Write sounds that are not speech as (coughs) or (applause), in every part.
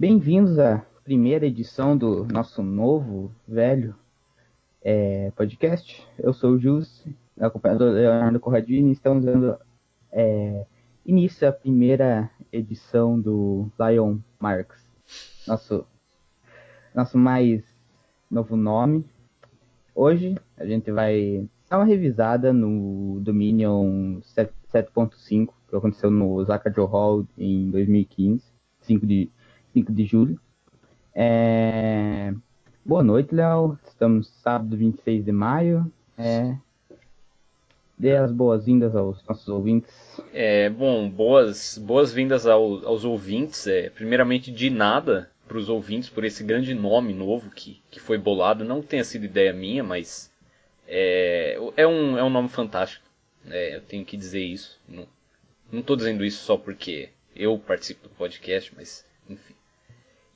Bem-vindos à primeira edição do nosso novo, velho é, podcast. Eu sou o Jus, acompanhado do Leonardo Corradini, estamos dando é, início à primeira edição do Lion Marx, nosso, nosso mais novo nome. Hoje a gente vai dar uma revisada no Dominion 7.5, que aconteceu no Joe Hall em 2015, 5 de, 5 de julho. É... Boa noite, Léo. Estamos sábado 26 de maio. É... Dê as boas-vindas aos nossos ouvintes. É, bom, boas, boas-vindas ao, aos ouvintes. É, primeiramente, de nada para os ouvintes por esse grande nome novo que, que foi bolado. Não tenha sido ideia minha, mas é, é, um, é um nome fantástico. É, eu tenho que dizer isso. Não, não tô dizendo isso só porque eu participo do podcast, mas enfim.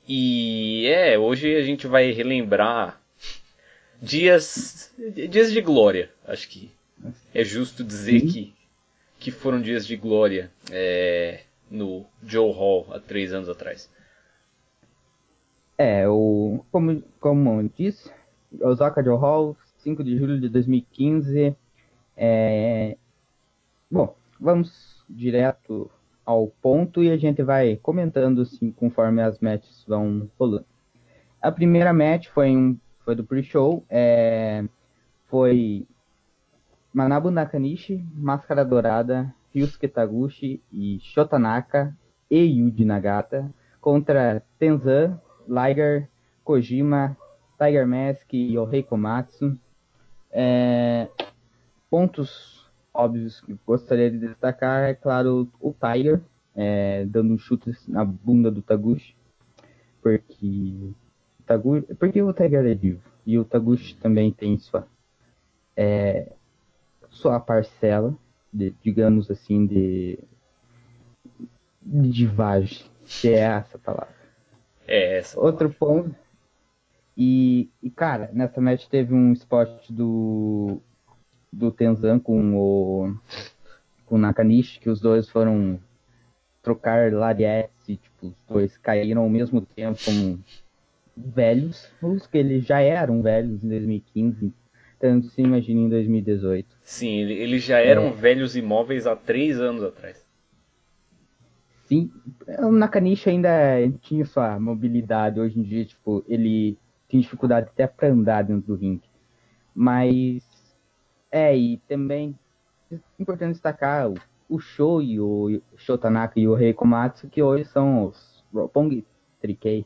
E é, hoje a gente vai relembrar dias dias de glória. Acho que é justo dizer que, que foram dias de glória é, no Joe Hall há três anos atrás. É, o, como, como disse, Osaka Joe Hall, 5 de julho de 2015. É, bom, vamos direto ao ponto e a gente vai comentando assim conforme as matches vão rolando. A primeira match foi, um, foi do pre-show, é, foi Manabu Nakanishi, Máscara Dourada, Ryusuke Taguchi e Shotanaka e Yuji Nagata contra Tenzan, Liger, Kojima, Tiger Mask e Yohei Komatsu. É, pontos óbvios que gostaria de destacar é, claro, o Tiger, é, dando um chute na bunda do Taguchi, porque, Taguchi, porque o Tiger é vivo, e o Taguchi também tem sua, é, sua parcela, de, digamos assim, de, de divagem, se é essa palavra. É essa. Outro ponto. E, e, cara, nessa match teve um spot do do Tenzan com o, com o Nakanishi, que os dois foram trocar lariats e tipo, os dois caíram ao mesmo tempo como velhos, os que eles já eram velhos em 2015, tanto se imagina em 2018. Sim, eles já eram é. velhos imóveis há três anos atrás. Sim, o Nakanishi ainda tinha sua mobilidade, hoje em dia, tipo, ele tem dificuldade até para andar dentro do ringue. Mas é, e também é importante destacar o, o Show e o Shotanaka e o Reikomatsu, que hoje são os Roppongi Trikei.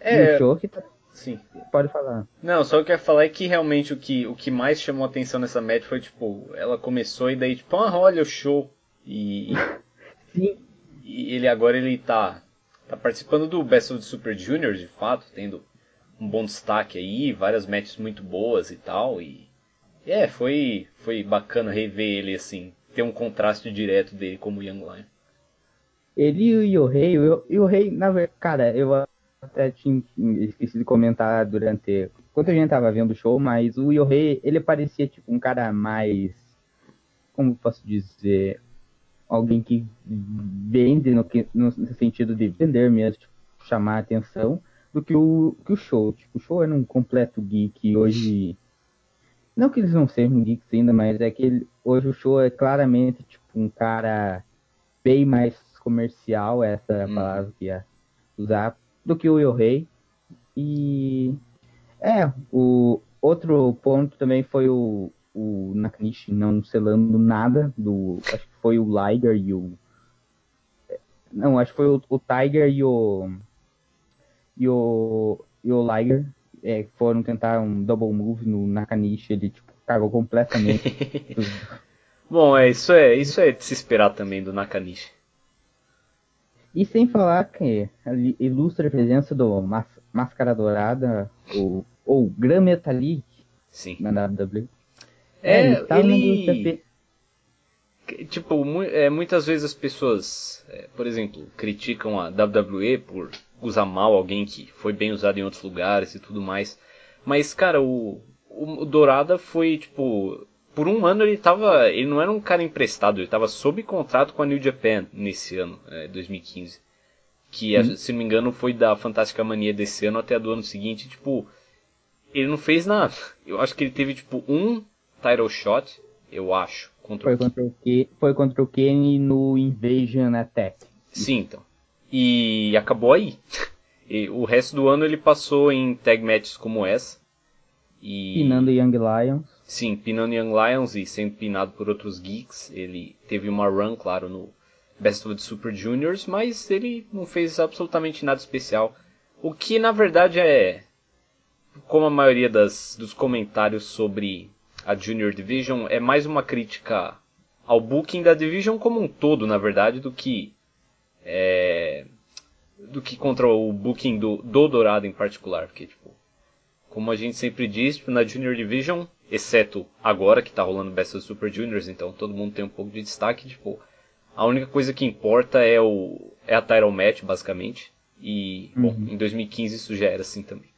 É, e o Show que tá... Sim. Pode falar. Não, só o que eu ia falar é que realmente o que, o que mais chamou a atenção nessa match foi, tipo, ela começou e daí, tipo, ah, olha o show. E, (laughs) Sim. e ele agora ele tá, tá participando do Best of the Super Junior, de fato, tendo um bom destaque aí, várias matches muito boas e tal, e é, foi, foi bacana rever ele assim, ter um contraste direto dele como Young Lion. Ele e o Rei, e o Rei, na verdade, cara, eu até tinha esquecido de comentar durante. Enquanto a gente tava vendo o show, mas o Yohei, ele parecia tipo um cara mais. Como posso dizer? Alguém que vende no, no sentido de vender mesmo, tipo, chamar atenção, do que o, que o show. Tipo, o show era um completo geek hoje não que eles não sejam geeks ainda, mas é que ele, hoje o show é claramente tipo um cara bem mais comercial, essa é a hum. palavra que ia usar, do que o Rey. E é, o outro ponto também foi o, o Nakanishi não selando nada do. Acho que foi o Liger e o. Não, acho que foi o, o Tiger e o. E o. E o Liger é, foram tentar um double move no Nakanishi, ele tipo, cagou completamente. (laughs) Bom, é isso é isso é de se esperar também do Nakanishi. E sem falar que a ilustra presença do Mas Máscara Dourada, ou, ou Gran Metalik Sim. na WWE. É, é tá ele... Tipo, é, muitas vezes as pessoas, é, por exemplo, criticam a WWE por usar mal alguém que foi bem usado em outros lugares e tudo mais. Mas, cara, o, o Dourada foi, tipo, por um ano ele tava. Ele não era um cara emprestado, ele tava sob contrato com a New Japan nesse ano, é, 2015. que, hum. se não me engano, foi da Fantástica Mania desse ano até do ano seguinte, tipo, ele não fez nada. Eu acho que ele teve, tipo, um title shot, eu acho, contra foi o contra o K, Foi contra o Kenny no Invasion Attack. Sim, então. E acabou aí. E o resto do ano ele passou em tag matches como essa. E... Pinando Young Lions. Sim, pinando Young Lions e sendo pinado por outros geeks. Ele teve uma run, claro, no Best of the Super Juniors, mas ele não fez absolutamente nada especial. O que na verdade é, como a maioria das, dos comentários sobre a Junior Division, é mais uma crítica ao booking da Division como um todo, na verdade, do que é, do que contra o booking do, do Dourado em particular, porque tipo, como a gente sempre diz, tipo, na Junior Division, exceto agora que tá rolando Best of Super Juniors, então todo mundo tem um pouco de destaque, tipo, a única coisa que importa é o é a title match, basicamente. E, uhum. bom, em 2015 isso já era assim também.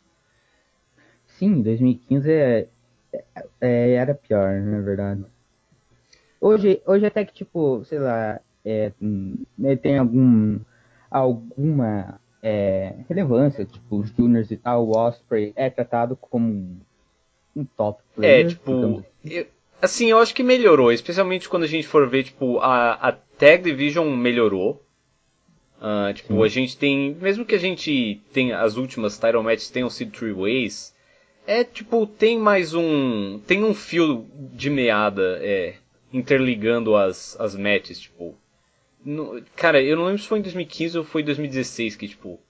Sim, 2015 é, é, era pior, na verdade. Hoje, hoje até que, tipo, sei lá, é, hum, tem algum, alguma é, relevância, tipo, os juniors e tal, o Osprey é tratado como um, um top é, player. É, tipo, assim. eu, assim, eu acho que melhorou, especialmente quando a gente for ver, tipo, a, a Tag Division melhorou. Uh, tipo, Sim. a gente tem, mesmo que a gente tenha as últimas title matches tenham sido three ways, é tipo, tem mais um, tem um fio de meada, é, interligando as, as matches, tipo, no, cara, eu não lembro se foi em 2015 ou foi em 2016 que, tipo,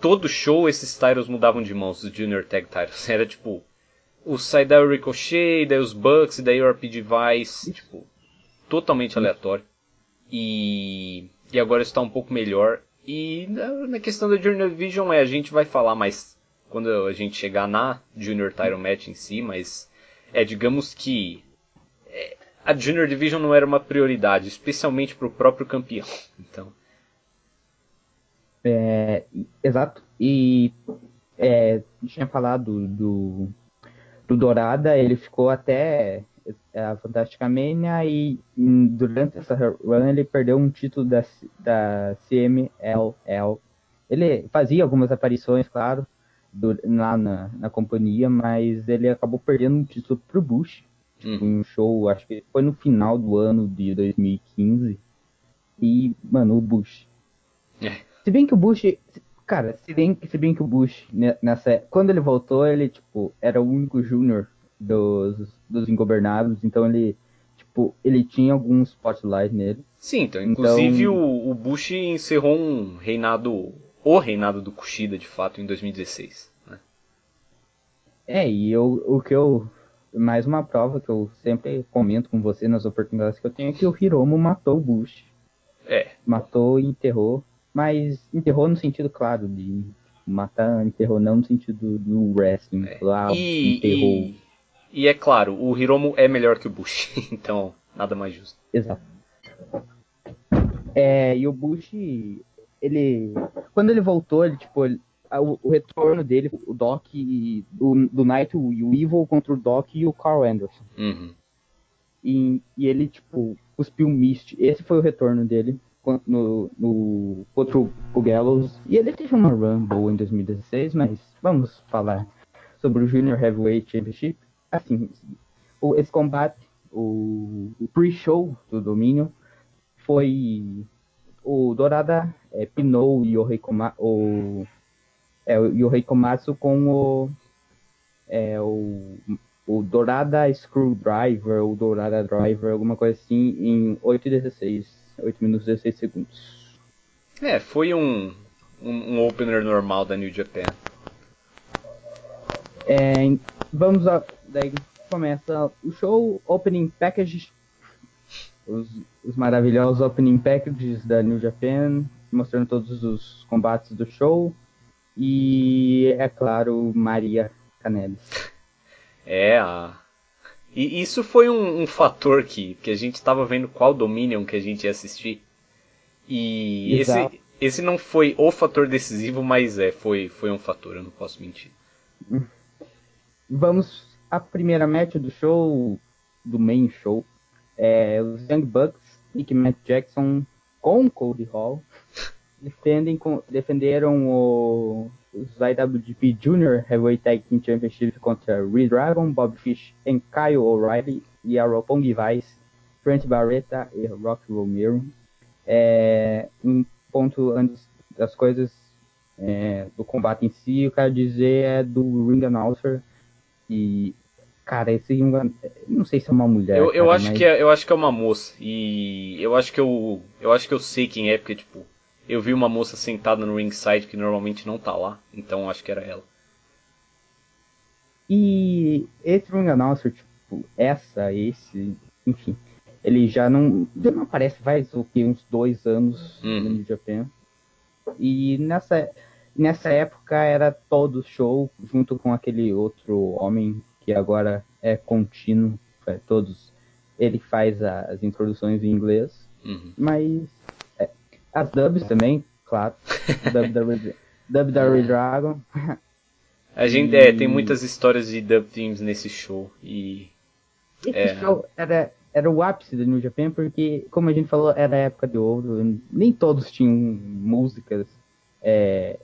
todo show esses titles mudavam de mãos, os Junior Tag Titles. (laughs) Era tipo, o sai o Ricochet, daí os Bucks, daí o RPG Vice, tipo, totalmente aleatório. E, e agora está um pouco melhor. E na, na questão da Junior Division, é, a gente vai falar mais quando a gente chegar na Junior Title Match em si, mas é, digamos que a Junior Division não era uma prioridade, especialmente para o próprio campeão. (laughs) Então. É, exato. E é, tinha falado do, do Dourada, ele ficou até a Fantástica Mania e durante essa run ele perdeu um título da, da CMLL. Ele fazia algumas aparições, claro, do, lá na, na companhia, mas ele acabou perdendo um título pro Bush Hum. um show, acho que foi no final do ano de 2015. E, mano, o Bush. É. Se bem que o Bush. Cara, se bem, se bem que o Bush, nessa. Quando ele voltou, ele, tipo, era o único júnior dos, dos ingobernáveis, então ele. Tipo, ele tinha alguns spotlight nele. Sim, então, inclusive então... O, o Bush encerrou um reinado. O reinado do Kushida, de fato, em 2016. Né? É, e eu, o que eu mais uma prova que eu sempre comento com você nas oportunidades que eu tenho é que o Hiromo matou o Bush. É. Matou e enterrou, mas enterrou no sentido claro de matar, enterrou não no sentido do wrestling. É. Lá, e, enterrou. E, e é claro, o Hiromo é melhor que o Bush, (laughs) então nada mais justo. Exato. É, e o Bush, ele. Quando ele voltou, ele, tipo, ele, o, o, retorno dele, o Doc e o, do Knight e o Evil contra o Doc e o Carl Anderson. Uhum. E, e, ele, tipo, cuspiu o Mist. Esse foi o retorno dele no, no, contra o Gallows. E ele teve uma run boa em 2016, mas vamos falar sobre o Junior Heavyweight Championship. Assim, o, esse combate, o, o pre-show do domínio, foi o Dorada é, pinou o Yohei Koma, o é, o Rei Komatsu com o, é, o, o Dourada Screwdriver, ou Dourada Driver, alguma coisa assim, em 8 e 16, 8 minutos e 16 segundos. É, foi um, um, um opener normal da New Japan. É, vamos a, daí começa o show, opening package, os, os maravilhosos opening packages da New Japan, mostrando todos os combates do show. E, é claro, Maria Canelis. É, a... E isso foi um, um fator que, que a gente estava vendo qual Dominion que a gente ia assistir. E esse, esse não foi o fator decisivo, mas é, foi, foi um fator, eu não posso mentir. Vamos à primeira match do show, do main show. É, os Young Bucks, Nick Matt Jackson com Cody Hall defendem, defenderam o, os IWGP Junior Heavyweight Tag Team Championship contra Redragon, Bob Fish e Kyle O'Reilly e a Roppongi Vice, Trent Barreta e Rock Romero. É, um ponto antes das coisas é, do combate em si, eu quero dizer é do Ring Announcer e cara, esse não sei se é uma mulher. Eu, eu cara, acho mas... que é, eu acho que é uma moça e eu acho que eu eu acho que eu sei quem é porque tipo eu vi uma moça sentada no ringside que normalmente não tá lá, então acho que era ela. E esse ring announcer, tipo, essa, esse, enfim, ele já não, já não aparece faz o que, uns dois anos Uhum. no New Japan. E nessa, nessa época era todo show, junto com aquele outro homem que agora é contínuo, é, todos. Ele faz as introduções em inglês, Uhum. mas as dubs também, claro. Dub da, (laughs) dub da Red Dragon. A gente E- é, tem muitas histórias de dub teams nesse show e Esse É. show era, era o ápice do New Japan, porque, como a gente falou, era a época de ouro. Nem todos tinham músicas é,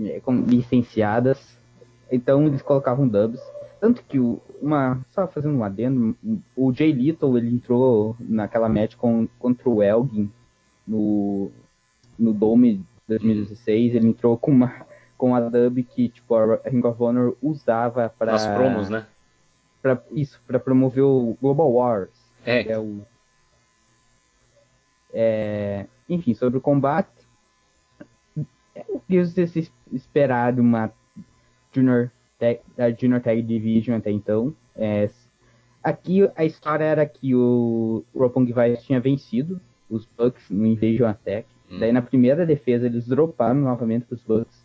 é, licenciadas. Então eles colocavam dubs. Tanto que o, uma. Só fazendo um adendo, o Jay Little ele entrou naquela match com, contra o Elgin no, no Dome 2016. Ele entrou com uma com a dub que tipo, a Ring of Honor usava para nas promos, né? Pra, isso, para promover o Global Wars. É. Que é o. É, enfim, sobre o combate. É o que esperar de uma Junior Tag, da Junior Tag Division até então. É, aqui a história era que o Roppongi Vice tinha vencido os Bucks no Invasion Attack. Hum. Daí na primeira defesa eles droparam novamente os Bucks.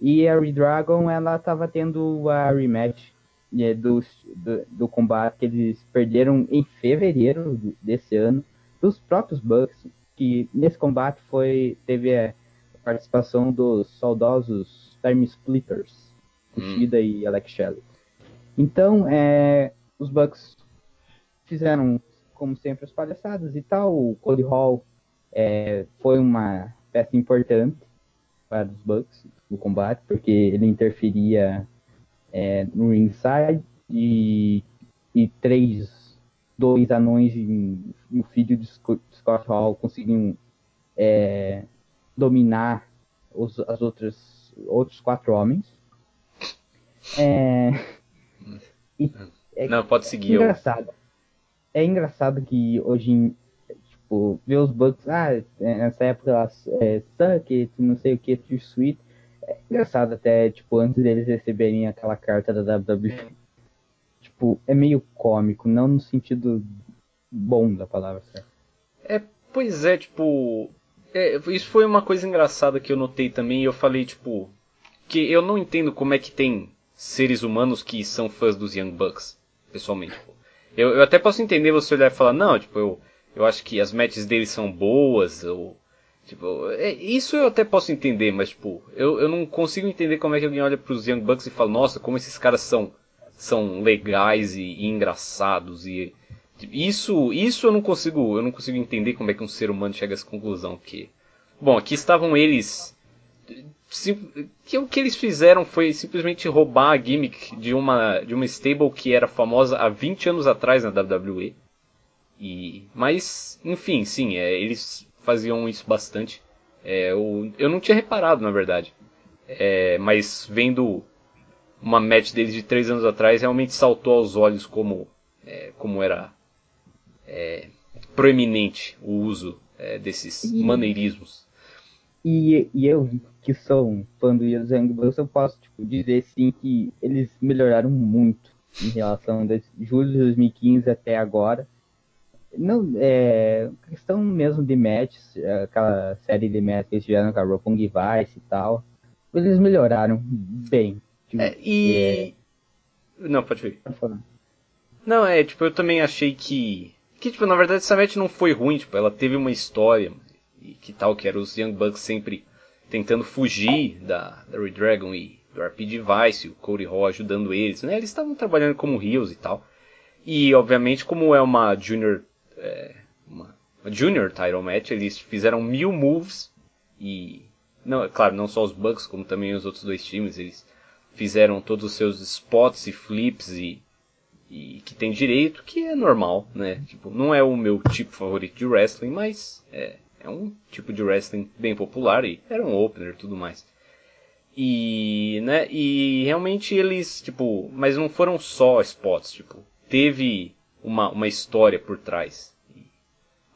E a Redragon ela tava tendo a rematch é, do, do, do combate que eles perderam em fevereiro desse ano dos próprios Bucks, que nesse combate foi teve a participação dos saudosos Time Splitters, Kushida e Alex Shelley. Então, é, os Bucks fizeram, como sempre, as palhaçadas e tal. O Cody Hall é, foi uma peça importante para os Bucks no combate, porque ele interferia é, no ringside e, e três, dois anões e, e o filho de Sco- Scott Hall conseguiam é, dominar os as outras, outros quatro homens. É, e é Não, pode seguir. eu- engraçado. É engraçado que hoje, em- tipo, ver os Bucks, ah, é, nessa época lá, é, não sei o que, Too Sweet. É engraçado até, tipo, antes deles receberem aquela carta da WWE. Tipo, é meio cômico, não no sentido bom da palavra, certo? É, pois é, tipo. é, isso foi uma coisa engraçada que eu notei também. E eu falei, tipo. Que eu não entendo como é que tem seres humanos que são fãs dos Young Bucks, pessoalmente. Eu, eu até posso entender você olhar e falar, não, tipo, eu, eu acho que as matches deles são boas, ou. Tipo, é, isso eu até posso entender, mas, tipo, eu, eu não consigo entender como é que alguém olha pros Young Bucks e fala, nossa, como esses caras são, são legais e, e engraçados e. tipo, Isso, isso eu não consigo, eu não consigo entender como é que um ser humano chega a essa conclusão que, bom, aqui estavam eles, que o que eles fizeram foi simplesmente roubar a gimmick de uma de uma stable que era famosa há 20 anos atrás na WWE. E, mas, enfim, sim, é, eles faziam isso bastante. É, eu, eu não tinha reparado, na verdade. É, mas vendo uma match deles de três anos atrás, realmente saltou aos olhos como, é, como era é, proeminente o uso é, desses maneirismos. E, e eu, que sou um fã do Young Bucks, eu posso tipo, dizer sim que eles melhoraram muito em relação de julho de 2015 até agora. Não, é questão mesmo de matches, aquela série de matches que eles tiveram com a Roppongi Vice e tal. Eles melhoraram bem. Tipo, É, e. Não, pode ir. pode falar. Não, é, tipo, eu também achei que. Que, tipo, na verdade essa match não foi ruim, tipo, ela teve uma história. E que tal, que era os Young Bucks sempre tentando fugir da, da Red Dragon e do RPG Vice, o Cody Hall ajudando eles, né? Eles estavam trabalhando como heels e tal. E, obviamente, como é uma Junior. É, uma, uma Junior Title Match, eles fizeram mil moves E, não, é claro, não só os Bucks, como também os outros dois times, eles fizeram todos os seus spots e flips e, e que tem direito, que é normal, né? Tipo, não é o meu tipo favorito de wrestling, mas é, é um tipo de wrestling bem popular e era um opener e tudo mais. E, né, e realmente eles, tipo, mas não foram só spots, tipo, teve uma, uma história por trás.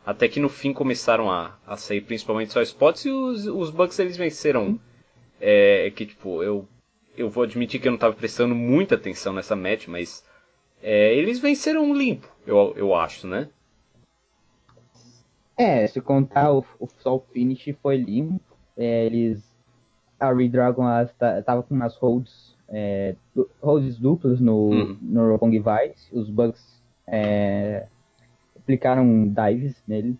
Até que no fim começaram a, a sair principalmente só spots e os, os Bucks eles venceram. É, é que tipo, eu, eu vou admitir que eu não estava prestando muita atenção nessa match, mas é, eles venceram limpo, eu, eu acho, né? É, se contar o, o só o finish foi limpo. É, eles. A Redragon estava com umas holds, é, holds duplas no, uhum. no Roppongi Vice. Os Bucks é, aplicaram dives nele.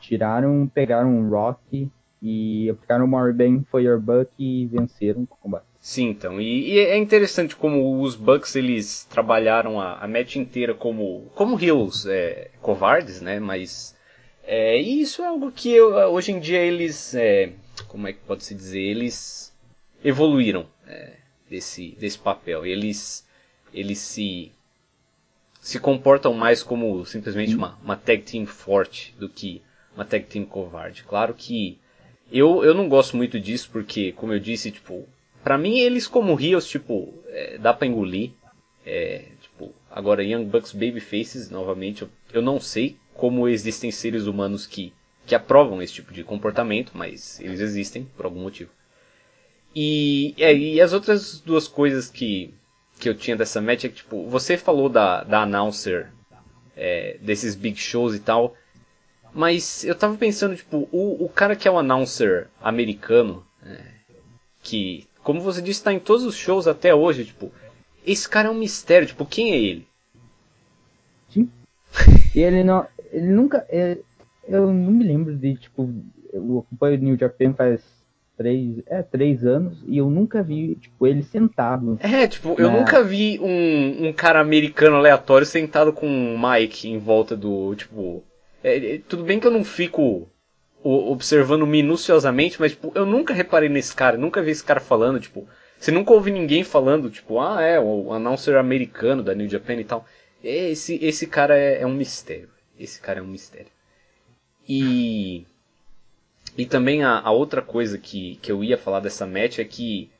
Tiraram, pegaram um Rock e aplicaram o Morbane foi your Buck e venceram o combate. Sim, então. E, e, é interessante como os Bucks eles trabalharam a, a match inteira como, como heels é, covardes, né? Mas é, isso é algo que eu, hoje em dia eles. É, como é que pode se dizer? Eles evoluíram é, desse, desse papel. Eles, eles se se comportam mais como simplesmente uma, uma tag team forte do que uma tag team covarde. Claro que eu, eu não gosto muito disso porque, como eu disse, tipo, pra mim eles como Rios, tipo, é, dá pra engolir. É, tipo, agora Young Bucks Babyfaces, novamente, eu, eu não sei como existem seres humanos que, que aprovam esse tipo de comportamento, mas eles existem por algum motivo. E, é, e as outras duas coisas que, que eu tinha dessa match é que, tipo, você falou da, da announcer é, desses big shows e tal, mas eu tava pensando, tipo, o, o cara que é o announcer americano, é, que, como você disse, tá em todos os shows até hoje, tipo, esse cara é um mistério, tipo, quem é ele? Sim. (laughs) E ele não, ele nunca, é, eu não me lembro de, tipo, eu acompanho o New Japan faz três, é, três anos e eu nunca vi, tipo, ele sentado. É, tipo, eu nunca vi um, um cara americano aleatório sentado com um mic em volta do, tipo... É, é, tudo bem que eu não fico observando minuciosamente, mas, tipo, eu nunca reparei nesse cara, nunca vi esse cara falando, tipo... Você nunca ouve ninguém falando, tipo, ah, é, o announcer americano da New Japan e tal. Esse, esse cara é, é um mistério. Esse cara é um mistério. E... E também a, a, outra coisa que, que eu ia falar dessa match é que,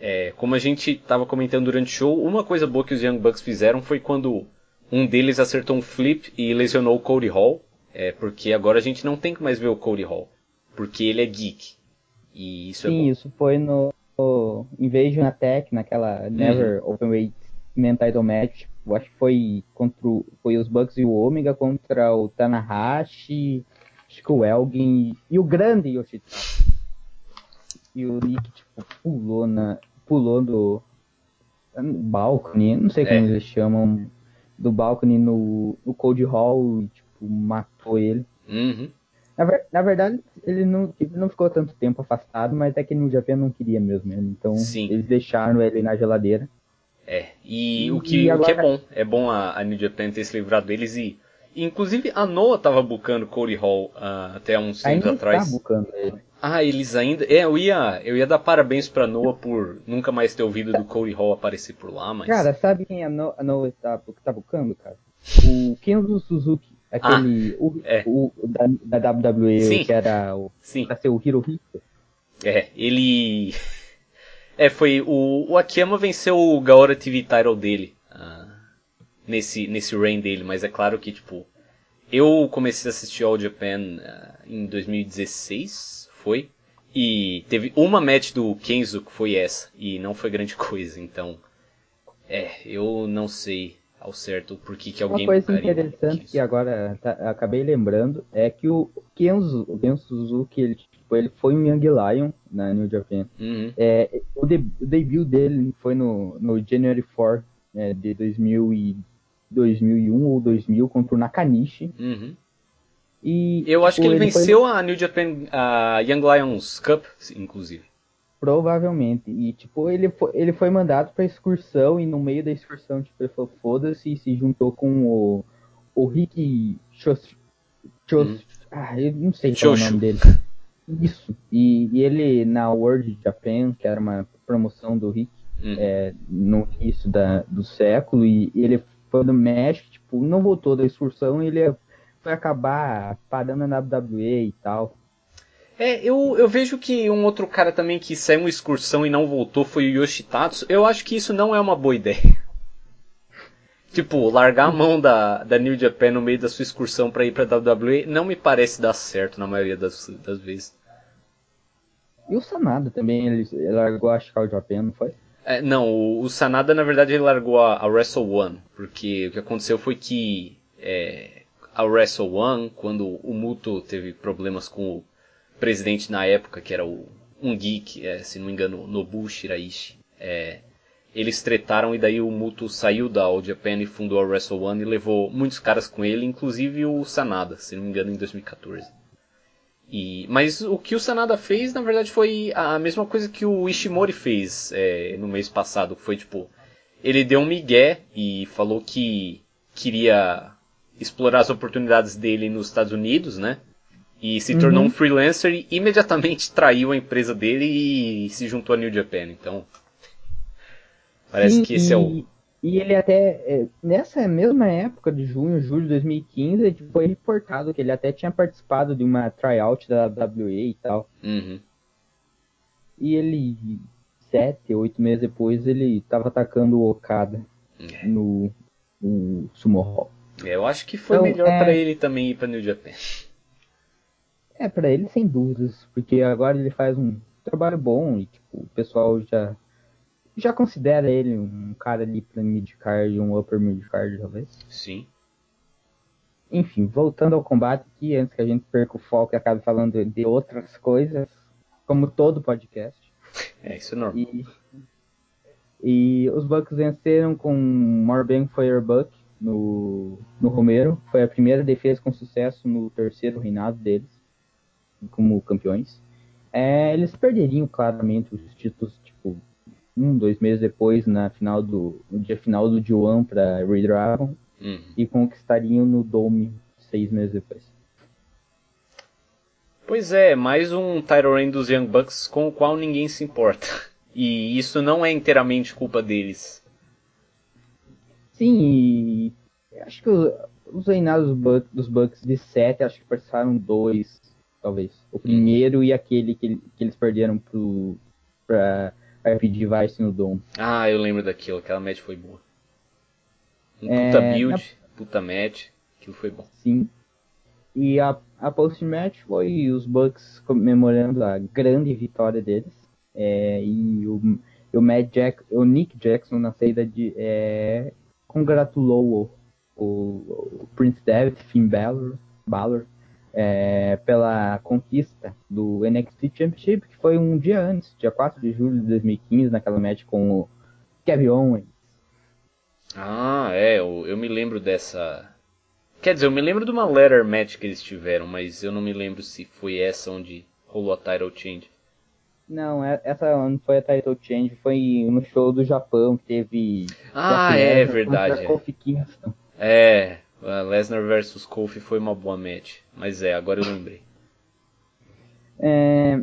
é, como a gente estava comentando durante o show, uma coisa boa que os Young Bucks fizeram foi quando um deles acertou um flip e lesionou o Cody Hall, é, porque agora a gente não tem que mais ver o Cody Hall, porque ele é geek. E isso é Sim, é bom. isso foi no, no Invasion Attack, naquela Never uhum. Openweight Men Title Match. Eu acho que foi contra o, foi os Bucks e o Omega contra o Tanahashi acho que o Elgin e o grande Yoshitaka. E o Nick, tipo, pulou na. pulou do. balcone, não sei como é. eles chamam. Do balcone no, no Cold Hall e, tipo, matou ele. Uhum. Na, ver, na, verdade, ele não, ele não ficou tanto tempo afastado, mas é que no Japão não queria mesmo. Então Sim. eles deixaram ele na geladeira. É, e, e o, que, e agora... o que é bom. É bom a, a New Japan ter se livrado deles e Inclusive a Noah tava bucando Cody Hall uh, até uns tempos tá atrás. Tá bucando ele. Ah, eles ainda. É, eu ia, eu ia dar parabéns pra Noah por nunca mais ter ouvido do Cody Hall aparecer por lá, mas. Cara, sabe quem a, no a Noah tá, tá bucando, cara? O Kenzo Suzuki. Aquele. Ah, o, é. o, da, da WWE, Sim. que era o. Sim. Pra ser o Hirohito. É, ele. É, foi. O, o Akiyama venceu o Gaora TV title dele. Uh, nesse, nesse reign dele, mas é claro que, tipo, eu comecei a assistir All Japan uh, em 2016, foi, e teve uma match do Kenzo que foi essa, e não foi grande (laughs) coisa, então, é, eu não sei ao certo por que, que alguém Uma coisa interessante que agora tá, acabei lembrando é que o Kenzo, o Kenzo Suzuki, ele, tipo, ele foi um Young Lion na New Japan. Uhum. É, o, de, o, debut dele foi no, no January 4 é, de 2000 2001 ou 2000 contra o Nakanishi. Uhum. E, Eu acho tipo, que ele, ele venceu foi... a New Japan a Young Lions Cup, inclusive. Provavelmente. E, tipo, ele foi, ele foi mandado pra excursão e no meio da excursão, tipo, ele falou, foda-se, e se juntou com o, o Rick Chos... Chos... Hum. Ah, eu não sei qual é o nome dele. (laughs) Isso. E, e ele na World Japan, que era uma promoção do Rick, Uhum. é, no início da, do século, e, e ele foi no México, tipo, não voltou da excursão, ele foi acabar parando na WWE e tal. É, eu, eu vejo que um outro cara também que saiu uma excursão e não voltou foi o Yoshitatsu. Eu acho que isso não é uma boa ideia. (laughs) tipo, largar a mão da, da New Japan no meio da sua excursão pra ir pra WWE não me parece dar certo na maioria das, das vezes. E o Sanada também, ele, ele largou a Chicago Japan, não foi? É, não, o, o Sanada na verdade ele largou a, a Wrestle One, porque o que aconteceu foi que é, a Wrestle One, quando o Muto teve problemas com o presidente na época, que era o um geek, é, se não me engano, Nobu Shiraishi, é, eles tretaram e daí o Muto saiu da All Japan e fundou a Wrestle One e levou muitos caras com ele, inclusive o Sanada, se não me engano, em 2014. E, mas o que o Sanada fez, na verdade, foi a mesma coisa que o Ishimori fez é, no mês passado. Foi tipo, ele deu um migué e falou que queria explorar as oportunidades dele nos Estados Unidos, né? E se tornou um freelancer e imediatamente (laughs) traiu a empresa dele e se juntou a New Japan. Então, parece Sim, que esse é o. E ele até, é, nessa mesma época de junho, julho de 2015, ele foi reportado que ele até tinha participado de uma tryout da WWE e tal. Uhum. E ele, sete, oito meses depois, ele tava atacando o Okada É. no, no Sumo Hall. É, eu acho que foi Então, melhor é- pra ele também ir pra New Japan. É, pra ele, sem dúvidas, porque agora ele faz um trabalho bom e, tipo, o pessoal já, já considera ele um cara ali pra midcard, um upper midcard, talvez. Sim. Enfim, voltando ao combate aqui, antes que a gente perca o foco e acabe falando de outras coisas, como todo podcast. É, isso é normal. E, e os Bucks venceram com Morbang Firebuck no, no Romero. Foi a primeira defesa com sucesso no terceiro reinado deles, como campeões. É, eles perderiam claramente os títulos, tipo, um, dois meses depois, na final do, no dia final do G1 para Ray Dragon, Uhum. e conquistariam no Dome seis meses depois. Pois é, mais um title reign dos Young Bucks com o qual ninguém se importa. E isso não é inteiramente culpa deles. Sim, acho que os reinados dos Bucks, dos Bucks de 7, acho que passaram dois, talvez. O primeiro e aquele que, que eles perderam pro, pra RPG Vice no Dome. Ah, eu lembro daquilo, aquela match foi boa. Um É, puta build, puta match, aquilo foi bom. Sim. E a, a post-match foi os Bucks comemorando a grande vitória deles. É, e o, o, Matt Jack, o Nick Jackson, na saída de. É, congratulou o, o, o Prince Devitt, Finn Balor, Balor é, pela conquista do NXT Championship, que foi um dia antes, dia 4 de julho de 2015, naquela match com o Kevin Owens. Ah, é, eu, eu me lembro dessa. Quer dizer, eu me lembro de uma letter match que eles tiveram, mas eu não me lembro se foi essa onde rolou a title change. Não, é- essa não foi a title change, foi no show do Japão que teve. Ah, é verdade. é. É, a Lesnar vs Kofi foi uma boa match. Mas é, agora eu lembrei. É,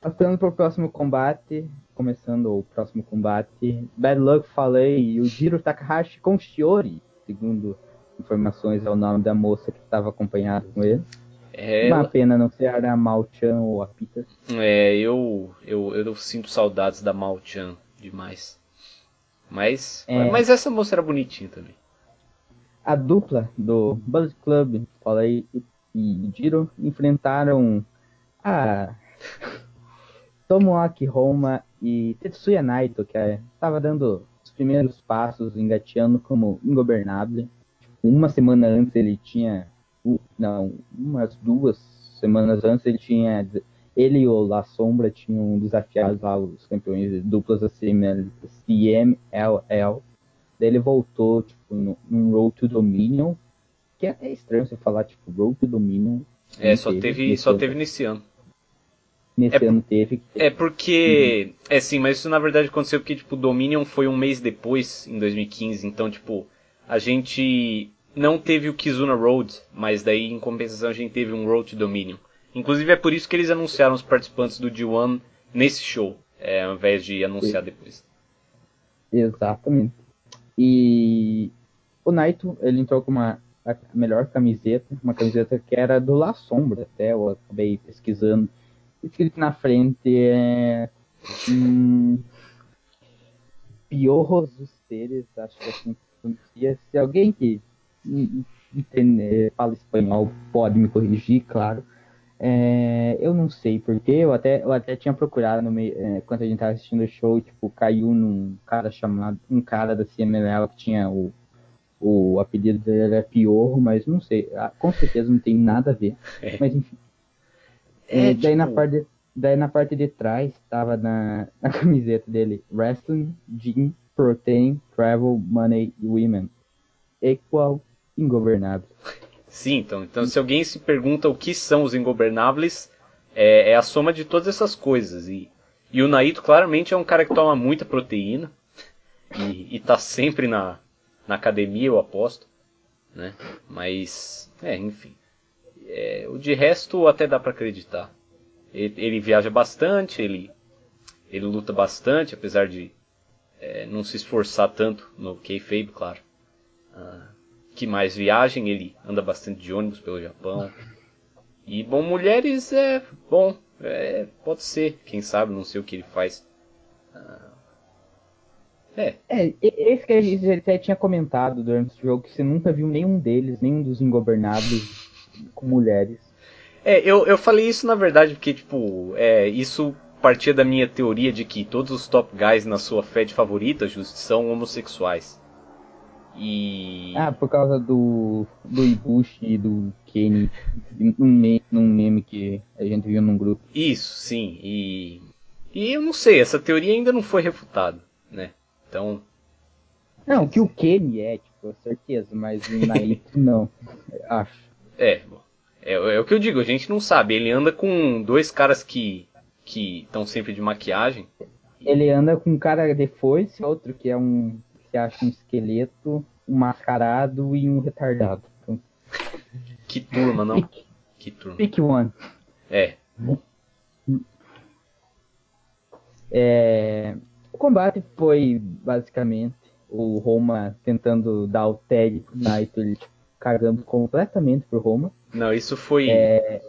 passando pro próximo combate, começando o próximo combate, Bad Luck falei e o Jiro Takahashi com Shiori, segundo informações é o nome da moça que estava acompanhada com ele. É, Uma pena não ser a Mal-chan ou a Peter. é eu, eu, eu sinto saudades da Mal-chan demais. Mas, É. mas essa moça era bonitinha também. A dupla do Bullet Club, falei e Jiro enfrentaram a Tomoaki Homa e Tetsuya Naito, que estava dando os primeiros passos, engateando como ingobernável. Uma semana antes ele tinha, não, umas duas semanas antes ele tinha, ele e o La Sombra tinham desafiado lá os campeões de duplas da CML, CMLL. Daí ele voltou, tipo, num Road to Dominion, que é até estranho você falar, tipo, Road to Dominion. É, só teve, nesse só ano. teve nesse ano. Nesse é- ano teve. É porque. É sim, mas isso na verdade aconteceu porque, tipo, Dominion foi um mês depois, em 2015. Então, tipo, a gente não teve o Kizuna Road, mas daí em compensação a gente teve um Road to Dominion. Inclusive é por isso que eles anunciaram os participantes do G1 nesse show, é, ao invés de anunciar depois. Exatamente. E o Naito, ele entrou com uma a melhor camiseta, uma camiseta que era do La Sombra, até eu acabei pesquisando. Escrito na frente é. Hum, piorros dos seres, acho que assim pronuncia. Se alguém que fala espanhol pode me corrigir, claro. É, eu não sei porque eu até, eu até tinha procurado no meio, é, quando a gente estava assistindo o show, tipo, caiu num cara chamado, um cara da CMLL que tinha o, o apelido dele era Piorro, mas não sei, ah, com certeza não tem nada a ver. É. Mas enfim. É, daí, na tipo parte de, daí na parte de trás estava na, (laughs) na camiseta dele Wrestling, Gym, Protein, Travel, Money e Women. Equal Ingovernável. Sim, então, então se alguém se pergunta o que são os ingobernáveis, é, é a soma de todas essas coisas. E, e o Naito claramente é um cara que toma muita proteína e, e tá sempre na, na academia, eu aposto. Né? Mas, é, enfim. É, o de resto até dá para acreditar. Ele, ele, viaja bastante, ele, ele luta bastante, apesar de é, não se esforçar tanto no kayfabe, claro. Ah, que mais viagem, ele anda bastante de ônibus pelo Japão. E bom, mulheres é bom, é, pode ser, quem sabe, não sei o que ele faz. Ah, é. É, esse que gente até tinha comentado durante o jogo, que você nunca viu nenhum deles, nenhum dos ingobernáveis com mulheres. É, eu, eu falei isso na verdade porque, tipo, é, isso partia da minha teoria de que todos os top guys na sua Fed favorita, Just, são homossexuais. E. Ah, por causa do, do Ibushi e do Kenny, num meme, num meme que a gente viu num grupo. Isso, sim. E. E eu não sei, essa teoria ainda não foi refutada, né? Então. Não, que o Kenny é, tipo, certeza, mas o Naito (laughs) não, acho. É, é, é, o que eu digo, a gente não sabe. Ele anda com dois caras que que estão sempre de maquiagem. Ele anda com um cara de foice, outro que é um se acha um esqueleto, um mascarado e um retardado. Que turma, não? Pick, que turma. Pick one. É. é. O combate foi basicamente o Roma tentando dar o tag pro Naito, ele cagando completamente pro Roma. Não, isso foi. É...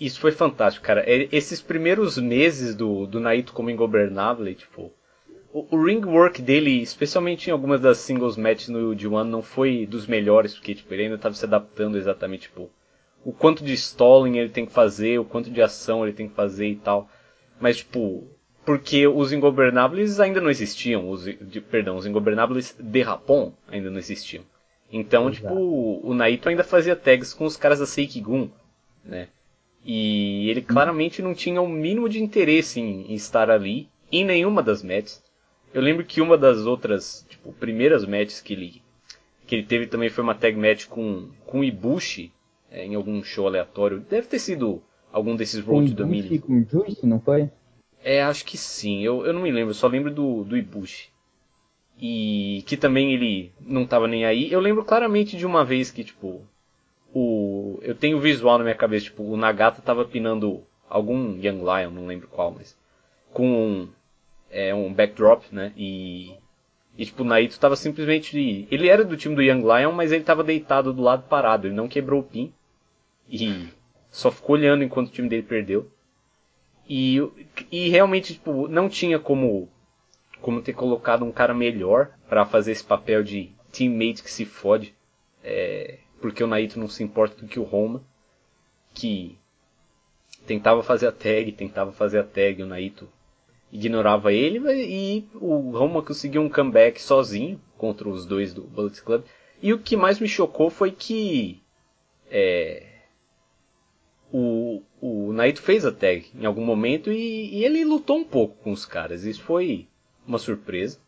Isso foi fantástico, cara. É, esses primeiros meses do, do Naito como ingobernável, tipo, o, o ring work dele, especialmente em algumas das singles matches no G1, não foi dos melhores, porque tipo, ele ainda estava se adaptando exatamente, tipo, o quanto de stalling ele tem que fazer, o quanto de ação ele tem que fazer e tal. Mas, tipo, porque os ingobernáveis ainda não existiam, os, de, perdão, os ingobernáveis de Rapon ainda não existiam. Então, Exato. tipo, o Naito ainda fazia tags com os caras da Seikigun, né? E ele claramente não tinha o mínimo de interesse em, em estar ali, em nenhuma das matches. Eu lembro que uma das outras, tipo, primeiras matches que ele, que ele teve também foi uma tag match com, com Ibushi, é, em algum show aleatório. Deve ter sido algum desses Road to the Million. Com Juice, não foi? É, acho que sim. Eu, eu não me lembro, só lembro do, do Ibushi. E que também ele não tava nem aí. Eu lembro claramente de uma vez que, tipo, o eu tenho visual na minha cabeça, tipo, o Nagata tava pinando algum Young Lion, não lembro qual, mas com é, um backdrop, né? E, e tipo, o Naito tava simplesmente. Ele era do time do Young Lion, mas ele tava deitado do lado parado. Ele não quebrou o pin. E só ficou olhando enquanto o time dele perdeu. E, e realmente, tipo, não tinha como, como ter colocado um cara melhor para fazer esse papel de teammate que se fode. É, porque o Naito não se importa do que o Roma, que tentava fazer a tag, tentava fazer a tag, o Naito ignorava ele e o Roma conseguiu um comeback sozinho contra os dois do Bullet Club. E o que mais me chocou foi que é, o, o Naito fez a tag em algum momento e, e, ele lutou um pouco com os caras. Isso foi uma surpresa.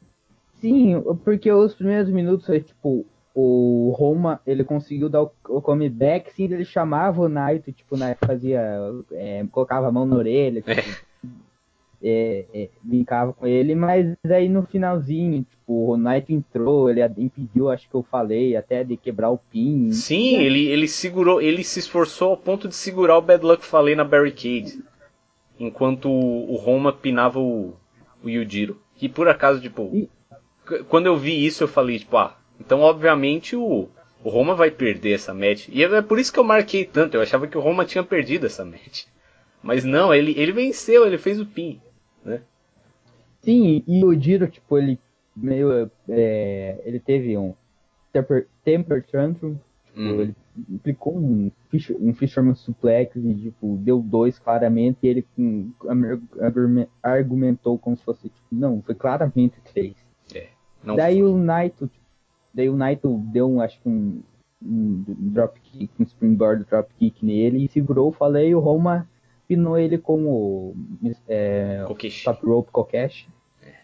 Sim, porque os primeiros minutos foi tipo o Roma ele conseguiu dar o, o comeback, sim, ele chamava o Naito, tipo, o Naito fazia, é, colocava a mão na orelha, tipo, (laughs) é é, é, brincava com ele, mas aí no finalzinho, tipo, o Knight entrou, ele impediu, acho que eu falei, até de quebrar o pin. Sim, ele, ele segurou, ele se esforçou ao ponto de segurar o Bad Luck Falei na barricade. Enquanto o, o Roma pinava o, o Yujiro. Que por acaso, tipo, e... quando eu vi isso eu falei, tipo, ah, então obviamente o, o Roma vai perder essa match. E é por isso que eu marquei tanto, eu achava que o Roma tinha perdido essa match. Mas não, ele, ele venceu, ele fez o pin né? Sim, e o Diro, tipo, ele meio. É, ele teve um temper, temper tantrum, tipo, hum. ele aplicou um, um Fisherman Suplex e, tipo, deu dois claramente, e ele um, argumentou como se fosse, tipo, não, foi claramente três. É, daí foi. o Naito, daí o Naito deu, um, acho que um, um dropkick, um springboard dropkick nele e segurou, falei, o Roma pinou ele como é, top rope Kokeshi. É.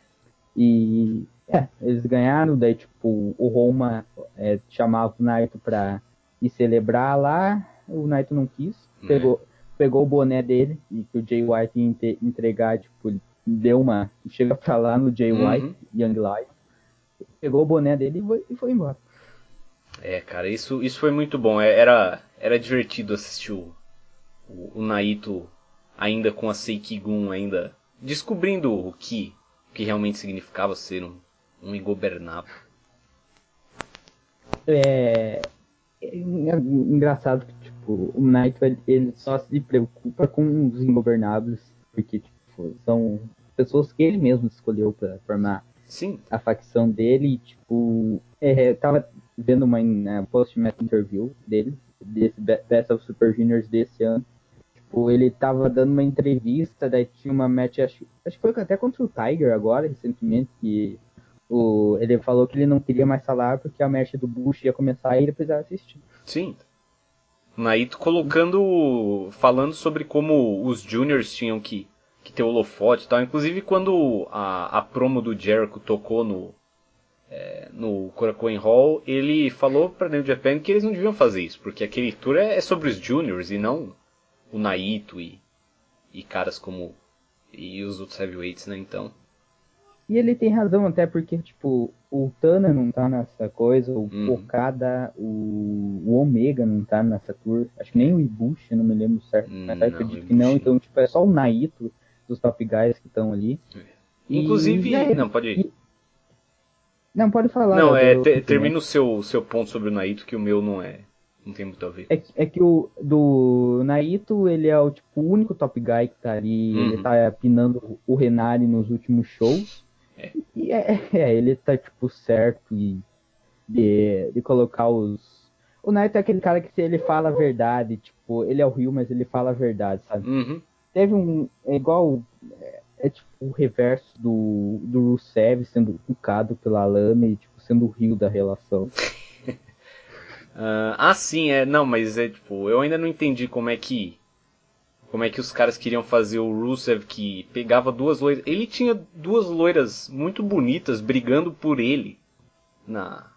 E é, eles ganharam, daí tipo, o Roma é, chamava o Naito pra ir celebrar lá, o Naito não quis, uhum. pegou, pegou o boné dele, e que o Jay White ia entregar, tipo, deu uma. Chega pra lá no Jay uhum. White, Young Lion, pegou o boné dele e foi, e foi embora. É, cara, isso, isso foi muito bom. É, era, era divertido assistir o, o, o Naito ainda com a Seikigun ainda descobrindo o que, o que realmente significava ser um, um ingobernável. É, é engraçado que tipo, o Naito ele só se preocupa com os ingobernáveis porque tipo, são pessoas que ele mesmo escolheu para formar Sim. a facção dele. Tipo, é, tava vendo uma uh, post-match interview dele, desse Best of Super Juniors desse ano. Tipo, ele tava dando uma entrevista, daí tinha uma match, acho, acho que foi até contra o Tiger agora, recentemente, que o, ele falou que ele não queria mais falar porque a match do Bush ia começar e ele precisava assistir. Sim. Naito colocando. falando sobre como os juniors tinham que, que ter holofote e tal. Inclusive quando a, a promo do Jericho tocou no. É, no Korakuen Hall, ele falou pra New Japan que eles não deviam fazer isso, porque aquele tour é, é sobre os juniors e não o Naito e, e caras como. E os outros heavyweights, né? Então. E ele tem razão, até porque, tipo, o Tana não tá nessa coisa, o uhum. Okada, o, o Omega não tá nessa tour. Acho que nem o Ibushi, não me lembro certo. Mas não, acredito que não. Então, tipo, é só o Naito dos top guys que estão ali. Inclusive. E, é, não, pode ir. E, não, pode falar. Não, é, te, termina o seu, seu ponto sobre o Naito, que o meu não é. Não tem muito a ver. É, é que o do Naito, ele é o tipo o único top guy que tá ali. Uhum. Ele tá pinando o Renari nos últimos shows. É. E é, é, ele tá, tipo, certo e de, de colocar os. O Naito é aquele cara que se ele fala a verdade, tipo, ele é o Rio, mas ele fala a verdade, sabe? Uhum. Teve um. É igual. É, é, tipo o reverso do, do Rusev sendo cucado pela Lana e tipo, sendo o Rio da relação. (laughs) Uh, ah, sim, é. Não, mas é tipo, eu ainda não entendi como é que. Como é que os caras queriam fazer o Rusev que pegava duas loiras. Ele tinha duas loiras muito bonitas brigando por ele na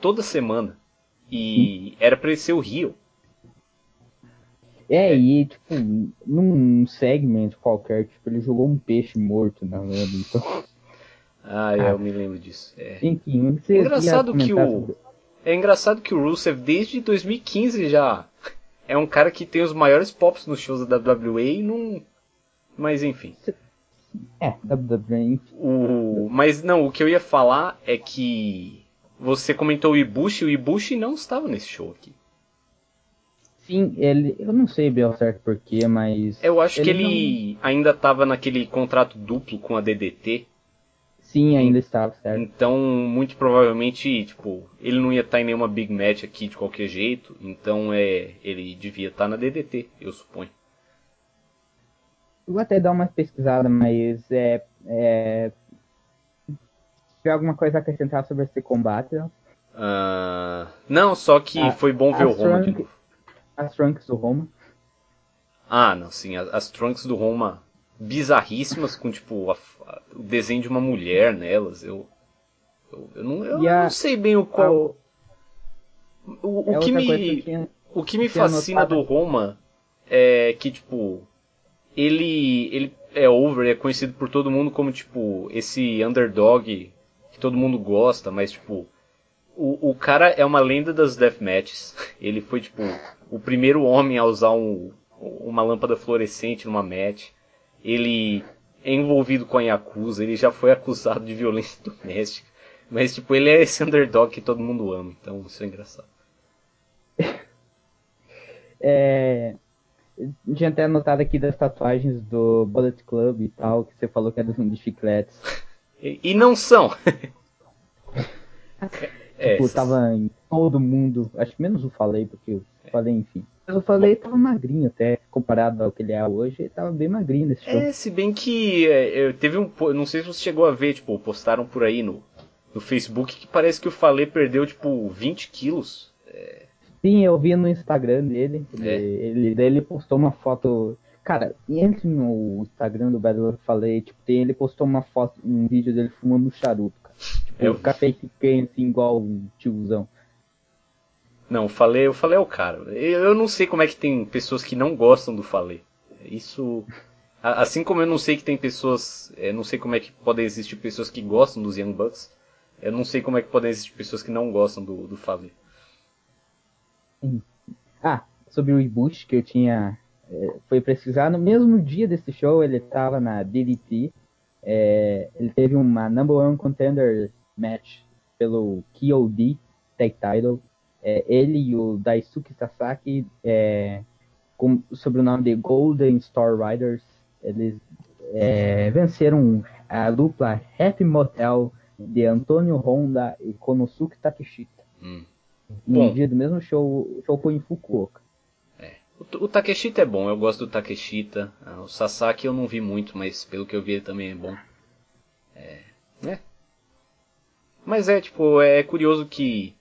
toda semana. E era pra ele ser o Rio. É, e tipo, num segmento qualquer, tipo, ele jogou um peixe morto na lama, então. Ah, eu me lembro disso. É. Enfim, você Engraçado que o. É engraçado que o Rusev desde 2015 já é um cara que tem os maiores pops nos shows da WWE e não. Mas enfim. É, WWE. O... Mas não, o que eu ia falar é que você comentou o Ibushi, o Ibushi não estava nesse show aqui. Sim, ele. Eu não sei bem ao certo porquê, mas. Eu acho ele que ele não... ainda estava naquele contrato duplo com a DDT. Sim, ainda estava, certo. Então, muito provavelmente, tipo, ele não ia estar em nenhuma big match aqui de qualquer jeito. Então, é, ele devia estar na DDT, eu suponho. Eu vou até dar uma pesquisada, mas é, é... Se alguma coisa a acrescentar sobre esse combate? Não, uh... não só que a, foi bom ver o Roma trunk, de novo. As Trunks do Roma. Ah, não, sim. As, as Trunks do Roma bizarríssimas com tipo a, a, o desenho de uma mulher nelas. Eu eu, eu não, eu a, não sei bem o qual o, o é que me que o que me fascina do Roma é que tipo ele ele é over, é conhecido por todo mundo como, tipo, esse underdog que todo mundo gosta, mas, tipo, o, o cara é uma lenda das deathmatches. (laughs) Ele foi, tipo, o primeiro homem a usar um, uma lâmpada fluorescente numa match. Ele é envolvido com a Yakuza, ele já foi acusado de violência (laughs) doméstica. Mas, tipo, ele é esse underdog que todo mundo ama, então isso é engraçado. (laughs) é, tinha até anotado aqui das tatuagens do Bullet Club e tal, que você falou que era de chicletes. E, e não são. é, (laughs) tipo, tava em todo mundo, acho que menos o Falei, porque eu falei, enfim. Mas o Falei tava magrinho até, comparado ao que ele é hoje, ele tava bem magrinho nesse show. É, se bem que é, teve um. Não sei se você chegou a ver, tipo, postaram por aí no, no Facebook que parece que o Falei perdeu, tipo, 20 quilos. É... Sim, eu vi no Instagram dele. Ele, é. ele, ele postou uma foto. Cara, entre no Instagram do Battle eu falei, tipo, tem, ele postou uma foto, um vídeo dele fumando charuto, cara. Tipo, eu... café assim, igual um tiozão. Não, falei, eu falei é o cara. Eu não sei como é que tem pessoas que não gostam do falei. Isso. Assim como eu não sei que tem pessoas. Eu não sei como é que podem existir pessoas que gostam dos Young Bucks. Eu não sei como é que podem existir pessoas que não gostam do, do. Ah, sobre o Ibushi que eu tinha. É, foi pesquisar no mesmo dia desse show, ele estava na DDT. É, ele teve uma number one contender match pelo KOD Tag Title é, ele e o Daisuke Sasaki, é, com o sobrenome de Golden Star Riders, eles é, venceram a dupla Happy Motel de Antônio Honda e Konosuke Takeshita. Hum. No dia do mesmo show, o show foi em Fukuoka. É. O, o, Takeshita é bom, eu gosto do Takeshita. Ah, o Sasaki eu não vi muito, mas pelo que eu vi ele também é bom. É. é. Mas é, tipo, é curioso que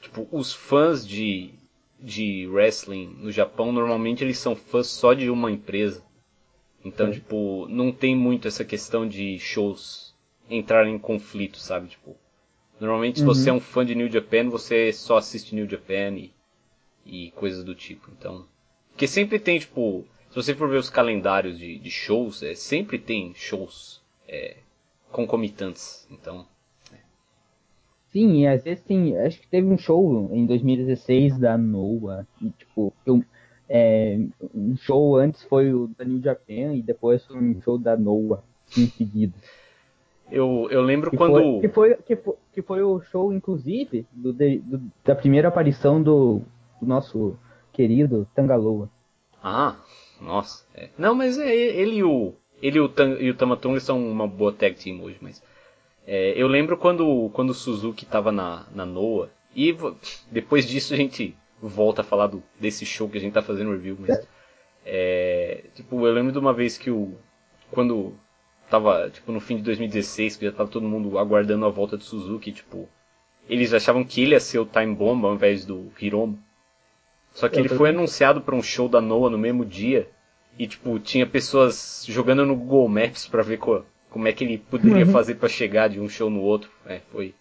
Tipo, os fãs de, de wrestling no Japão, normalmente eles são fãs só de uma empresa. Então, tipo, não tem muito essa questão de shows entrarem em conflito, sabe? Tipo, normalmente se uhum. você é um fã de New Japan, você só assiste New Japan e, e coisas do tipo. Então, porque sempre tem, tipo, se você for ver os calendários de, de shows, é, sempre tem shows é, concomitantes. Então, Sim, às vezes tem. Acho que teve um show em 2016 da Noah. E, tipo, eu, é, um show antes foi o da New Japan e depois foi um show da Noah em seguida. Eu, eu lembro que quando. Foi, que, foi, que, foi, que foi o show, inclusive, do, do da primeira aparição do, do, nosso querido Tangaloa. Ah, nossa. É. Não, mas é, ele e o. Ele e o, Tang, e o Tamatonga são uma boa tag team hoje, mas. É, eu lembro quando, quando o Suzuki estava na, na Noah, e depois disso a gente volta a falar do, desse show que a gente tá fazendo review, mas. É, tipo, eu lembro de uma vez que o. Quando tava, tipo, no fim de 2016, que já tava todo mundo aguardando a volta do Suzuki, tipo. Eles achavam que ele ia ser o Time Bomb ao invés do Hiromo. Só que ele foi anunciado para um show da Noah no mesmo dia. E, tipo, tinha pessoas jogando no Google Maps para ver qual, como é que ele poderia uhum. fazer para chegar de um show no outro. É, foi.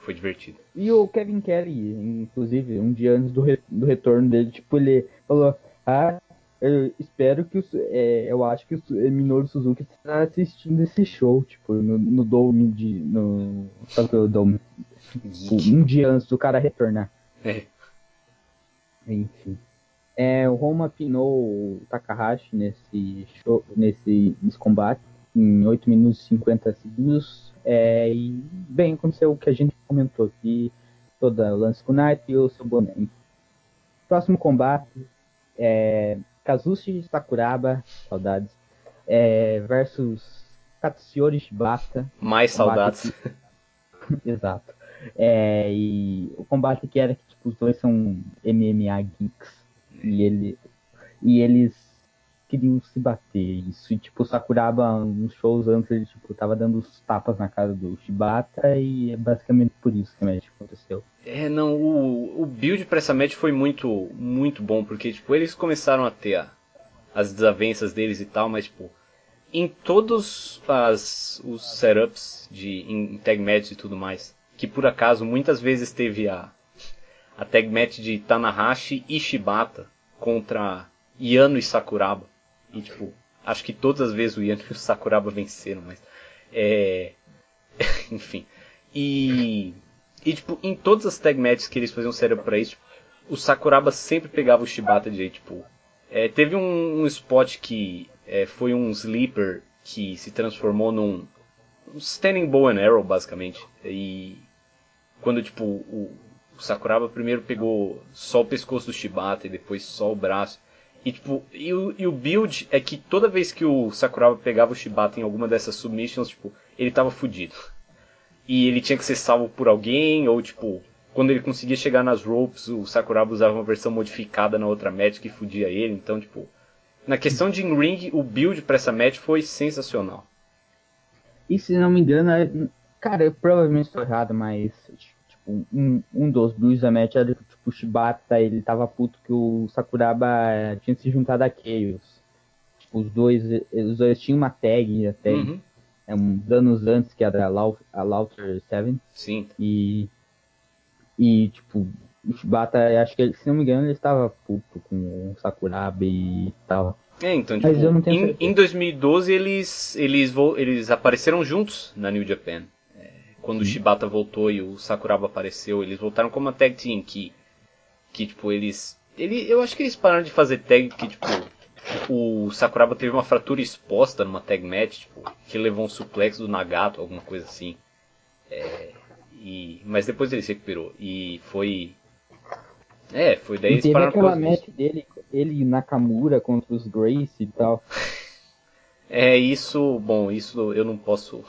Foi divertido. E o Kevin Kelly, inclusive, um dia antes do, re do retorno dele, tipo, ele falou: Ah, eu espero que o, é, eu acho que o Minoru Suzuki está assistindo esse show, tipo, no, no Dome de. No. Sabe o Dome? Tipo, um dia antes do cara retornar. É. Enfim. É, o Roma pinou o Takahashi nesse, show, nesse, nesse combate em 8 minutos e 50 segundos. É, e bem, aconteceu o que a gente comentou aqui, toda o lance com o Knight e o seu boné. Próximo combate é Kazushi Sakuraba, saudades, é, versus Katsuyori Shibata. Mais saudades. Que... (laughs) Exato. É, e o combate que era que tipo, os dois são MMA geeks e, ele, e eles queriam se bater. Isso, e, tipo, o Sakuraba, nos shows antes, ele, tipo, tava dando os tapas na cara do Shibata e é basicamente por isso que a match aconteceu. É, não, o, o build pra essa match foi muito, muito bom, porque, tipo, eles começaram a ter a, as desavenças deles e tal, mas, tipo, em todos as, os setups de em tag match e tudo mais, que por acaso muitas vezes teve a, a tag match de Tanahashi e Shibata contra Yano e Sakuraba. E tipo, acho que todas as vezes o Yano e o Sakuraba venceram, mas. É. (laughs) Enfim. E. E, tipo, em todas as tag matches que eles faziam sério pra isso, tipo, o Sakuraba sempre pegava o Shibata de jeito, tipo. É, teve um, um, spot que é, foi um sleeper que se transformou num um standing bow and arrow, basicamente. E quando, tipo, o, o Sakuraba primeiro pegou só o pescoço do Shibata e depois só o braço. E, tipo, e o, e o build é que toda vez que o Sakuraba pegava o Shibata em alguma dessas submissions, tipo, ele tava fudido. E ele tinha que ser salvo por alguém, ou tipo, quando ele conseguia chegar nas ropes, o Sakuraba usava uma versão modificada na outra match que fudia ele. Então, tipo, na questão de in-ring, o build para essa match foi sensacional. E se não me engano, é, cara, eu provavelmente estou errado, mas tipo, um, um dos builds da match era tipo, o Shibata ele tava puto que o Sakuraba tinha se juntado a Chaos. Tipo, os dois, os dois tinham uma tag até. Uhum. É, um, anos antes, que era a Lauter 7. Sim. E e, tipo, o Shibata, acho que, se não me engano, ele estava puto com o Sakuraba e tal. É, então, tipo, em, em, 2012 eles, eles, eles apareceram juntos na New Japan. Quando o Shibata voltou e o Sakuraba apareceu, eles voltaram como uma tag team que, que tipo, eles... Ele, eu acho que eles pararam de fazer tag que, tipo, o Sakuraba teve uma fratura exposta numa tag match, tipo, que levou um suplex do Nagato, alguma coisa assim. É, e, mas depois ele se recuperou. E foi. É, foi daí e teve aquela match dele, ele e Nakamura contra os Grace e tal. (laughs) É, isso, bom, isso eu não posso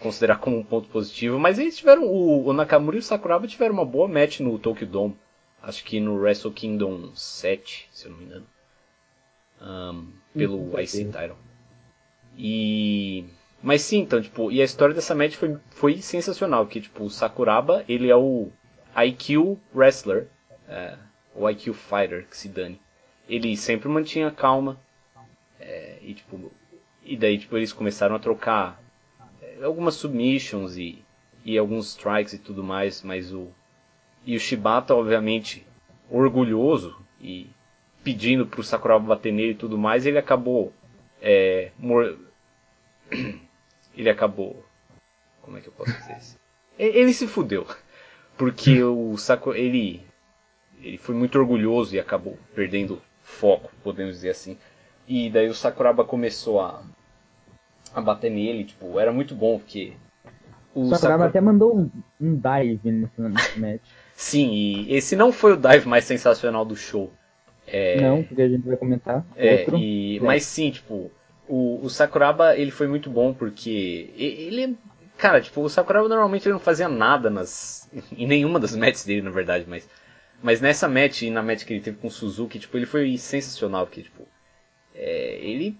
considerar como um ponto positivo, mas eles tiveram, o, o Nakamura e o Sakuraba tiveram uma boa match no Tokyo Dome, acho que no Wrestle Kingdom 7, se eu não me engano, um, pelo IC Title. E mas sim, então, tipo, e a história dessa match foi, foi sensacional, que, tipo, o Sakuraba, ele é o IQ Wrestler, é, o IQ Fighter, que se dane. Ele sempre mantinha calma, é, e, tipo, e daí, tipo, eles começaram a trocar algumas submissions e, e alguns strikes e tudo mais, mas o... E o Shibata, obviamente, orgulhoso e pedindo pro Sakuraba bater nele e tudo mais, ele acabou é, mor (coughs) ele acabou. Como é que eu posso dizer isso? Ele se fudeu. Porque o Saco. Ele. Ele foi muito orgulhoso e acabou perdendo foco, podemos dizer assim. E daí o Sakuraba começou a. a bater nele, tipo, era muito bom, porque. O Sakuraba Sakura... até mandou um, um dive nesse match. Sim, e esse não foi o dive mais sensacional do show. É... Não, porque a gente vai comentar. É, e... Mas sim, tipo, o, o Sakuraba, ele foi muito bom porque ele cara, tipo, o Sakuraba normalmente ele não fazia nada nas em nenhuma das matches dele, na verdade, mas mas nessa match e na match que ele teve com o Suzuki, tipo, ele foi sensacional, porque tipo, é, ele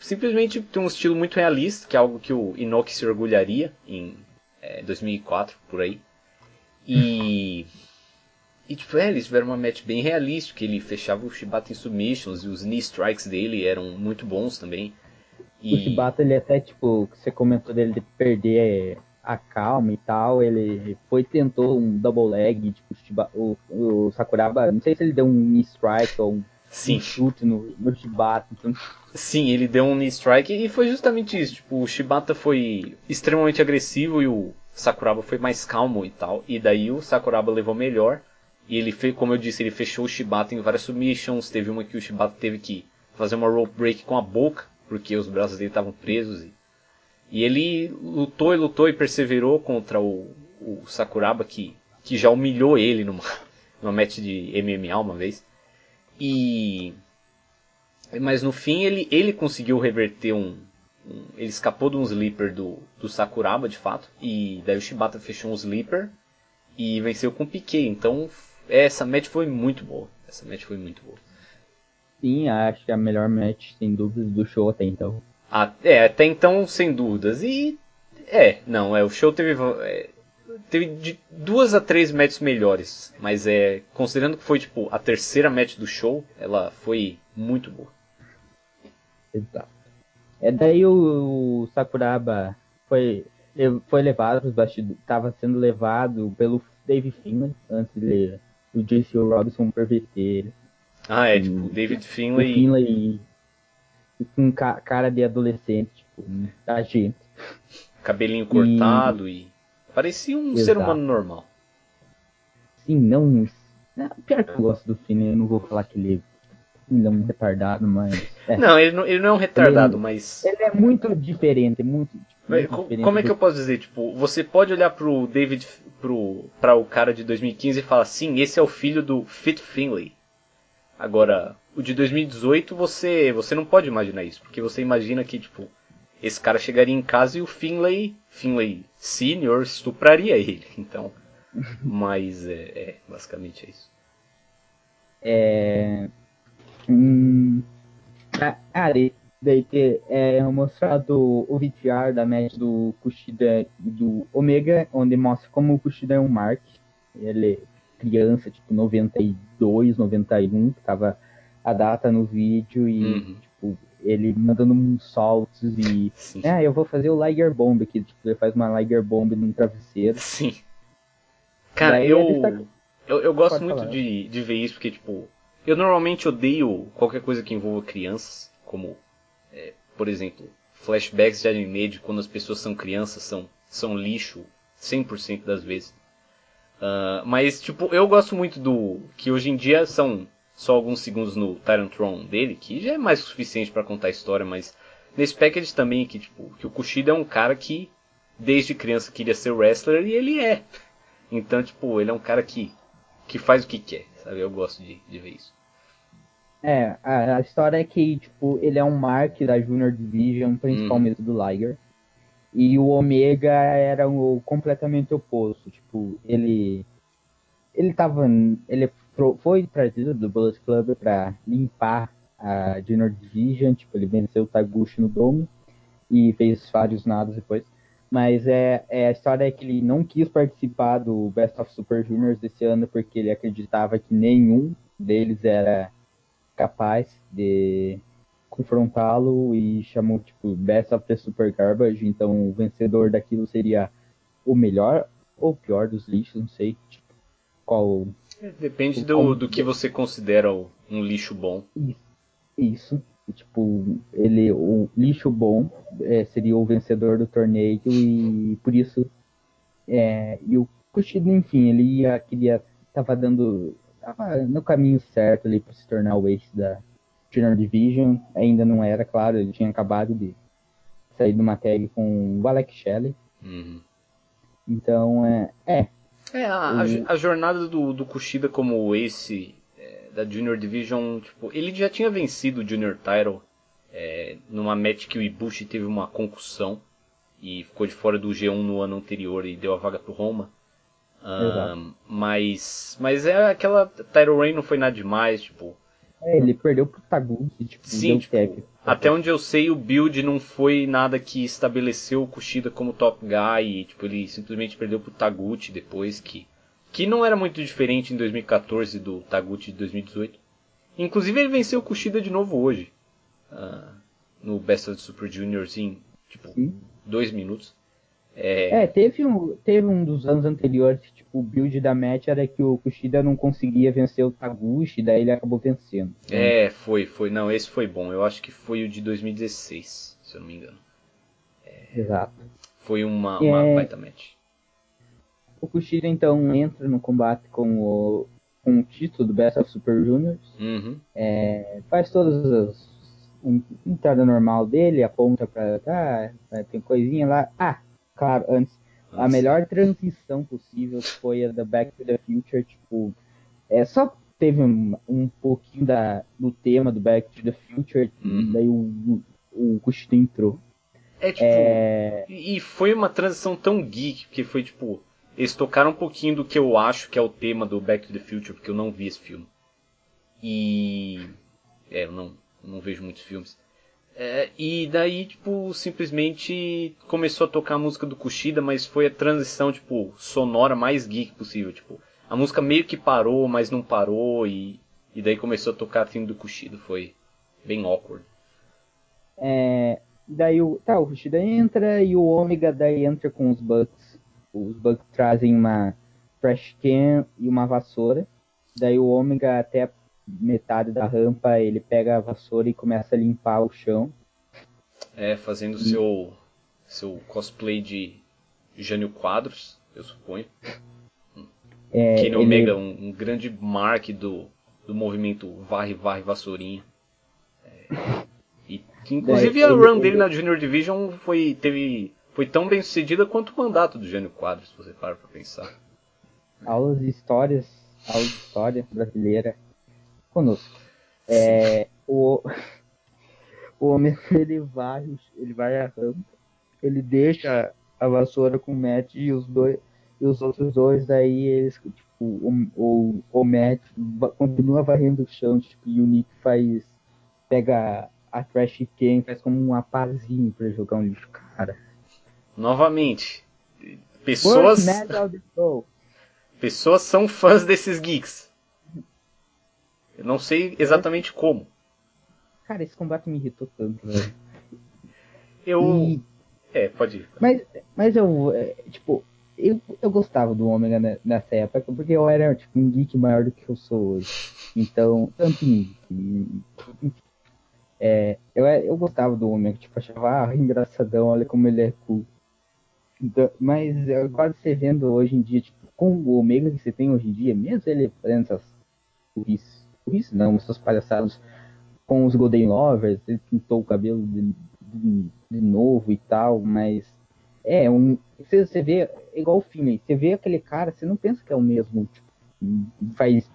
simplesmente tem um estilo muito realista, que é algo que o Inoki se orgulharia em é, 2004 por aí. E e tipo, é, eles tiveram uma match bem realista, que ele fechava o Shibata em submissions e os knee strikes dele eram muito bons também. E... O Shibata, ele até, tipo, que você comentou dele de perder a calma e tal, ele foi tentou um double leg, tipo, o, o, Sakuraba, não sei se ele deu um knee strike ou um, Sim. chute no, no Shibata. Então... Sim, ele deu um knee strike e foi justamente isso, tipo, o Shibata foi extremamente agressivo e o Sakuraba foi mais calmo e tal, e daí o Sakuraba levou melhor, e ele fez, como eu disse, ele fechou o Shibata em várias submissions, teve uma que o Shibata teve que fazer uma rope break com a boca, porque os braços dele estavam presos. E, e, ele lutou e lutou e perseverou contra o, o Sakuraba, que, que já humilhou ele numa, (laughs) numa match de MMA uma vez. E. Mas no fim ele, ele conseguiu reverter um, um, Ele escapou de um sleeper do, do Sakuraba de fato. E daí o Shibata fechou um sleeper e venceu com o Piquet. Então essa match foi muito boa. Essa match foi muito boa. Sim, acho que é a melhor match, sem dúvidas, do show até então. Ah, é, até então, sem dúvidas. E. É, não, é, o show teve. É, teve de duas a três matches melhores. Mas é. Considerando que foi tipo a terceira match do show, ela foi muito boa. Exato. É daí o, Sakuraba foi, foi levado para os bastidores. Estava sendo levado pelo Dave Finlay antes de o JC Robinson perverter. Ah, é, tipo, David Finlay. Finlay com cara de adolescente, tipo, da gente. Cabelinho cortado e. Parecia um Exato. ser humano normal. Sim, não. É, pior que eu gosto do filme, eu não vou falar que ele ele é um retardado, mas. É. Não, ele não, ele não é um retardado, ele, mas. Ele é muito diferente, muito. muito como, diferente como é que eu posso dizer? Tipo, você pode olhar pro David, pro, pra o cara de 2015 e falar, sim, esse é o filho do Fit Finley. Agora, o de 2018 você, você não pode imaginar isso, porque você imagina que, tipo, esse cara chegaria em casa e o Finley, Finley Senior, estupraria ele. (laughs) Então, mas é, é basicamente é isso. É, Hum, ah, daí, daí ter é, mostrado o VTR da match do Kushida e do Omega, onde mostra como o Kushida é um Mark. Ele é criança, tipo 92, 91, que tava a data no vídeo e uhum. tipo, ele mandando uns saltos e. Sim. Ah, eu vou fazer o Liger Bomb aqui. Tipo, ele faz uma Liger Bomb num travesseiro. Sim. Cara, eu, tá... eu, eu gosto Pode muito de, de ver isso, porque, tipo, eu normalmente odeio qualquer coisa que envolva crianças, como, é, por exemplo, flashbacks de anime de quando as pessoas são crianças, são, são lixo 100% das vezes. Uh, mas, tipo, eu gosto muito do. que hoje em dia são só alguns segundos no Tyrant Throne dele, que já é mais suficiente para contar a história, mas nesse package também, que, tipo, que o Kushida é um cara que desde criança queria ser wrestler e ele é. Então, tipo, ele é um cara que, que faz o que quer. Sabe? Eu gosto de, de ver isso. É, a, a, história é que, tipo, ele é um Mark da Junior Division, principalmente uhum. do Liger. E o Omega era o completamente oposto. Tipo, ele. Ele tava. Ele foi trazido do Bullet Club para limpar a Junior Division. Tipo, ele venceu o Taguchi no Dome e fez vários nados depois. Mas é, é, a história é que ele não quis participar do Best of Super Juniors desse ano porque ele acreditava que nenhum deles era capaz de confrontá-lo e chamou tipo Best of the Super Garbage. Então o vencedor daquilo seria o melhor ou pior dos lixos, não sei tipo, qual. Depende do, do que você considera um lixo bom. Isso tipo, ele, o lixo bom é, seria o vencedor do torneio e por isso é, e o Kushida, enfim, ele ia, queria, tava dando, tava no caminho certo ali para se tornar o ace da Junior Division, ainda não era, claro, ele tinha acabado de sair de uma tag com o Alex Shelley. Uhum. Então, é, é. É, a, a jornada do, do Kushida como ace da Junior Division, tipo, ele já tinha vencido o Junior Title é, numa match que o Ibushi teve uma concussão e ficou de fora do G1 no ano anterior e deu a vaga pro Roma. Um, mas, mas é aquela Title Reign não foi nada demais, tipo. É, ele perdeu pro Taguchi, tipo, Sim, tipo, até onde eu sei, o build não foi nada que estabeleceu o Kushida como top guy, e, tipo, ele simplesmente perdeu pro Taguchi depois, que que não era muito diferente em 2014 do Taguchi de 2018. Inclusive ele venceu o Kushida de novo hoje, uh, no Best of Super Juniors em tipo Sim. dois minutos. É... é, teve, um, teve um dos anos anteriores que tipo, o build da match era que o Kushida não conseguia vencer o Taguchi, daí ele acabou vencendo. É, foi, foi. Não, esse foi bom. Eu acho que foi o de 2016, se eu não me engano. É, Exato. Foi uma, uma é... baita match. O Kushida então entra no combate com o, com o título do Best of Super Juniors. Uhum. É, faz todas as entrada normal dele, aponta pra tá, tem coisinha lá. Ah, claro, antes. Nossa. A melhor transição possível foi a da Back to the Future, tipo, é só teve um, um pouquinho da, do tema do Back to the Future, uhum. daí o, o, o Kushida entrou. É tipo, é... e foi uma transição tão geek, que foi tipo, eles tocaram um pouquinho do que eu acho que é o tema do Back to the Future, porque eu não vi esse filme. E. É, eu não, não vejo muitos filmes. É, e daí, tipo, simplesmente começou a tocar a música do Kushida, mas foi a transição, tipo, sonora mais geek possível. Tipo, a música meio que parou, mas não parou, e, e daí começou a tocar a theme do Kushida. Foi bem awkward. É, daí o, tá, o Kushida entra e o Omega daí entra com os Bucks os bugs trazem uma trash can e uma vassoura. Daí o Ômega até metade da rampa, ele pega a vassoura e começa a limpar o chão. É, fazendo seu seu cosplay de Jânio Quadros, eu suponho. É, Kenny ele... Omega, um, um, grande mark do, do movimento Varre Varre Vassourinha. É, e, inclusive é, a run ele, dele na Junior Division foi, teve, foi tão bem sucedida quanto o mandato do Jânio Quadros, se você para pra pensar. Aulas de histórias, aulas de história brasileira conosco. É, o, (laughs) o homem ele vai, ele vai a rampa, ele deixa a vassoura com o Matt e os dois e os outros dois daí eles tipo o, o, o Matt continua varrendo o chão tipo, e o Nick faz pega a trash can faz como um aparzinho para jogar um lixo cara. Novamente pessoas pessoas são fãs desses geeks eu não sei exatamente como cara esse combate me irritou tanto velho eu e... é pode ir mas mas eu é, tipo eu, eu gostava do Ômega nessa época, porque eu era tipo, um geek maior do que eu sou hoje. Então, tanto em, é, eu, eu gostava do Ômega, tipo, achava ah, engraçadão, olha como ele é cool. Então, mas agora você vendo hoje em dia, tipo, com o Ômega que você tem hoje em dia, mesmo ele fazendo essas burrice, burrice não, essas palhaçadas com os Golden Lovers, ele pintou o cabelo de, de, de novo e tal, mas é um, você, você vê, igual o filme, você vê aquele cara, você não pensa que é o mesmo, tipo, faz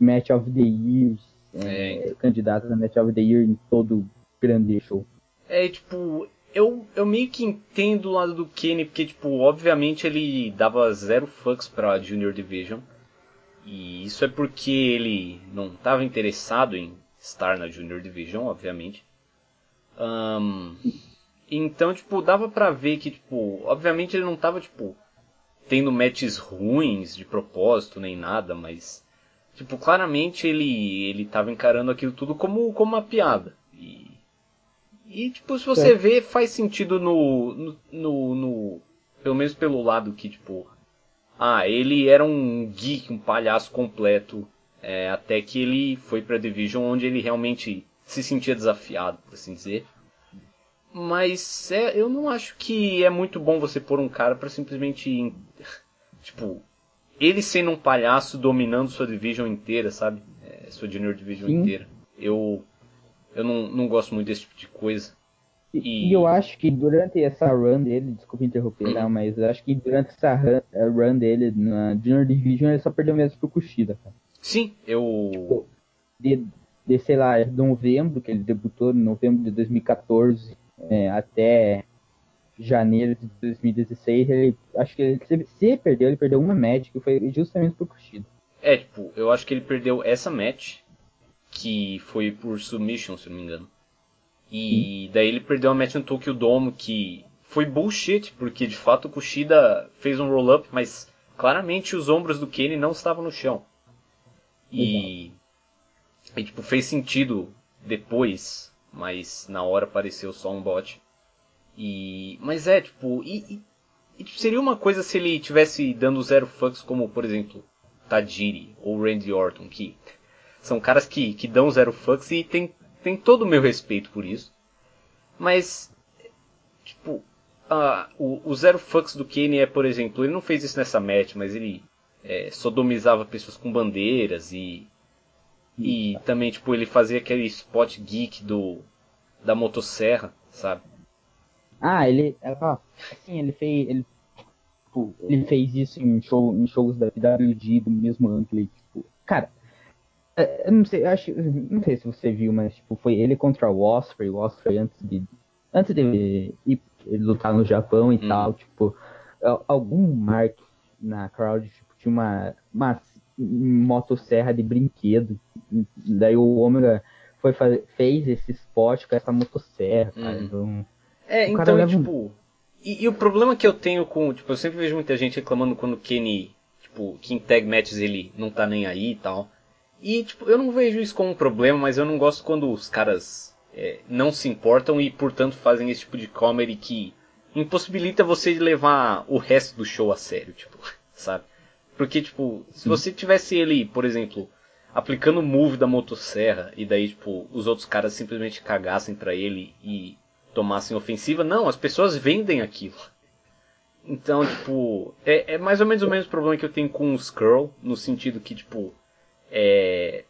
Match of the Year, é, é. candidato a Match of the Year em todo grande show. É, tipo, eu, eu meio que entendo o lado do Kenny, porque, tipo, obviamente ele dava zero fucks pra Junior Division. E isso é porque ele não estava interessado em estar na Junior Division, obviamente. Um, então, tipo, dava pra ver que, tipo, obviamente ele não tava, tipo, tendo matches ruins de propósito nem nada, mas, tipo, claramente ele, ele tava encarando aquilo tudo como, como uma piada. E, e tipo, se você é. vê, faz sentido no, no, no, no, pelo menos pelo lado que, tipo, ah, ele era um geek, um palhaço completo, é, até que ele foi pra Division onde ele realmente se sentia desafiado, por assim dizer. Mas é, eu não acho que é muito bom você pôr um cara para simplesmente. (laughs) Tipo, ele sendo um palhaço dominando sua division inteira, sabe? É, sua junior division Sim. inteira. Eu. Eu não, não gosto muito desse tipo de coisa. E... e eu acho que durante essa run dele, desculpa interromper, não, mas eu acho que durante essa run, run dele na Junior Division ele só perdeu mesmo pro Kushida, cara. Sim, eu. Tipo, de, de, sei lá, novembro, que ele debutou, em novembro de 2014, é, até janeiro de 2016, ele, acho que ele, se ele perdeu, ele perdeu uma match que foi justamente por Kushida. É, tipo, eu acho que ele perdeu essa match, que foi por submission, se não me engano. E daí ele perdeu a match no Tokyo Dome, que foi bullshit, porque de fato o Kushida fez um roll-up, mas claramente os ombros do Kenny não estavam no chão. E, e tipo, fez sentido depois mas na hora apareceu só um bot. E, mas é, tipo, e, e, tipo, seria uma coisa se ele tivesse dando zero fucks, como por exemplo, Tajiri ou Randy Orton, que são caras que, que dão zero fucks e tem, tem todo o meu respeito por isso. Mas, tipo, o, o zero fucks do Kane é, por exemplo, ele não fez isso nessa match, mas ele é, sodomizava pessoas com bandeiras e e também, tipo, ele fazia aquele spot geek do da motosserra, sabe? Ah, ele. Assim, ele fez. Ele, tipo, ele fez isso em, show, em shows da PWG do mesmo ângulo. Tipo, cara, é, eu não sei, eu acho. Não sei se você viu, mas tipo, foi ele contra o Osprey, o Osprey antes de. Antes de ir, lutar no Japão e hum. tal, tipo, algum mark na crowd, tipo, tinha uma, uma motosserra de brinquedo. Daí o Ômega foi fazer, fez esse spot com essa motosserra, cara. Uhum. Então, é, então, tipo. E, e, o problema que eu tenho com. Tipo, eu sempre vejo muita gente reclamando quando o Kenny. Tipo, que em tag matches ele não tá nem aí e tal. E, tipo, eu não vejo isso como um problema, mas eu não gosto quando os caras é, não se importam e, portanto, fazem esse tipo de comedy que impossibilita você de levar o resto do show a sério, tipo, (laughs) sabe? Porque, tipo, se você tivesse ele, por exemplo, aplicando o move da motosserra e daí, tipo, os outros caras simplesmente cagassem para ele e tomassem ofensiva. Não, as pessoas vendem aquilo. Então, tipo, é, é, mais ou menos o mesmo problema que eu tenho com o Skrull, no sentido que, tipo, é,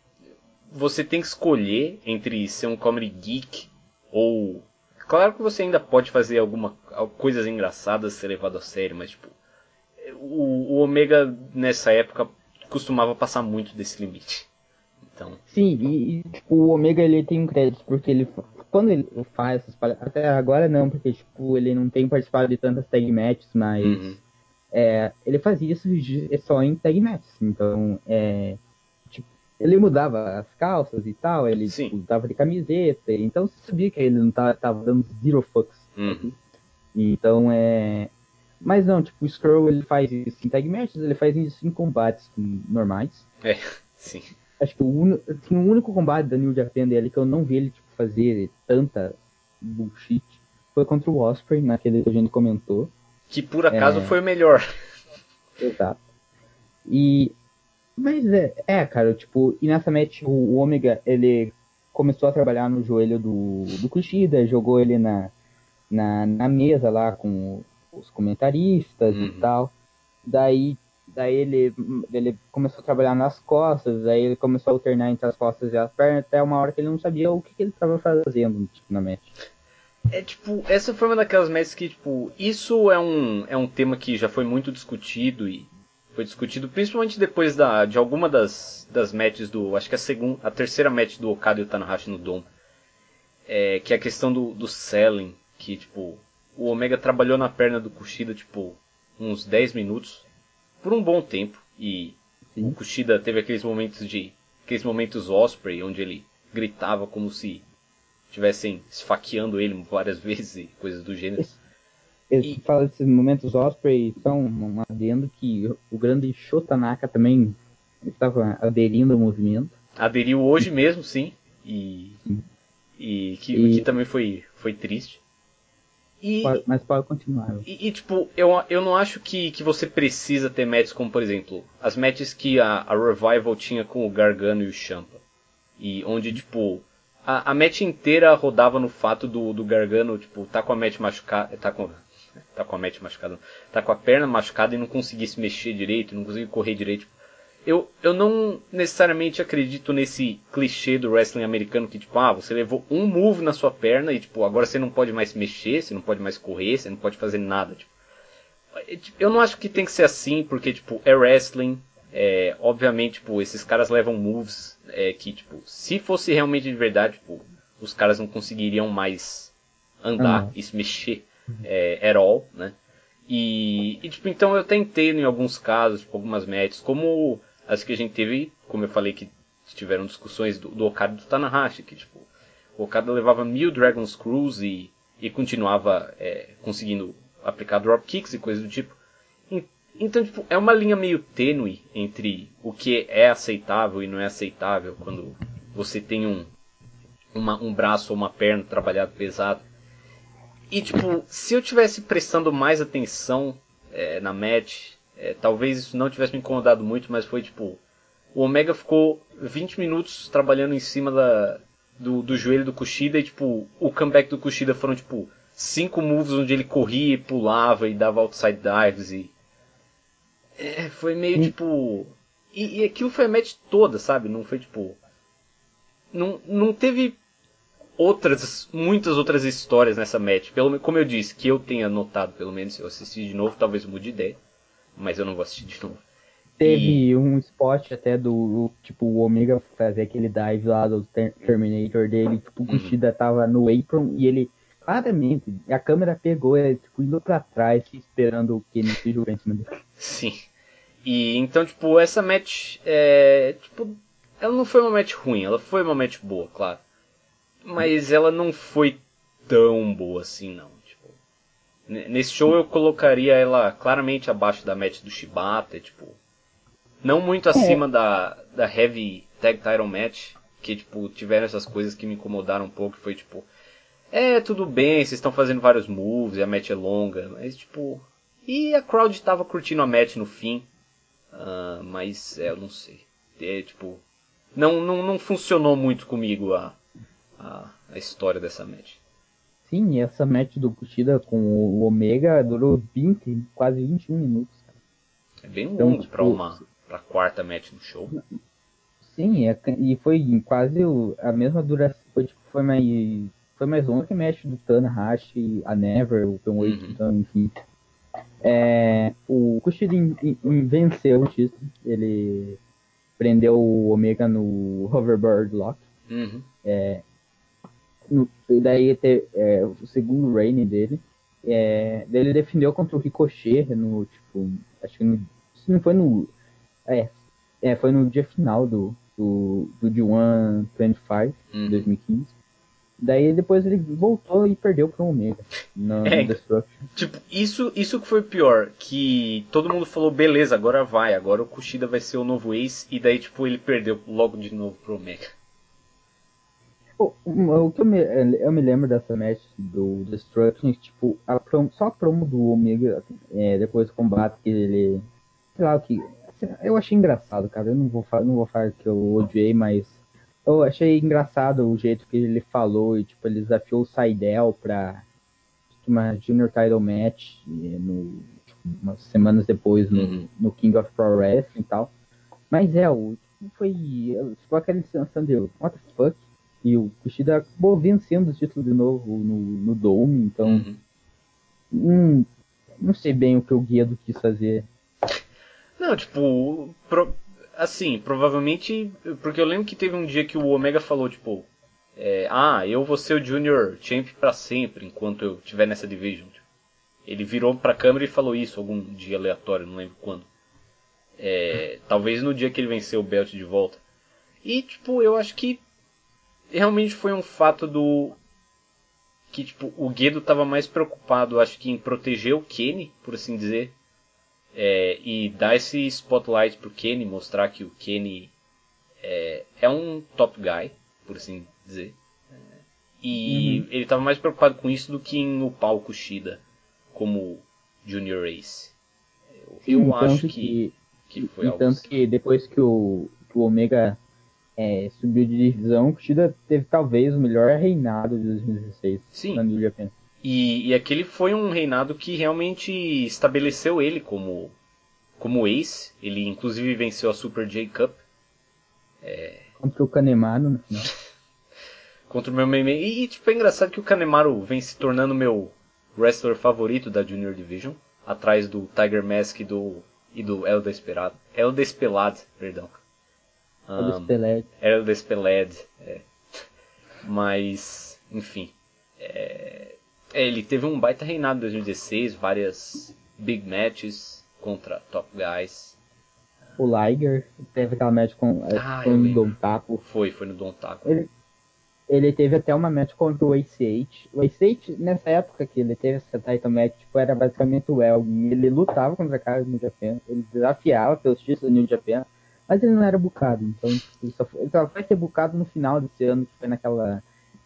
você tem que escolher entre ser um comedy geek ou. Claro que você ainda pode fazer alguma coisas engraçadas, ser levado a sério, mas, tipo, o, o Omega nessa época costumava passar muito desse limite. Então... Sim, e, e tipo, o Omega ele tem um crédito, porque ele quando ele faz essas até agora não, porque tipo, ele não tem participado de tantas tag matches, mas uhum. é, ele fazia isso só em tag matches. Então, é, ele mudava as calças e tal, ele tipo, dava de camiseta, então você sabia que ele não tava, tava dando zero fucks. Uhum. Então é. Mas não, tipo, o Skrull ele faz isso em tag matches, ele faz isso em combates normais. É, (laughs) sim. Acho que o, un... assim, o único combate da New Japan dele que eu não vi ele tipo, fazer tanta bullshit foi contra o Osprey, naquele que a gente comentou. Que por acaso é... foi o melhor. (laughs) Exato. E. Mas é, é, cara, tipo, e nessa match o, Omega, ele começou a trabalhar no joelho do, do Kushida, jogou ele na, na, na mesa lá com os comentaristas uhum. e tal. Daí Daí ele, ele começou a trabalhar nas costas, aí ele começou a alternar entre as costas e as pernas, até uma hora que ele não sabia o que, que ele estava fazendo tipo, na match. É tipo, essa foi uma daquelas matches que, tipo, isso é um, é um tema que já foi muito discutido e foi discutido principalmente depois da, de alguma das, das matches do, acho que a segunda, a terceira match do Okada e o Tanahashi no Dom. É, que é a questão do, do selling, que, tipo, o Omega trabalhou na perna do Kushida, tipo, uns 10 minutos por um bom tempo e Sim. o Kushida teve aqueles momentos de aqueles momentos Osprey onde ele gritava como se estivessem esfaqueando ele várias (laughs) vezes e coisas do gênero. Esse, e... fala desses momentos Osprey são um adendo que o grande Shotanaka também estava aderindo ao movimento. Aderiu hoje mesmo, sim, e, e que, e... que também foi, foi triste. E, mas pode continuar. E, e, tipo, eu, eu não acho que, que você precisa ter matches como, por exemplo, as matches que a, a Revival tinha com o Gargano e o Champa. E onde, tipo, a, a match inteira rodava no fato do, do Gargano, tipo, tá com a match machucada. Tá com, tá com a match machucada. Tá com a perna machucada e não conseguia se mexer direito, não conseguia correr direito. Eu, eu não necessariamente acredito nesse clichê do wrestling americano que, tipo, ah, você levou um move na sua perna e, tipo, agora você não pode mais mexer, você não pode mais correr, você não pode fazer nada, tipo. É, tipo eu não acho que tem que ser assim, porque, tipo, é wrestling, é, obviamente, tipo, esses caras levam moves é, que, tipo, se fosse realmente de verdade, tipo, os caras não conseguiriam mais andar uhum. e se mexer é, at all, né? E, e, tipo, então eu tentei em alguns casos, tipo, algumas matches, como as que a gente teve, como eu falei que tiveram discussões do, do Okada e do Tanahashi, que tipo, o Okada levava mil Dragon Screws e, e continuava é, conseguindo aplicar dropkicks e coisas do tipo. Então, tipo, é uma linha meio tênue entre o que é aceitável e não é aceitável quando você tem um, uma, um braço ou uma perna trabalhado pesado. E, tipo, se eu tivesse prestando mais atenção é, na match, é, talvez isso não tivesse me incomodado muito, mas foi tipo. O Omega ficou 20 minutos trabalhando em cima da, do, do joelho do Kushida e tipo, o comeback do Kushida foram tipo cinco moves onde ele corria e pulava e dava outside dives e. É, foi meio hum. tipo. E, e aquilo foi a match toda, sabe? Não foi tipo. Não, não teve outras, muitas outras histórias nessa match. Pelo, como eu disse, que eu tenha notado, pelo menos, se eu assistir de novo, talvez mude de ideia mas eu não vou assistir de novo. Teve e... um spot até do, tipo, o Omega fazer aquele dive lá do Terminator dele, tipo, o. Kushida uhum. tava no apron e ele, claramente, a câmera pegou ele, tipo, indo pra trás, esperando o se jogar em cima dele. (laughs) Sim. E então, tipo, essa match, é, tipo, ela não foi uma match ruim, ela foi uma match boa, claro. Mas ela não foi tão boa assim, não. Nesse show eu colocaria ela claramente abaixo da match do Shibata, tipo. Não muito acima é. da, da Heavy Tag Title Match, que tipo, tiveram essas coisas que me incomodaram um pouco, foi tipo. É, tudo bem, vocês estão fazendo vários moves a match é longa, mas tipo. E a crowd tava curtindo a match no fim. Uh, mas é, eu não sei. É tipo. não, não, não funcionou muito comigo a, a, a história dessa match. Sim, essa match do Kushida com o Omega durou 20, quase 21 minutos. É bem então, longo tipo, para uma pra quarta match no show. Sim, é, e foi quase o, a mesma duração. Foi, tipo, foi mais foi mais longa que a match do Tanahashi, a Never, o Open Weight, uhum. então, enfim. É, o Kushida venceu o título. Ele prendeu o Omega no Hoverboard Lock. Uhum. É, no, e daí ter, é, o segundo reign dele. É, ele defendeu contra o Ricochet no, tipo, acho que no, não foi no, é, é, foi no dia final do, do, do D1 25, uhum. 2015. Daí depois ele voltou e perdeu pro Omega no, é, no Destruction. Tipo, isso, isso que foi pior, que todo mundo falou, beleza, agora vai, agora o Kushida vai ser o novo Ace, e daí tipo ele perdeu logo de novo pro Omega. O, o que eu me, eu me lembro dessa match do Destruction, tipo, a promo, só a promo do Omega, é, depois do combate que ele. Sei lá o que. Assim, eu achei engraçado, cara. Eu não vou, não vou falar que eu odiei, mas eu achei engraçado o jeito que ele falou e tipo, ele desafiou o Seidel pra uma Junior Title Match no, tipo, umas semanas depois no, uhum. no, King of Pro Wrestling e tal. Mas é, o foi. Ficou aquela sensação de what the fuck? E o Kushida acabou vencendo o título de novo no, no Dome, então. Uhum. Hum, não sei bem o que o Guedo quis fazer. Não, tipo, pro, assim, provavelmente. Porque eu lembro que teve um dia que o Omega falou, tipo. É, ah, eu vou ser o Junior Champ para sempre enquanto eu estiver nessa division. Ele virou pra câmera e falou isso algum dia aleatório, não lembro quando. É, talvez no dia que ele venceu o belt de volta. E, tipo, eu acho que realmente foi um fato do. Que, tipo, o Guedo tava mais preocupado, acho que, em proteger o Kenny, por assim dizer, é, e dar esse spotlight pro Kenny, mostrar que o Kenny é, é um top guy, por assim dizer. E uhum. ele estava mais preocupado com isso do que em upar o Kushida como Junior Ace. Eu, Sim, acho que, que, que foi algo tanto assim. que depois que o, que o Omega é, subiu de divisão, o Kushida teve talvez o melhor reinado de 2016 Sim. na New Japan. E, e aquele foi um reinado que realmente estabeleceu ele como, como ace. Ele inclusive venceu a Super J Cup. É... Contra o Kanemaru no final. (laughs) Contra o meu meme. E, tipo, é engraçado que o Kanemaru vem se tornando meu wrestler favorito da Junior Division. Atrás do Tiger Mask e do, e do El Desperado. El Despelad, perdão. Um, El Despelad. El Despelad, é. Mas, enfim. É, é, ele teve um baita reinado em 2016, várias big matches contra top guys. O Liger teve aquela match com, é, ah, Don Taco. Foi, foi no Don Taco. Ele, ele teve até uma match contra o Ace 8. O Ace 8, nessa época que ele teve essa title match, tipo, era basicamente o Elgin. Ele lutava contra caras do New Japan, ele desafiava pelos títulos do New Japan, mas ele não era bucado. Então, ele só, foi, ele só foi ser bucado no final desse ano, que foi naquela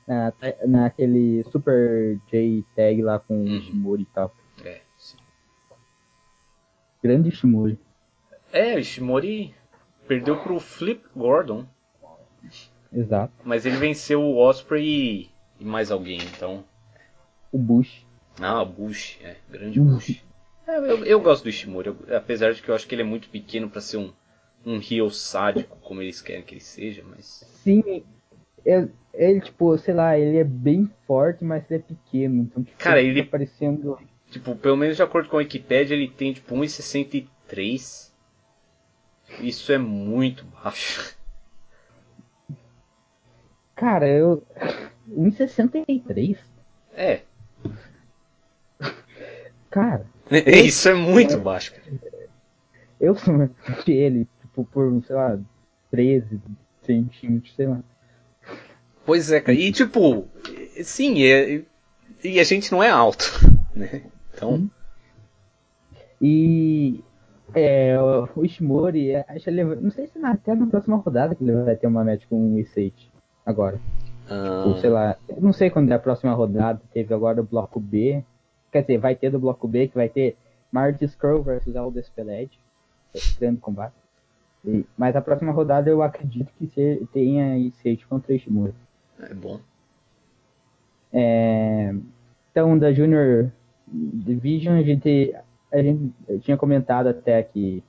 na, naquele Super J tag lá com o Ishimori e tal. É, sim. Grande Ishimori. É, o Ishimori perdeu pro Flip Gordon. Exato. Mas ele venceu o Osprey e, e mais alguém, então. O Bush. Ah, o Bush, é, grande uhum. Bush. É, eu, eu gosto do Ishimori, eu, apesar de que eu acho que ele é muito pequeno para ser um, um heel sádico, como eles querem que ele seja, mas. Sim, é, ele, tipo, sei lá, ele é bem forte, mas ele é pequeno. Então, tipo, Cara, ele. Tá parecendo... Tipo, pelo menos de acordo com a Wikipedia, ele tem tipo 1,63. Isso é muito baixo. Cara, eu. 1,63? É. Cara. (laughs) Isso é muito baixo, cara. Eu sou que (laughs) ele, tipo, por, sei lá, 13 centímetros, sei lá. Pois é, cara. E tipo, sim, e, e a gente não é alto, (laughs) né? Então. Hum. E é, o Ishimori, acho ele, não sei se na, até na próxima rodada que ele vai ter uma match com o Isate agora. Ah. Tipo, sei lá, não sei quando é a próxima rodada, teve agora o bloco B. Quer dizer, vai ter do bloco B que vai ter Marty Skrull versus Aldous Peled. Grande combate. Mas a próxima rodada eu acredito que tenha Sage contra Ishimura. É bom. É, então, da Junior Division, a gente, a gente tinha comentado até que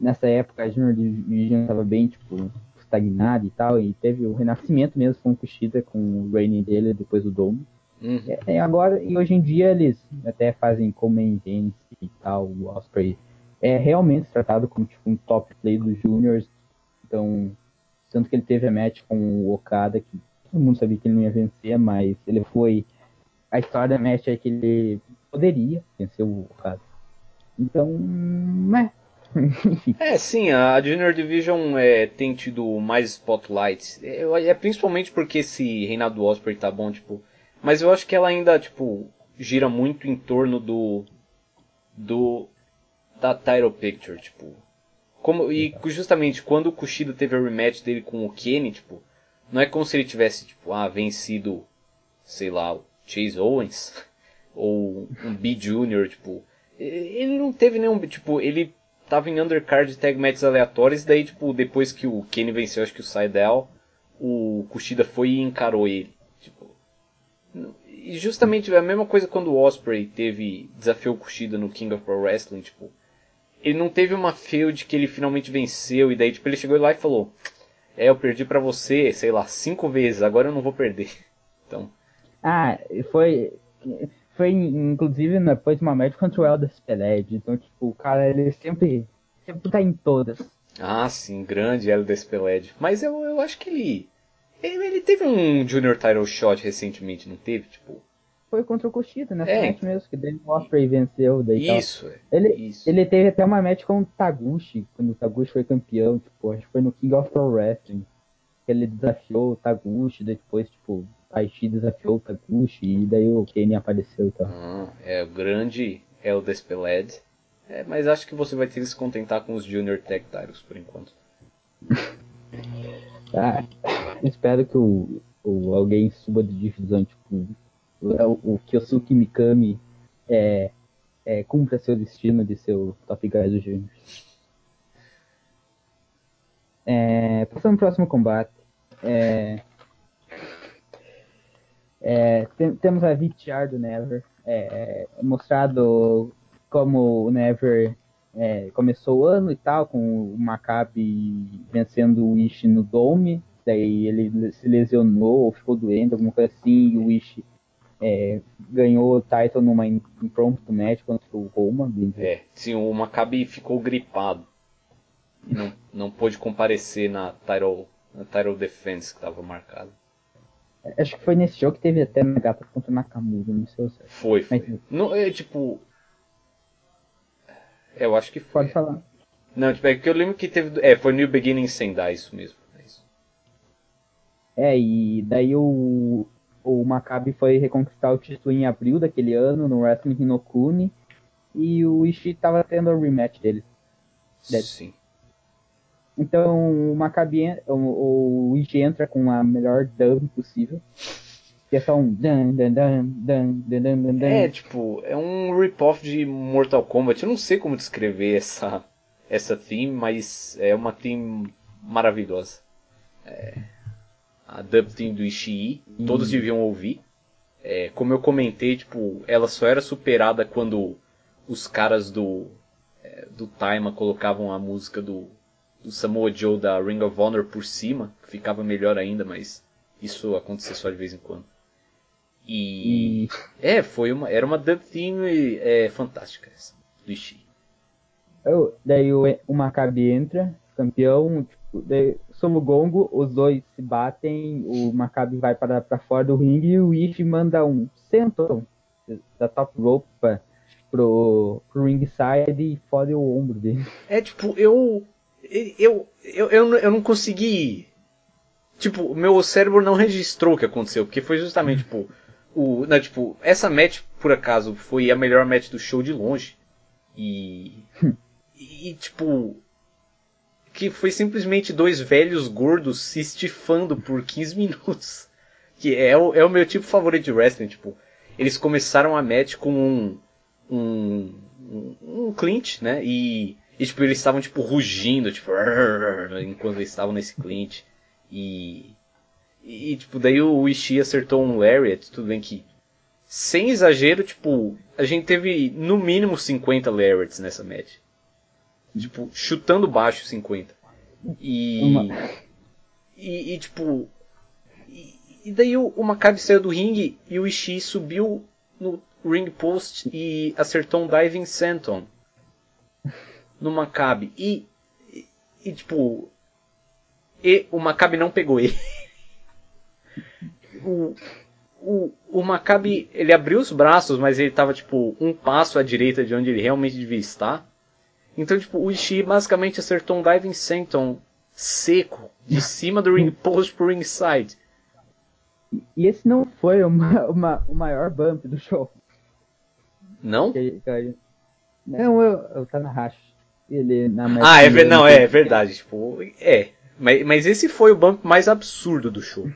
nessa época a Junior Division estava bem, tipo, estagnada e tal, e teve o renascimento mesmo com o Kushida, com o reign dele depois do Dome. Uhum. É, agora, e hoje em dia eles até fazem events e tal, o Osprey é realmente tratado como tipo, um top play dos juniors. Então, tanto que ele teve a match com o Okada, que todo mundo sabia que ele não ia vencer, mas ele foi. A história da match é que ele poderia vencer o Okada. Então, né? (laughs) é, sim, a Junior Division é, tem tido mais spotlights. É, é principalmente porque esse reinado do Osprey tá bom, tipo. Mas eu acho que ela ainda, tipo, gira muito em torno do. do da title picture, tipo. Como, e justamente quando o Kushida teve a rematch dele com o Kenny, tipo, não é como se ele tivesse, tipo, ah, vencido, sei lá, o Chase Owens, (laughs) ou um B Junior, tipo, ele não teve nenhum, tipo, ele tava em undercard tag matches aleatórios, daí, tipo, depois que o Kenny venceu, acho que o Seidel, o Kushida foi e encarou ele, tipo, e justamente a mesma coisa quando o Osprey teve, desafiou o Kushida no King of Pro Wrestling, tipo, ele não teve uma field que ele finalmente venceu e daí tipo ele chegou lá e falou: "É, eu perdi para você, sei lá, cinco vezes, agora eu não vou perder". (laughs) Então, ah, foi foi inclusive depois uma match contra o Elder Speled, então tipo, o cara ele sempre sempre tá em todas. Ah, sim, grande Elder Speled. Mas eu, eu acho que ele, ele ele teve um Junior Title Shot recentemente, não teve, tipo, foi contra o Kushida nessa é. match mesmo, que o Osprey venceu. Daí isso, tal. Ele, isso. ele teve até uma match com o Taguchi, quando o Taguchi foi campeão, tipo, acho que foi no King of Pro Wrestling. Que ele desafiou o Taguchi, depois, tipo, Taichi desafiou o Taguchi, e daí o Kenny apareceu e tal. Ah, é o grande Elder Speled. É, mas acho que você vai ter que se contentar com os Junior Tech Titles por enquanto. (laughs) ah, espero que o, o alguém suba de divisão, tipo, é o, o Kyosuke Mikami é, é, cumpra seu destino de ser o Top Guy do Júnior. É, passando pro próximo combate. É, é, tem, temos a VTR do Never. É, é, mostrado como o Never é, começou o ano e tal, com o Maccabi vencendo o Wish no Dome. Daí ele se lesionou ou ficou doente, alguma coisa assim, e o Wish é, ganhou o title numa impromptu match contra o Roman. É, sim, o Maccabi ficou gripado. E não, não pôde comparecer na title, na title defense que estava marcada. Acho que foi nesse jogo que teve até Nagata contra Nakamura, não sei se Foi, foi. Mas, não, é tipo. É, eu acho que foi. Pode falar. Não, tipo, é que eu lembro que teve. É, foi New Beginning Sendai, isso mesmo. É, isso. é e daí o, o Maccabi foi reconquistar o título em abril daquele ano no Wrestling Hinokuni e o Ishii estava tendo a rematch dele. Sim. Então o Maccabi, o, o Ishii entra com a melhor dub possível. Que é só um dan, dan, dan, dan, dan, dan, dan. É, tipo, é um rip-off de Mortal Kombat. Eu não sei como descrever essa, essa theme, mas é uma theme maravilhosa. É, a dub do Ishii, hum. todos deviam ouvir. É, como eu comentei, tipo, ela só era superada quando os caras do é, do Taima colocavam a música do, do Samoa Joe da Ring of Honor por cima, ficava melhor ainda, mas isso acontecia só de vez em quando. E, e... é, foi uma era uma dub theme é, fantástica essa, do Ishii. daí o, o Maccabi entra, campeão, tipo, daí, solo gongo, os dois se batem, o Maccabi vai para, para fora do ringue e o Ishi manda um senton da top rope pro, pro ringside e fode o ombro dele. É tipo, eu eu, eu, eu, eu não consegui. Tipo, meu cérebro não registrou o que aconteceu, porque foi justamente, tipo, o, né, tipo, essa match, por acaso, foi a melhor match do show de longe. E. (laughs) e, tipo, que foi simplesmente dois velhos gordos se estifando por 15 minutos. Que é o, é o meu tipo favorito de wrestling, tipo, eles começaram a match com um, um, um, clinch, né, e E, tipo, eles estavam, tipo, rugindo, tipo, (laughs) enquanto eles estavam nesse cliente. E, e, tipo, daí o Ishii acertou um Lariat, tudo bem que, sem exagero, tipo, a gente teve no mínimo 50 Lariats nessa match. Tipo, chutando baixo 50. E, Uma... e, e, tipo, e, e daí o, o Maccabi saiu do ringue e o Ishii subiu no ring post e acertou um diving senton no Maccabi. E, e, e, tipo, e o Maccabi não pegou ele. (laughs) o, o, o Maccabi, ele abriu os braços, mas ele tava, tipo, um passo à direita de onde ele realmente devia estar. Então, tipo, o Ishii basicamente acertou um diving senton seco de (laughs) cima do ring post pro ringside. E esse não foi uma, uma, o maior bump do show. Não? Não, eu, eu tá na racha. Ele na Ah, é, ver, não, é, é verdade. Tipo, é. Mas, mas esse foi o bump mais absurdo do show.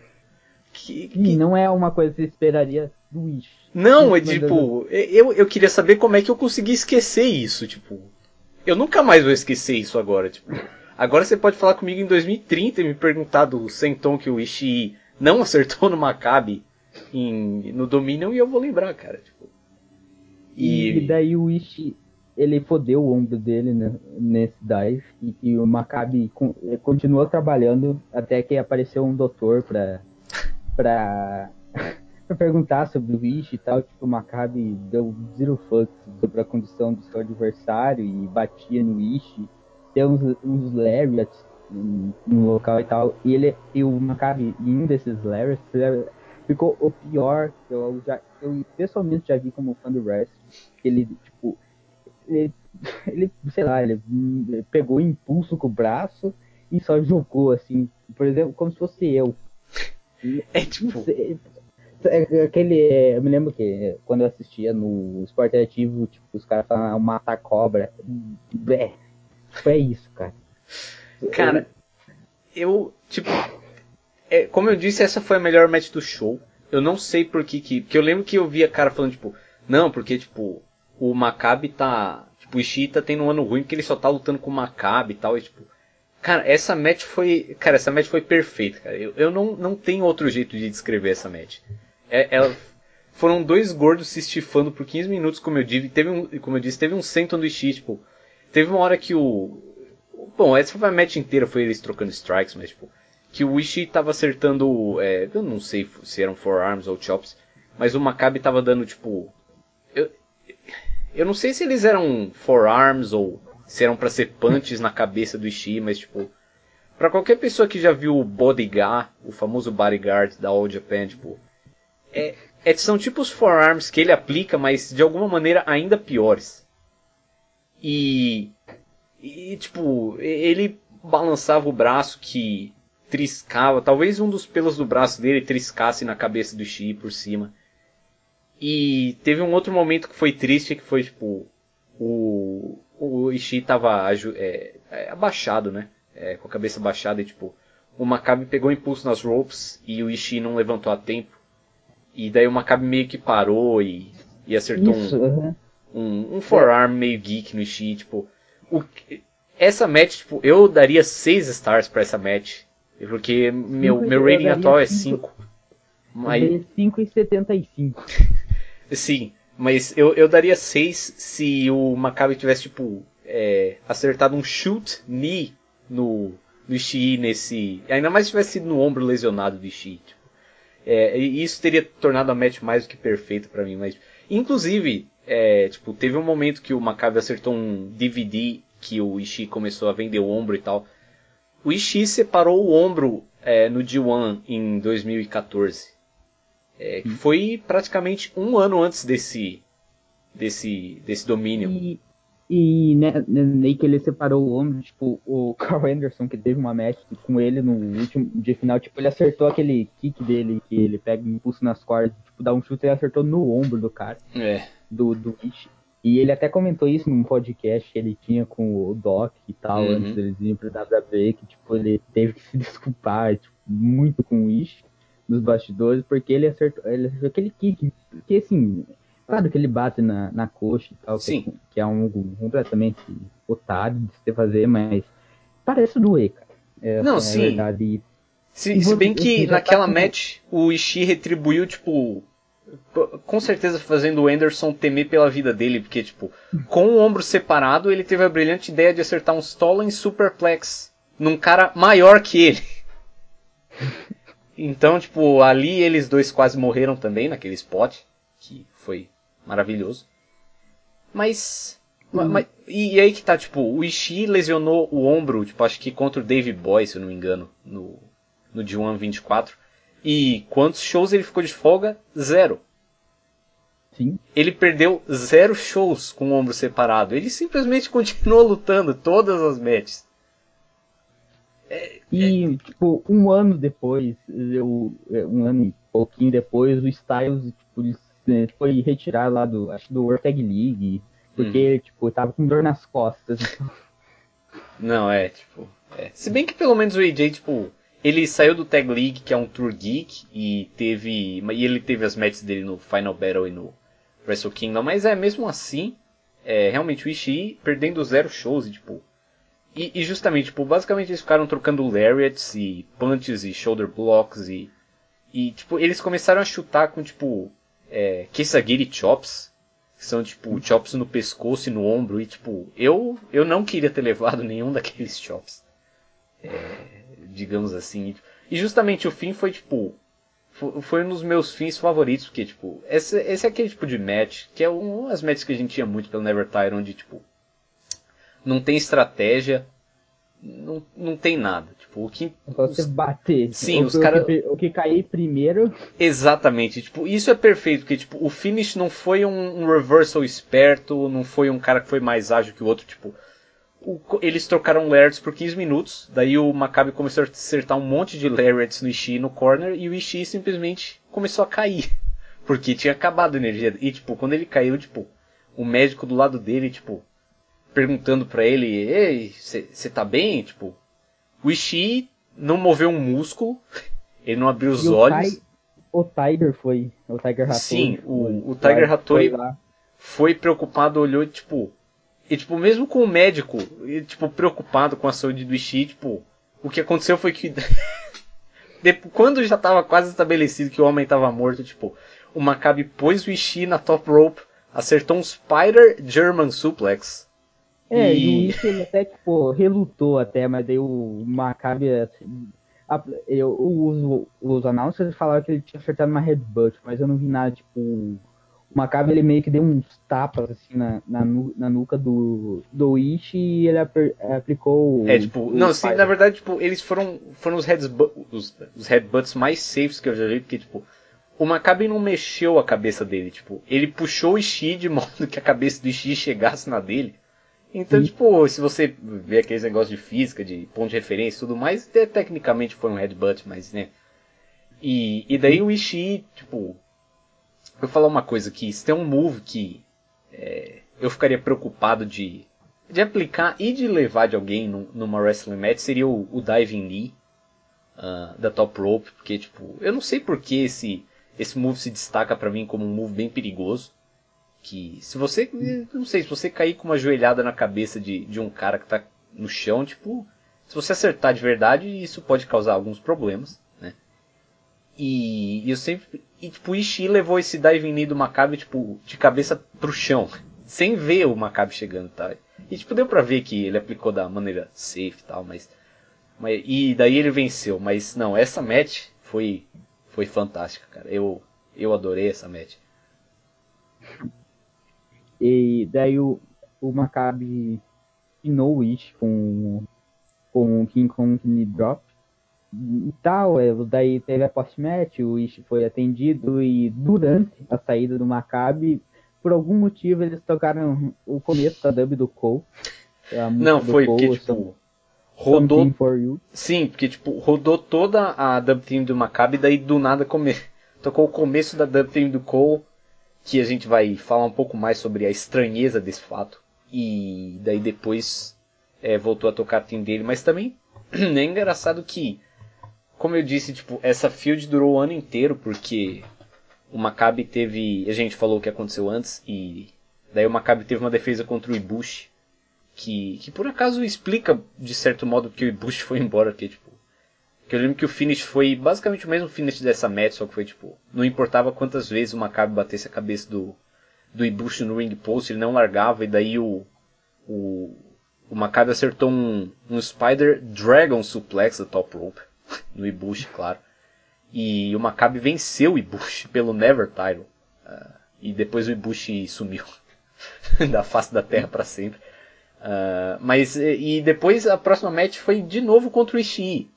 Que, que... Não é uma coisa que você esperaria do Wish. Não, é tipo, eu, eu queria saber como é que eu consegui esquecer isso, tipo. Eu nunca mais vou esquecer isso agora, tipo. Agora você pode falar comigo em 2030 e me perguntar do senton que o Ishii não (laughs) acertou no Maccabi em, no Dominion e eu vou lembrar, cara. Tipo. E... e daí o Ishii, ele fodeu o ombro dele né, nesse dive e, e o Maccabi continuou trabalhando até que apareceu um doutor pra, pra, (laughs) pra perguntar sobre o Wish e tal. Tipo, o Maccabi deu zero fucks sobre a condição do seu adversário e batia no Wish. Tem uns, uns lariats no local e tal. E ele e o Maccabi, em um desses lariats, ficou o pior que eu já eu pessoalmente já vi como fã do wrestling. Ele, tipo, ele, (laughs) ele, sei lá, ele pegou impulso com o braço e só jogou assim, por exemplo, como se fosse eu. É tipo. É, aquele. Eu me lembro que quando eu assistia no esporte ativo, tipo, os caras falavam matar cobra. É, foi isso, cara. Cara, eu, tipo. É, como eu disse, essa foi a melhor match do show. Eu não sei por que que. Porque eu lembro que eu via cara falando, tipo, não, porque, tipo, o Maccabi tá. Tipo, o Ishii tá tendo um ano ruim porque ele só tá lutando com o Maccabi e tal. E, tipo, cara, essa match foi. Cara, essa match foi perfeita, cara. Eu, eu não, não tenho outro jeito de descrever essa match. É, ela, foram dois gordos se estifando por 15 minutos, como eu disse. Teve um, como eu disse, teve um Ishii, tipo. Teve uma hora que o. Bom, essa foi a match inteira, foi eles trocando strikes, mas, tipo. Que o Ishii tava acertando. É, eu não sei se eram forearms ou chops. Mas o Maccabi tava dando, tipo. Eu não sei se eles eram forearms ou se eram para ser punches na cabeça do Ishii, mas tipo, para qualquer pessoa que já viu o Bodyguard, o famoso bodyguard da All Japan, tipo, é, é, são tipo os forearms que ele aplica, mas de alguma maneira ainda piores. E, e tipo, ele balançava o braço que triscava, talvez um dos pelos do braço dele triscasse na cabeça do Ishii por cima. E teve um outro momento que foi triste, que foi tipo. O, o Ishii tava é, é, abaixado, né? É, com a cabeça baixada e tipo. O Maccabi pegou impulso nas ropes e o Ishii não levantou a tempo. E daí o Maccabi meio que parou e, e acertou Isso, um, uhum. um, um forearm meio geek no Ishii. Tipo, o, essa match, tipo, eu daria 6 stars para essa match. Porque meu, meu rating atual é 5. Mas... 5,75. (laughs) Sim, mas eu, eu daria 6 se o Maccabi tivesse, tipo, é, acertado um shoot knee no, no Ishii nesse. Ainda mais se tivesse sido no ombro lesionado do Ishii. Tipo, é, isso teria tornado a match mais do que perfeita para mim. Mas, inclusive, é, tipo, teve um momento que o Maccabi acertou um DVD que o Ishii começou a vender o ombro e tal. O Ishii separou o ombro é, no G1 em 2014. É, que foi praticamente um ano antes desse desse desse domínio. E, e né, né, que ele separou o ombro, tipo, o (laughs) Carl Anderson, que teve uma match com ele no último dia final, tipo, ele acertou aquele kick dele, que ele pega impulso nas cordas, tipo, dá um chute e acertou no ombro do cara. É. Do, do E ele até comentou isso num podcast que ele tinha com o Doc e tal, uhum. antes deles irem pro WWE, que, tipo, ele teve que (laughs) se desculpar, tipo, muito com o Wish nos bastidores, porque ele acertou, ele acertou aquele kick, que assim, Claro que ele bate na, na coxa e tal, Sim. Que, que é algo completamente otário de se fazer, mas parece doer, cara. É, Não, é sim. verdade. Se, E se bem que naquela tá com- match o Ishii retribuiu, tipo. Com certeza fazendo o Anderson temer pela vida dele, porque, tipo, com o ombro separado, ele teve a brilhante ideia de acertar um Stolen Superplex num cara maior que ele. (laughs) Então, tipo, ali eles dois quase morreram também naquele spot, que foi maravilhoso. Mas. ma- Hum. ma- e, e aí que tá, tipo, o Ishii lesionou o ombro, tipo, acho que contra o Dave Boy, se eu não me engano, no, no D1 24. E quantos shows ele ficou de folga? Zero. Sim. Ele perdeu zero shows com o ombro separado. Ele simplesmente (laughs) continuou lutando todas as matches. E, tipo, um ano depois, eu, um ano e pouquinho depois, o Styles, tipo, ele eh, foi retirado lá do, acho do World Tag League, porque, tipo, tava com dor nas costas. Então, (laughs) Não, é, tipo. é. Se bem que pelo menos o AJ, tipo, ele saiu do Tag League, que é um Tour Geek, e teve. E ele teve as matches dele no Final Battle e no Wrestle Kingdom, mas é mesmo assim, é, realmente o Ishii perdendo zero shows e tipo. E, e justamente, tipo, basicamente eles ficaram trocando lariats e punches e shoulder blocks e. E tipo, eles começaram a chutar com tipo. É, Kesagiri chops. Que são tipo chops no pescoço e no ombro. E tipo, eu, eu não queria ter (laughs) levado nenhum daqueles chops. É, digamos assim. E justamente o fim foi tipo. fo- Foi um dos meus fins favoritos, porque, tipo, esse, esse é aquele tipo de match, que é um das matches que a gente tinha muito pelo Never Tire, onde, tipo, não tem estratégia, não, não tem nada. Tipo, o que. é só você bater. Sim, o, os o cara- que, o que cair primeiro, Exatamente, tipo, isso é perfeito, porque tipo, o finish não foi um, um reversal esperto, não foi um cara que foi mais ágil que o outro, tipo, o eles trocaram lariats por 15 minutos, daí o Maccabi começou a acertar um monte de lariats no Ishii no corner e o Ishii simplesmente começou a cair, (laughs) porque tinha acabado a energia, e tipo, quando ele caiu, tipo, o médico do lado dele, tipo, perguntando pra ele, ei, você tá bem? Tipo, o Ishii não moveu um músculo, (laughs) ele não abriu os e o, olhos. Ti- o Tiger foi. O Tiger Hattori. Sim, o- foi- o Tiger foi Hattori- lá. foi preocupado, olhou tipo. E tipo, mesmo com o médico, e, tipo, preocupado com a saúde do Ishii, tipo, o que aconteceu foi que. (laughs) depo- quando já tava quase estabelecido que o homem tava morto, tipo, o Maccabi pôs o Ishii na top rope, acertou um Spider German Suplex. É, E- e o Ishii ele até, tipo, relutou até, mas daí o Maccabi, assim, a- eu, os, os announcers falaram que ele tinha acertado uma headbutt, mas eu não vi nada, tipo, o Maccabi ele meio que deu uns tapas, assim, na, na, na nuca do, do Ishii e ele aper- aplicou. É, tipo, não, sim, na verdade, tipo, eles foram, foram os, headsbu- os, os headbutts mais safes que eu já vi, porque, tipo, o Maccabi não mexeu a cabeça dele, tipo, ele puxou o Ishii de (laughs) modo que a cabeça do Ishii chegasse na dele. Então, Sim. tipo, se você vê aqueles negócios de física, de ponto de referência e tudo mais, até tecnicamente foi um headbutt, mas, né. E, e daí o Ishii, tipo, eu vou falar uma coisa aqui, se tem um move que é, eu ficaria preocupado de, de aplicar e de levar de alguém num- numa wrestling match seria o, o Diving Knee ah, da Top Rope, porque tipo, eu não sei por que esse, esse move se destaca pra mim como um move bem perigoso. Que se você, não sei, se você cair com uma joelhada na cabeça de, de um cara que tá no chão, tipo, se você acertar de verdade, isso pode causar alguns problemas, né? E, e eu sempre. E tipo, Ishii levou esse knee do Maccabi, tipo, de cabeça pro chão. (laughs) Sem ver o Maccabi chegando, tá? E tipo, deu pra ver que ele aplicou da maneira safe e tal, mas. mas e daí ele venceu. Mas não, essa match foi. Foi fantástica, cara. Eu, eu adorei essa match. E daí o, o Maccabi pinou o Ishi com, com o King Kong Knee Drop e tal. É, daí teve a post-match, o Ishi foi atendido e durante a saída do Maccabi, por algum motivo eles tocaram o começo da dub do Cole. Não, do foi Cole, porque, tipo. Rodou. Sim, porque tipo, rodou toda a dub theme do Maccabi, daí do nada come... tocou o começo da dub theme do Cole, que a gente vai falar um pouco mais sobre a estranheza desse fato. E daí depois é, voltou a tocar a dele, mas também (clears throat) é engraçado que, como eu disse, tipo, essa field durou o ano inteiro, porque o Maccabi teve. A gente falou o que aconteceu antes, e daí o Maccabi teve uma defesa contra o Ibushi, que, que por acaso explica, de certo modo, que o Ibushi (laughs) foi embora, que tipo. Que eu lembro que o finish foi basicamente o mesmo finish dessa match, só que foi tipo. Não importava quantas vezes o Maccabi batesse a cabeça do, do Ibushi no ring post, ele não largava, e daí o. O, o acertou um, um Spider Dragon Suplex da top rope, (laughs) no Ibushi, claro. E o Maccabi venceu o Ibushi (laughs) pelo Never Title. Uh, e depois o Ibushi sumiu (laughs) da face da terra para sempre. Uh, mas e depois a próxima match foi de novo contra o Ishii.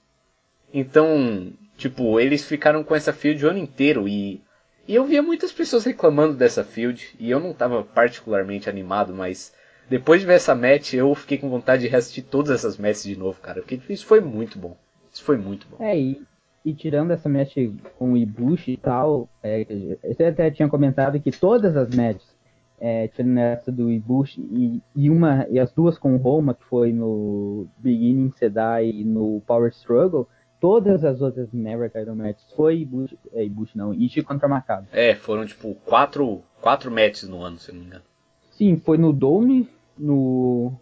Então, tipo, eles ficaram com essa field o ano inteiro e, e eu via muitas pessoas reclamando dessa field e eu não estava particularmente animado, mas depois de ver essa match eu fiquei com vontade de reassistir todas essas matches de novo, cara, porque isso foi muito bom. Isso foi muito bom. É, e, e tirando essa match com o Ibushi e tal, é, você até tinha comentado que todas as matches, é, tirando essa do Ibushi e, e, uma, e as duas com o Roma, que foi no Beginning Sedai e no Power Struggle, todas as outras Never Title Matches foi Ibushi, é, Ibushi não, Ishii contra Maccabi. É, foram tipo quatro, quatro matches no ano, se não me engano. Sim, foi no Dome, no,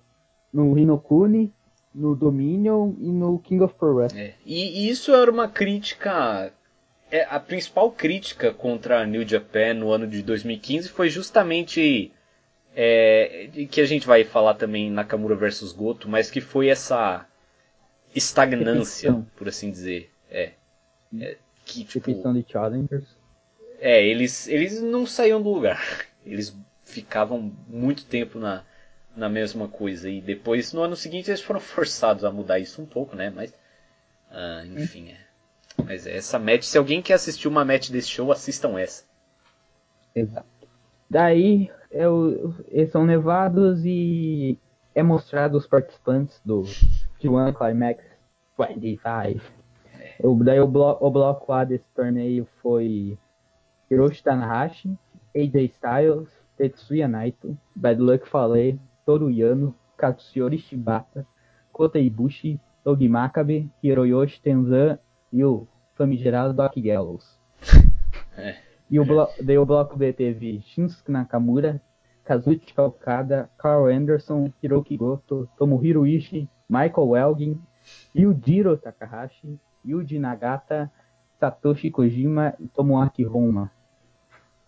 no Hinokuni, no Dominion e no King of Pro Wrestling. É. E, e, isso era uma crítica. É, a principal crítica contra a New Japan no ano de 2015 foi justamente. É, que a gente vai falar também Nakamura versus Goto, mas que foi essa estagnância, Repetição. por assim dizer. É. é que, tipo, Repetição de challengers. É, eles, eles não saíam do lugar. (laughs) Eles ficavam muito tempo na, na mesma coisa. E depois, no ano seguinte, eles foram (laughs) forçados a mudar isso um pouco, né? Mas, uh, enfim, é. Mas essa match, se alguém quer assistir uma match desse show, assistam essa. Exato. Daí, é o, eles são levados e é mostrado os participantes do G1 Climax 25. É. O, daí o, blo o bloco A desse torneio foi Hiroshi Tanahashi, AJ Styles, Tetsuya Naito, Bad Luck Fale, Toru Yano, Katsuyori Shibata, Kota Ibushi, Togi Makabe, Hiroyoshi Tenzan e o famigerado Doc Gallows. (laughs) É. E o, blo daí o bloco B teve Shinsuke Nakamura, Kazuchi Okada, Carl Anderson, Hiroki Goto, Tomohiro Ishii, Michael Elgin, Yujiro Takahashi, Yuji Nagata, Satoshi Kojima e Tomoaki Honma.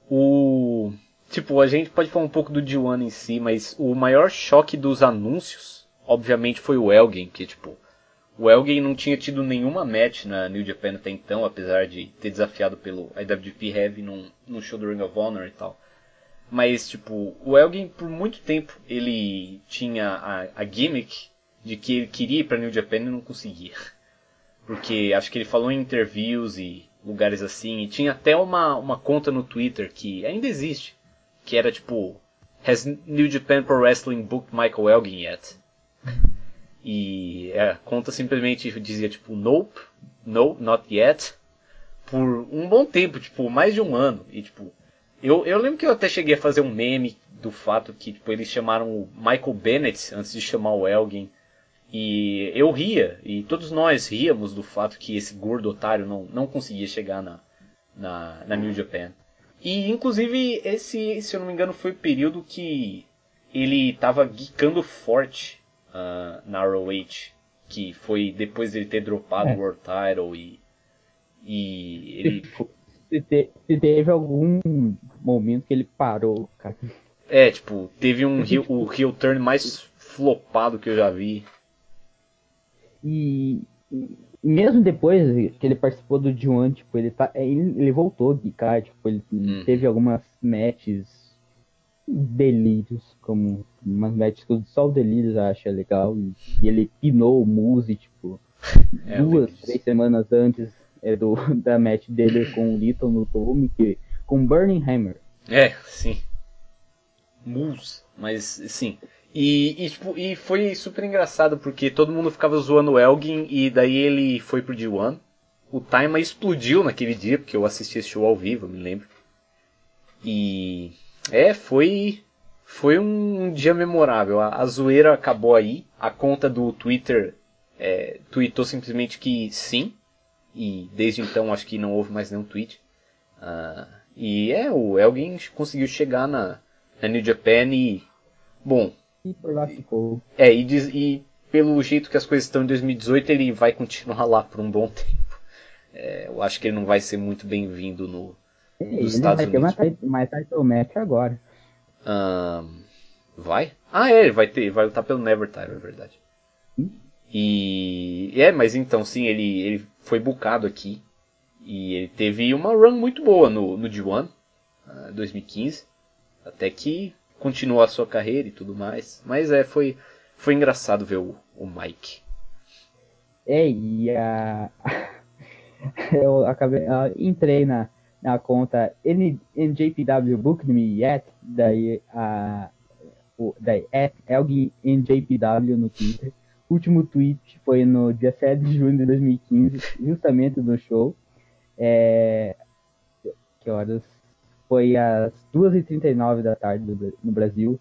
O Tipo, a gente pode falar um pouco do D1 em si, mas o maior choque dos anúncios, obviamente, foi o Elgin, que tipo, o Elgin não tinha tido nenhuma match na New Japan até então, apesar de ter desafiado pelo IWGP Heavy num, num show do Ring of Honor e tal. Mas, tipo, o Elgin, por muito tempo, ele tinha a, a gimmick de que ele queria ir pra New Japan e não conseguia. (laughs) Porque acho que ele falou em interviews e lugares assim, e tinha até uma, uma conta no Twitter que ainda existe, que era tipo Has New Japan Pro Wrestling booked Michael Elgin yet? E a conta simplesmente dizia tipo Nope, no, not yet, por um bom tempo, tipo mais de um ano. E tipo, eu, eu lembro que eu até cheguei a fazer um meme do fato que tipo, eles chamaram o Michael Bennett antes de chamar o Elgin. E eu ria, e todos nós ríamos do fato que esse gordo otário não, não conseguia chegar na, na, na New Japan. E inclusive esse, se eu não me engano, foi o período que ele estava geekando forte uh, na ROH, que foi depois dele ter dropado é. o World Title e, e ele... (laughs) Se, te, se, teve algum momento que ele parou, cara. É, tipo, teve um heel, o heel turn mais flopado que eu já vi. E, mesmo depois que ele participou do D1, tipo, ele, tá, é, ele, ele voltou de cá, tipo, ele hum. teve algumas matches delírios, como umas matches que só o Delírios acha legal, e, e ele pinou o Muse, tipo, é, duas, três semanas antes é, do, (laughs) da match dele com o Little no Tome, que, com Burning Hammer. É, sim. Muse, mas sim, e, e, tipo, e foi super engraçado porque todo mundo ficava zoando o Elgin e daí ele foi pro D1. O Taima explodiu naquele dia, porque eu assisti esse show ao vivo, me lembro. E é, foi foi um dia memorável. A, a zoeira acabou aí. A conta do Twitter é, tweetou simplesmente que sim. E desde então acho que não houve mais nenhum tweet. Uh, E é, o Elgin conseguiu chegar na, na New Japan e. Bom. E por lá ficou. É, e, diz, e pelo jeito que as coisas estão em 2018, ele vai continuar lá por um bom (laughs) tempo. É, eu acho que ele não vai ser muito bem-vindo no, ele nos Estados vai Unidos. Ter uma, mais title match agora. Um, vai? Ah, é, ele vai ter, vai lutar pelo Never Title, é verdade. Hum? E é, mas então sim, ele, ele foi bucado aqui e ele teve uma run muito boa no, no G1 uh, 2015, até que continuou a sua carreira e tudo mais. Mas é, foi, foi engraçado ver o, o Mike. É, e a. (laughs) eu acabei. Uh, entrei na, na conta NJPW Book Me Yet, daí a. Daí, Elgin NJPW no Twitter. O último tweet foi no dia 7 de junho de 2015, justamente do show. É, que horas? Foi às 2h39 da tarde do, no Brasil.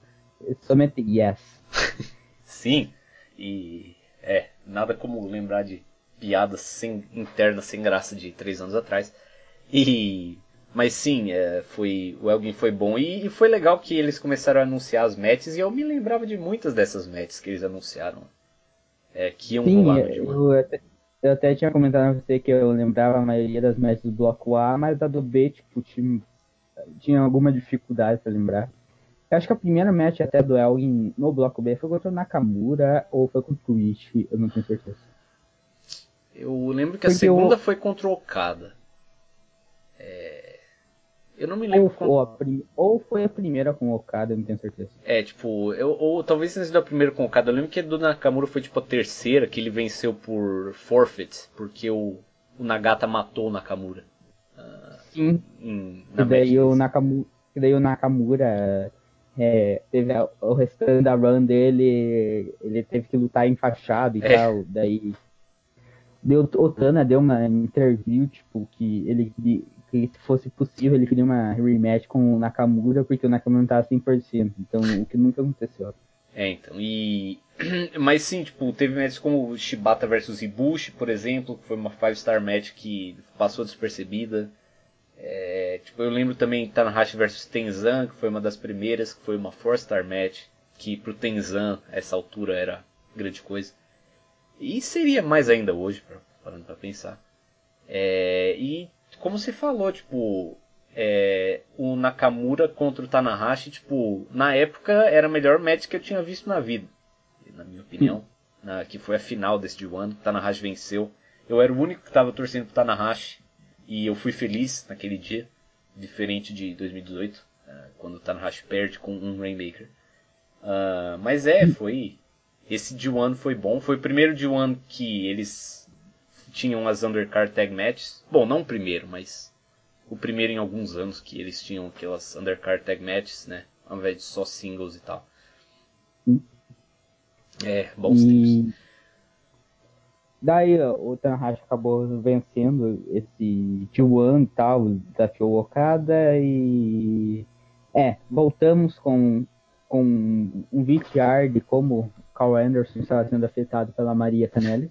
Somente yes. (laughs) Sim, e é, nada como lembrar de piadas sem, internas sem graça de três anos atrás. E mas sim, é, foi o Elgin foi bom e, e, foi legal que eles começaram a anunciar as matches e eu me lembrava de muitas dessas matches que eles anunciaram. É, que iam sim, rolar no eu, eu até tinha comentado com você que eu lembrava a maioria das matches do bloco A, mas a do B, tipo, tinha, tinha alguma dificuldade para lembrar. Eu acho que a primeira match até do Elgin no bloco B foi contra o Nakamura ou foi contra o Twitch, eu não tenho certeza. Eu lembro que Porque a segunda eu... foi contra o Okada. É... Eu não me lembro. Ou, prim... ou foi a primeira com o Okada, eu não tenho certeza. É, tipo, eu, ou talvez tenha sido a primeira com o Okada. Eu lembro que a do Nakamura foi tipo a terceira, que ele venceu por forfeit, porque o, o Nagata matou o Nakamura. Sim. Em, e, daí o Nakamura, e daí o Nakamura é, teve a, o restante da run dele, ele teve que lutar enfaixado e é. tal. Daí. Deu, o Tana deu uma interview, tipo, que ele que se fosse possível ele queria uma rematch com o Nakamura, porque o Nakamura não tava 100%, então o que nunca aconteceu. É, então, e... (clears throat) Mas sim, tipo, teve matches como Shibata versus Ibushi, por exemplo, que foi uma 5-star match que passou despercebida. É, tipo, eu lembro também Tanahashi versus Tenzan, que foi uma das primeiras, que foi uma 4-star match, que pro Tenzan, essa altura, era grande coisa. E seria mais ainda hoje, parando pra pensar. É, e como você falou, tipo, é, o Nakamura contra o Tanahashi, tipo, na época era a melhor match que eu tinha visto na vida, na minha opinião, na, que foi a final desse D1, Tanahashi venceu. Eu era o único que estava torcendo pro Tanahashi e eu fui feliz naquele dia, diferente de 2018, é, quando o Tanahashi perde com um Rainmaker. Uh, mas é, foi. Esse D1 foi bom. Foi o primeiro D1 que eles tinham as undercard tag matches. Bom, não o primeiro, mas o primeiro em alguns anos que eles tinham aquelas undercard tag matches, né? Ao invés de só singles e tal. É, bons e... tempos. Daí o Tanahashi acabou vencendo esse T1 e tal, desafiou o Okada e... É, voltamos com, com um VTR de como Carl Anderson estava sendo afetado pela Maria Canelli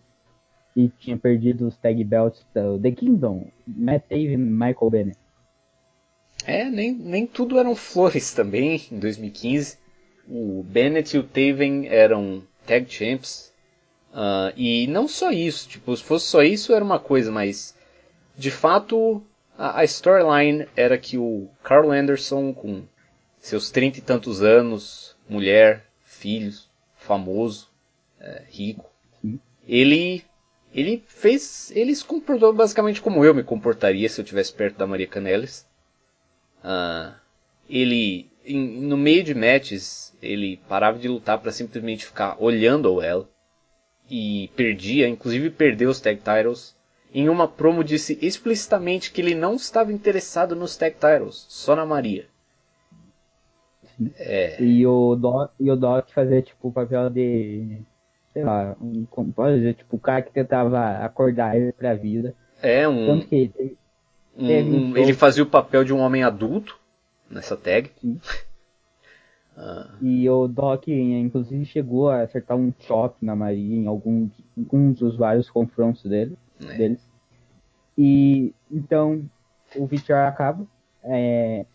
e tinha perdido os tag belts do The Kingdom, Matt Dave e Michael Bennett. É, nem, nem tudo eram flores também em 2015. O Bennett e o Taven eram tag champs. Uh, e não só isso, tipo, se fosse só isso era uma coisa, mas de fato a, a storyline era que o Carl Anderson, com seus trinta e tantos anos, mulher, filhos, famoso, é, rico, ele ele fez. Ele se comportou basicamente como eu me comportaria se eu estivesse perto da Maria Canelis. Ah, ele. Em, no meio de matches, ele parava de lutar para simplesmente ficar olhando ela. E perdia, inclusive perdeu os tag titles. Em uma promo disse explicitamente que ele não estava interessado nos tag titles, só na Maria. É... E o Doc, e o Doc fazia tipo o papel de sei lá, um, como pode dizer, tipo, o cara que tentava acordar ele pra vida. É, um. Tanto que ele, um, um, ele fazia o papel de um homem adulto nessa tag. Ah. E o Doc, inclusive, chegou a acertar um chop na Maria em alguns, alguns dos vários confrontos dele, é. deles. E então o VTR acaba. é,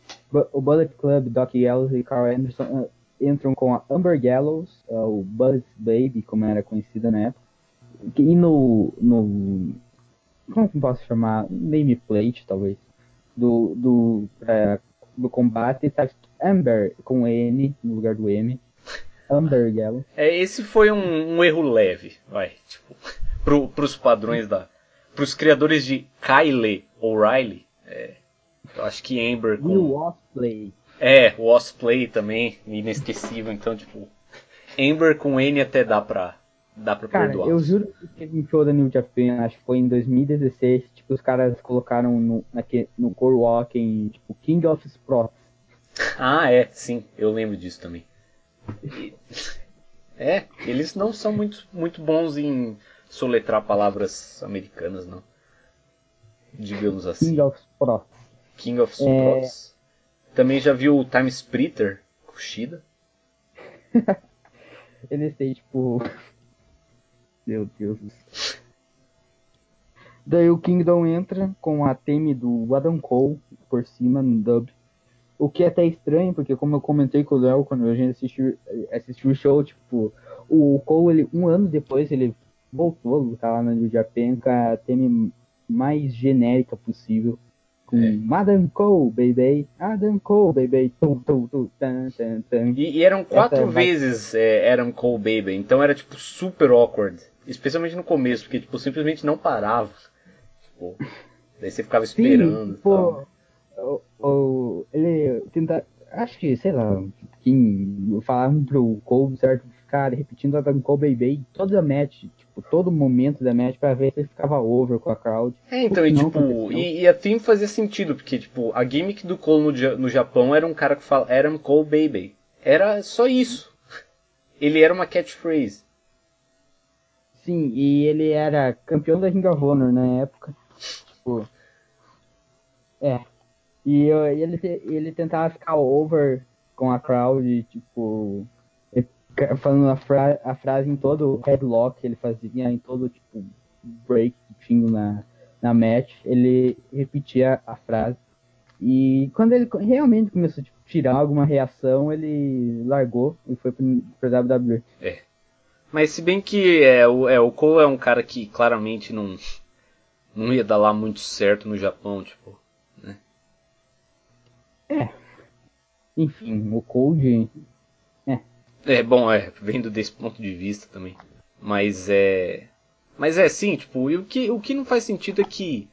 o Bullet Club, Doc Gallows e Carl Anderson uh, entram com a Amber Gallows, uh, o Bullet Baby, como era conhecida na época. E no, no como posso chamar? Nameplate, talvez. Do, do, é, do combate tá Amber com N no lugar do M. Amber Gallows. É, esse foi um, um erro leve, vai. Tipo, (laughs) pro, pros padrões da. Pros criadores de Kyle O'Reilly. É, eu acho que Amber com. E o Osplay. É, o Osplay também, inesquecível, então, tipo. Amber com N até dá pra, dá pra Cara, perdoar. eu juro que teve um show da New Japan, acho que foi em 2016, tipo, os caras colocaram no, naque, no Core Walking, tipo, King of Sprots. Ah, é, sim, eu lembro disso também. É, eles não são muito, muito bons em soletrar palavras americanas, não. Digamos assim. King of Sprots. King of Sprots. Também já viu o Time Splitter, Kushida? (laughs) Eles têm, tipo. Meu Deus do céu. Daí o Kingdom entra com a theme do Adam Cole por cima no dub. O que é até estranho, porque como eu comentei com o Léo quando a gente assistiu, assistiu o show, tipo, o Cole, ele, um ano depois, ele voltou a lutar lá na New Japan com a theme mais genérica possível. Com É. Adam Cole, baby. Adam Cole, baby. Tum, tum, tum, tan, tan, tan. E, e eram quatro é mais- vezes é, Adam Cole Baby, então era tipo super awkward. Especialmente no começo, porque tipo, simplesmente não parava. Tipo, daí você ficava esperando. Sim, pô, tal. o, o- ele tenta, acho que, sei lá, quem falavam pro Cole, certo, ficar repetindo Adam Cole Baby toda a match, tipo, todo momento da match pra ver se ele ficava over com a crowd. É, então, O e que tipo, e, e a theme fazia sentido, porque tipo, a gimmick do Cole no, no Japão era um cara que fala Adam Cole Baby. Era só isso. Ele era uma catchphrase. Sim, e ele era campeão da Ring of Honor na época. Tipo, é. E ele, ele tentava ficar over com a crowd, tipo, falando a, fra a frase em todo headlock que ele fazia, em todo, tipo, break que tinha na, na match, ele repetia a frase. E quando ele realmente começou a tipo, tirar alguma reação, ele largou e foi pro, pro WWE. Mas se bem que é, o, é, o Cole é um cara que claramente não, não ia dar lá muito certo no Japão, tipo. Enfim, o Cold É, bom, é, vendo desse ponto de vista também. Mas é. Mas é sim, tipo, e o que, o que não faz sentido é que.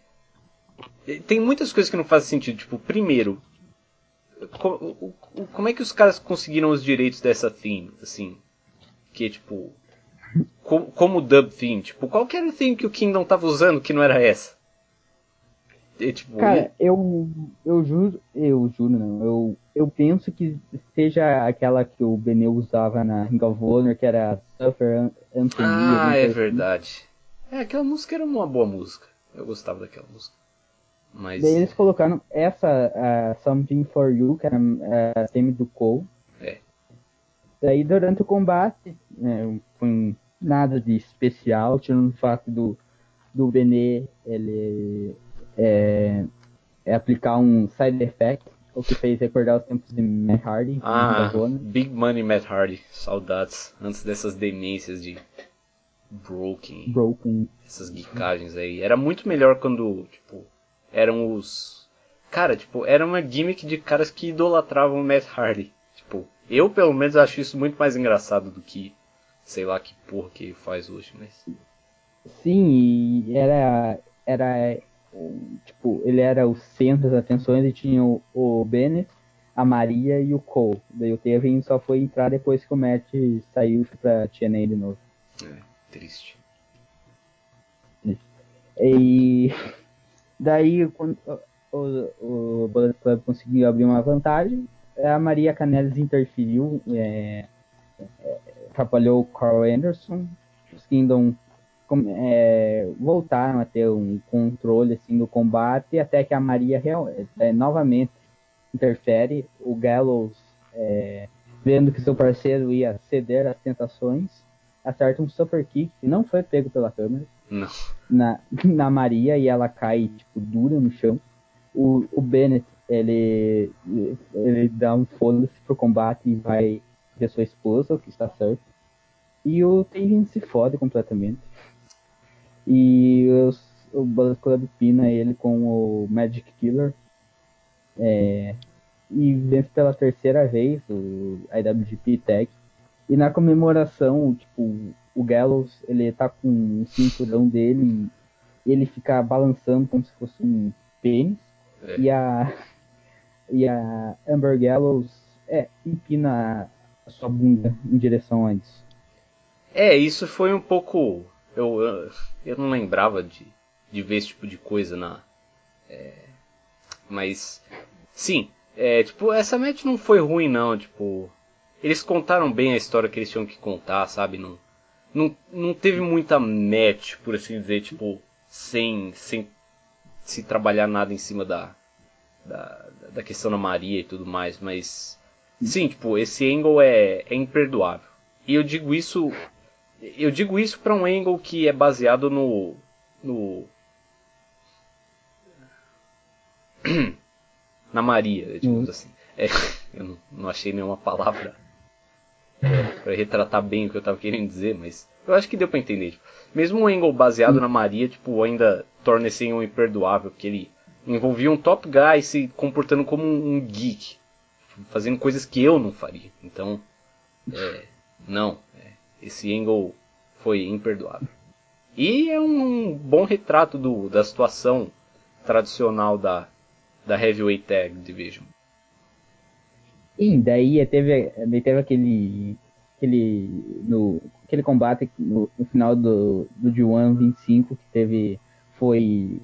eh, Tem muitas coisas que não fazem sentido. Tipo, primeiro, co- o- o- como é que os caras conseguiram os direitos dessa theme, assim? Que tipo. co- como dub theme, tipo, qual que era o theme que o Kingdom tava usando que não era essa? E, tipo, Cara, eu, eu juro, eu juro não, eu, eu penso que seja aquela que o Beneu usava na Ring of Honor, que era Suffer An- Anthony. Ah, é assim. verdade. É, aquela música era uma boa música. Eu gostava daquela música. Mas. Daí eles colocaram essa, a Something For You, que era a theme do Cole. É. Daí durante o combate, né, foi nada de especial, tirando o fato do, do Benê, ele é, é aplicar um side effect, o que fez recordar os tempos de Matt Hardy. Ah. Big Money Matt Hardy, saudades. Antes dessas demências de Broken, Broken. essas geekagens aí. Era muito melhor quando, tipo, eram os. Cara, tipo, era uma gimmick de caras que idolatravam o Matt Hardy. Tipo, eu pelo menos acho isso muito mais engraçado do que, sei lá que porra que faz hoje, mas. Sim, e era, era tipo, ele era o centro das atenções e tinha o, o Bennett, a Maria e o Cole. Daí o Taven só foi entrar depois que o Matt saiu pra TNA de novo. É, triste. E (laughs) daí quando o, o Bullet Club conseguiu abrir uma vantagem, a Maria Canelis interferiu, é, é, atrapalhou o Carl Anderson, os Kingdom com- é, voltaram a ter um controle assim do combate até que a Maria real, é, novamente interfere, o Gallows é, vendo que seu parceiro ia ceder às tentações, acerta um super kick que não foi pego pela câmera na, na Maria e ela cai, tipo, dura no chão. O, o Bennett ele, ele dá um foda-se pro combate e vai ver sua esposa, o que está certo. E o Taven se fode completamente. E o Bullet Club pina ele com o Magic Killer. É, e vence pela terceira vez o IWGP Tag. E na comemoração, tipo, o Gallows, ele tá com o cinturão dele e ele fica balançando como se fosse um pênis. É. E a e a Amber Gallows é, empina a sua bunda em direção a isso. É, isso foi um pouco. Eu, eu, não lembrava de, de ver esse tipo de coisa na. É, mas. Sim, é, tipo, essa match não foi ruim não, tipo. Eles contaram bem a história que eles tinham que contar, sabe? Não, não, não teve muita match, por assim dizer, tipo, sem, sem se trabalhar nada em cima da, da, da questão da Maria e tudo mais, mas. Sim, tipo, esse angle é, é imperdoável. E eu digo isso eu digo isso para um angle que é baseado no. no. (clears throat) na Maria, digamos uhum. assim. É, (laughs) eu não, não, achei nenhuma palavra é, para retratar bem o que eu tava querendo dizer, mas eu acho que deu para entender. Tipo, mesmo um angle baseado uhum. na Maria, tipo, ainda torna esse angle imperdoável, porque ele envolvia um top guy se comportando como um geek, fazendo coisas que eu não faria. Então, é, não. Esse angle foi imperdoável. E é um bom retrato do, da situação tradicional da, da Heavyweight Tag Division. E daí teve, daí teve aquele, aquele, no, aquele combate no, no final do, do G1 25 que teve foi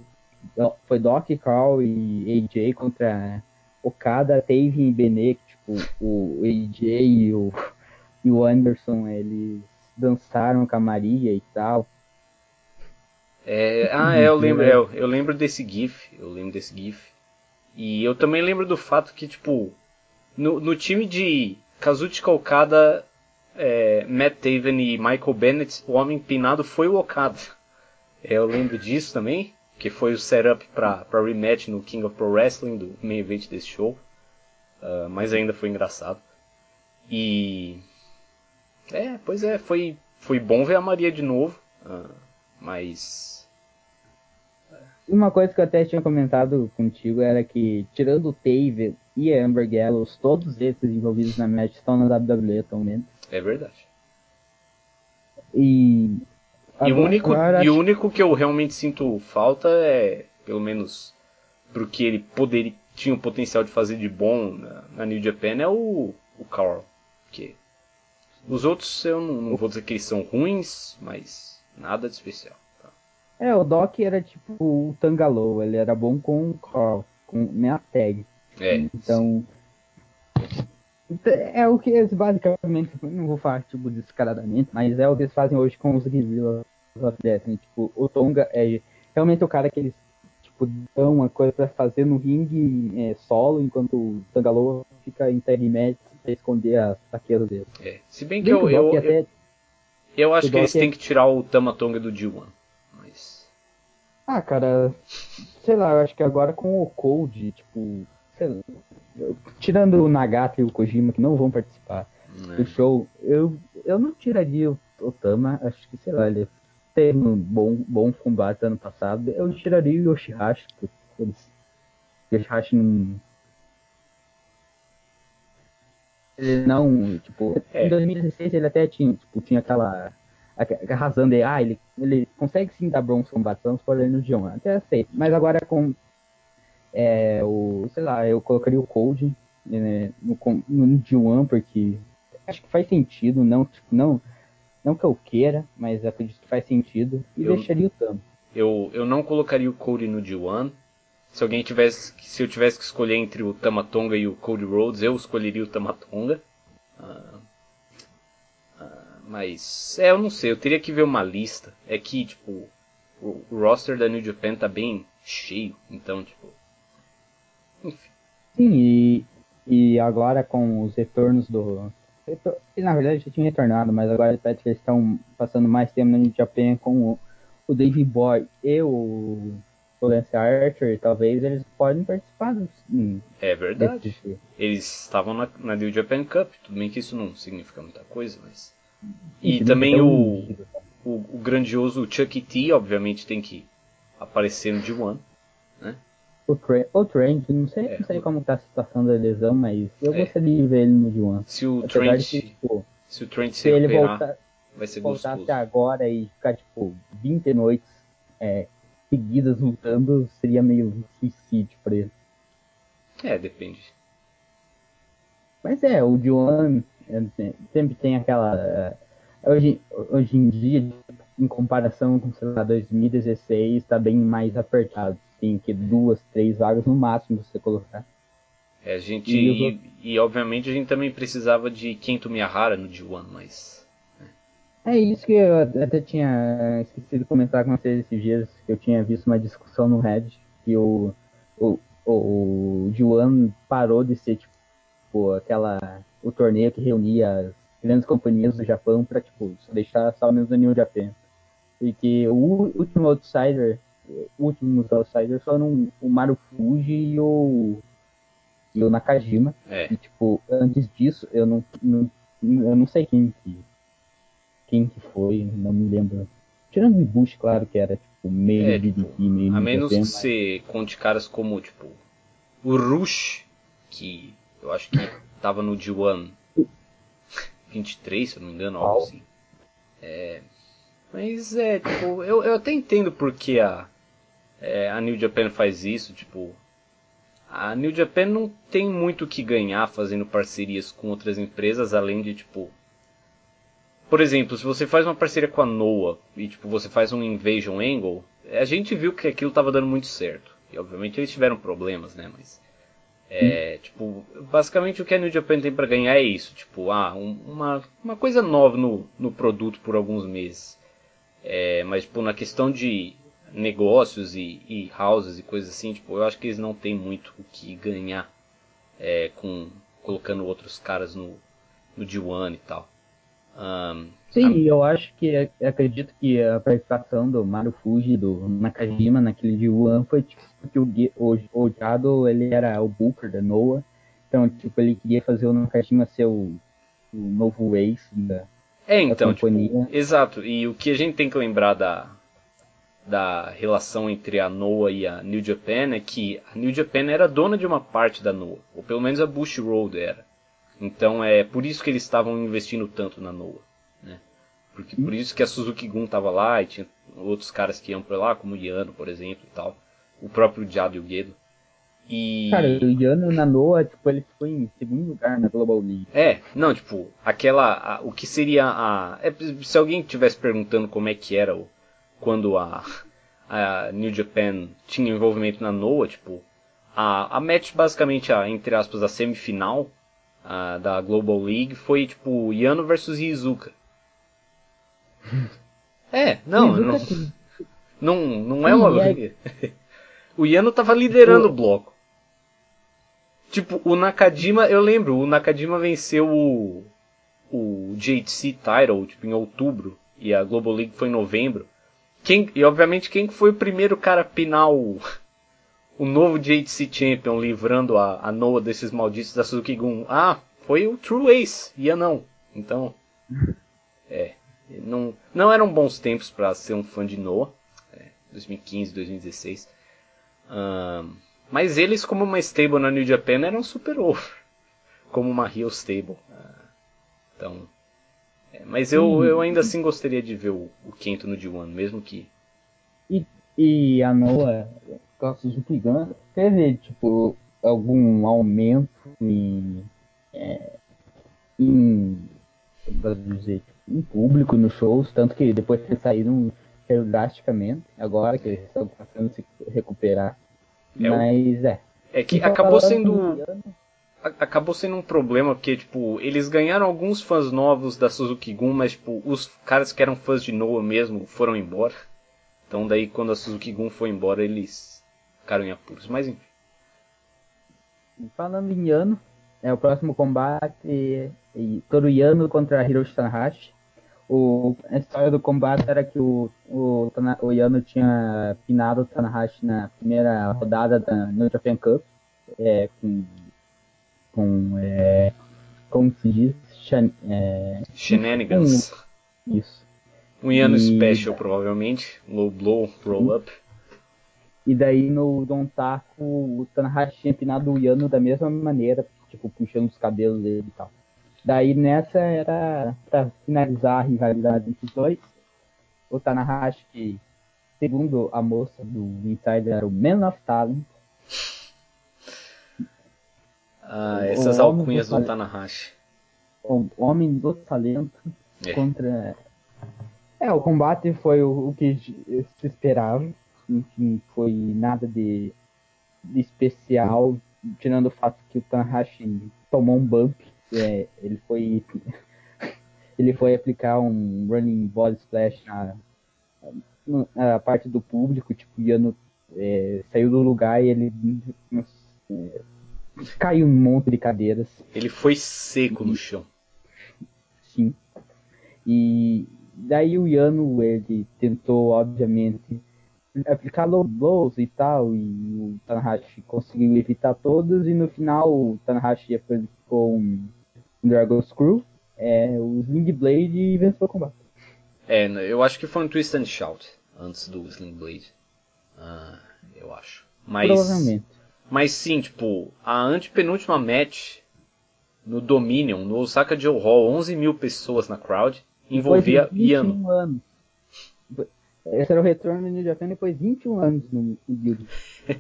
foi Doc, Carl e AJ contra Okada, Taven e Benet, tipo, o AJ e o e o Anderson, eles dançaram com a Maria e tal. É, ah, é, eu lembro, é, eu lembro desse GIF, eu lembro desse GIF. E eu também lembro do fato que, tipo, no, no time de Kazuchika Okada, é, Matt Taven e Michael Bennett, o homem pinado foi o Okada. É, eu lembro disso também, que foi o setup para rematch no King of Pro Wrestling, do main event desse show. Uh, mas ainda foi engraçado. E é, pois é, foi, foi bom ver a Maria de novo, uh, mas. Uma coisa que eu até tinha comentado contigo era que, tirando o Tave e a Amber Gallows, todos esses envolvidos na match estão na WWE atualmente. É verdade. E. E, o único, e o único que eu realmente sinto falta é, pelo menos, pro que ele poderia, tinha o potencial de fazer de bom na, na New Japan, é o, o Carl. Que os outros eu não, não, vou dizer que eles são ruins, mas nada de especial. Tá? É, o Doc era tipo o Tangalow, ele era bom com Carl, com minha tag. É. Então. É o que eles basicamente, não vou falar tipo descaradamente, mas é o que eles fazem hoje com os Guerrillas of Destiny. Tipo, o Tonga é realmente o cara que eles tipo, dão uma coisa pra fazer no ringue é, solo, enquanto o Tangaloa fica em tag match pra esconder as saqueiras dele. É. Se bem que eu, eu, eu, até... eu, acho que eles têm que tirar o Tamatonga do D1. Mas... Ah, cara, sei lá, eu acho que agora com o Cold, tipo, lá, tirando o Nagata e o Kojima que não vão participar é. do show, eu, eu não tiraria o, o Tama, acho que, sei lá, ele teve um bom, bom combate ano passado, eu tiraria o Yoshihashi, porque eles, Yoshihashi não ele não, tipo, é. em 2016 ele até tinha, tipo, tinha aquela arrasando aí, ah, ele, ele consegue sim dar bons combatantes, porém no Dion, até aceito. Mas agora com é, o, sei lá, eu colocaria o Cold né, no, no D1 porque acho que faz sentido, não, tipo, não, não que eu queira, mas acredito que faz sentido e eu, deixaria o Tam. Eu, eu não colocaria o Cody no D1, se alguém tivesse, se eu tivesse que escolher entre o Tamatonga e o Cody Rhodes, eu escolheria o Tamatonga. Uh, uh, mas, é, eu não sei, eu teria que ver uma lista. É que, tipo, o, o roster da New Japan tá bem cheio, então, tipo. Enfim. Sim, e, e agora com os retornos do. Na verdade já tinha retornado, mas agora parece que eles estão passando mais tempo na New Japan com o, o Dave Boy e o o Lance Archer, talvez eles podem participar. Hum, é verdade. Desse... Eles estavam na, na New Japan Cup, tudo bem que isso não significa muita coisa, mas. E, e também o, o, o, grandioso Chuck T, obviamente, tem que aparecer no G1, né? O, Tra o Trent, não sei, é, não sei como tá a situação da lesão, mas eu é. gostaria de ver ele no G1. Se o Trent, de, tipo, se o Trent se, se ele voltar, vai ser voltasse gostoso. agora e ficar, tipo, 20 noites é, seguidas lutando, seria meio um suicídio pra ele. É, depende. Mas é, o Joan sempre tem aquela. É, hoje, hoje em dia, em comparação com, sei lá, 2016, está bem mais apertado. Tem que duas, três vagas no máximo você colocar. É, a gente. E, e, obviamente a gente também precisava de Kento Miyahara no D1, mas. É isso que eu até tinha esquecido de comentar com vocês esses dias, que eu tinha visto uma discussão no Reddit, que o, o, o, o parou de ser tipo aquela o torneio que reunia as grandes companhias do Japão para tipo deixar só mesmo o New Japan. E que o último outsider, últimos outsiders foram o Marufuji e o e o Nakajima. É. E tipo, antes disso, eu não, não eu não sei quem que quem que foi, não me lembro. Tirando o Ibushi, claro que era tipo meio é, tipo, meio A menos que você conte caras como, tipo, o Rush, que eu acho que tava no G1 23, se eu não me engano, algo assim. É, mas é, tipo, eu, eu até entendo porque a, é, a New Japan faz isso, tipo. A New Japan não tem muito o que ganhar fazendo parcerias com outras empresas, além de, tipo, por exemplo, se você faz uma parceria com a Noah e tipo, você faz um Invasion Angle, a gente viu que aquilo estava dando muito certo. E obviamente eles tiveram problemas, né? Mas. É, hum. tipo, basicamente o que a New Japan tem para ganhar é isso, tipo, ah, um, uma, uma coisa nova no, no produto por alguns meses. É, mas, tipo, na questão de negócios e, e, houses e coisas assim, tipo, eu acho que eles não têm muito o que ganhar é, com colocando outros caras no, no D1 e tal. Um, Sim, a... eu acho que acredito que a participação do Mario Fuji do Nakajima naquele de Wuhan foi tipo porque o, o, o Jado ele era o Booker da Noah, então tipo ele queria fazer o Nakajima ser o, o novo ace da, é, então, da companhia. Tipo, exato. E o que a gente tem que lembrar da da relação entre a Noah e a New Japan é que a New Japan era dona de uma parte da Noah, ou pelo menos a Bush Road era. Então é por isso que eles estavam investindo tanto na Noah. Né? Porque, por isso que a Suzuki Gun estava lá e tinha outros caras que iam para lá, como o Yano, por exemplo, e tal. O próprio Jado e o Gedo. E... Cara, o Yano na Noah, tipo, ele ficou em segundo lugar na Global League. É, não, tipo, aquela. A, o que seria a. É, se alguém estivesse perguntando como é que era o, quando a, a New Japan tinha envolvimento na Noah, tipo, a, a match basicamente, a, entre aspas, a semifinal a, da Global League foi tipo Yano versus Izuka. (laughs) É, não, não, não, não é uma (laughs) briga. o Yano tava liderando o bloco. Tipo, o Nakajima, eu lembro, o Nakajima venceu o, o JTC Title tipo, em outubro e a Global League foi em novembro. Quem, e obviamente quem foi o primeiro cara a pinar o, o novo JTC Champion livrando a, a Noah desses malditos da Suzuki Gun. Ah, foi o True Ace, ia não. Então, (laughs) é, não, não eram bons tempos para ser um fã de Noah, é, 2015, 2016. Um, mas eles, como uma stable na New Japan, eram super over, como uma heel stable. Uh, então, é, mas eu, eu ainda assim gostaria de ver o, o Kento no D1, mesmo que. E, e a Noah, Suzuki Gun, teve tipo algum aumento em, é, em, dizer, em público nos shows, tanto que depois que saíram caiu drasticamente, agora que eles estão passando se recuperar. É Mas é. É que então, acabou sendo. Acabou sendo um problema, porque, tipo, eles ganharam alguns fãs novos da Suzuki Gun, mas, tipo, os caras que eram fãs de Noah mesmo foram embora. Então, daí, quando a Suzuki Gun foi embora, eles ficaram em apuros. Mas, enfim. Falando em ano, é o próximo combate e Toruyano contra Hiroshi Tanahashi. O, a história do combate era que o, o, o Yano tinha pinado o Tanahashi na primeira rodada da New Japan Cup, é, com, com é, como se diz? É, Shenanigans. Um, isso. Um Yano e... Special, provavelmente. Low blow, roll up. E daí no Don Taco, o Tanahashi tinha empinado o Yano da mesma maneira, tipo, puxando os cabelos dele e tal. Daí nessa era pra finalizar a rivalidade entre os dois. O Tanahashi, que, segundo a moça do Insider, era o Man of Talent. Ah, essas alcunhas do, do Tanahashi. O homem do talento é. contra. É, o combate foi o, o que se esperava enfim, foi nada de, de especial, tirando o fato que o Tanahashi tomou um bump, é, ele foi (laughs) ele foi aplicar um running body splash na, na parte do público, tipo, Yano é, saiu do lugar e ele é, caiu um monte de cadeiras. Ele foi seco no chão. Sim. E daí o Yano, ele tentou, obviamente, aplicar low blows e tal, e o Tanahashi conseguiu evitar todos, e no final o Tanahashi aplicou um Dragon Screw, é, o Sling Blade e venceu o combate. É, eu acho que foi um Twist and Shout antes do Sling Blade. Ah, eu acho. Mas, Provavelmente. Mas sim, tipo, a antepenúltima match no Dominion, no Osaka Joe Hall, 11 mil pessoas na crowd, envolvia Ian. Anos. Esse era o retorno do New Japan depois de 21 anos no, Build. (laughs)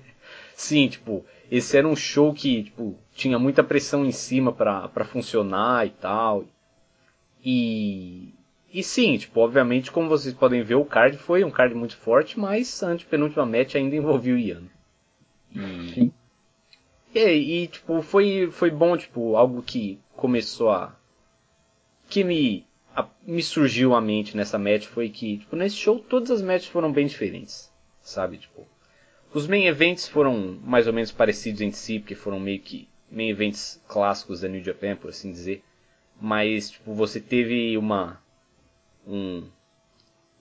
Sim, tipo, esse era um show que, tipo, tinha muita pressão em cima para funcionar e tal. E e sim, tipo, obviamente, como vocês podem ver, o card foi um card muito forte, mas a antepenúltima match ainda envolvia o Ian. E, sim. E, e, tipo, foi, foi bom, tipo, algo que começou a. que me a, me surgiu à mente nessa match foi que, tipo, nesse show todas as matches foram bem diferentes, sabe? Tipo, os main events foram mais ou menos parecidos entre si, porque foram meio que main events clássicos da New Japan, por assim dizer. Mas, tipo, você teve uma um,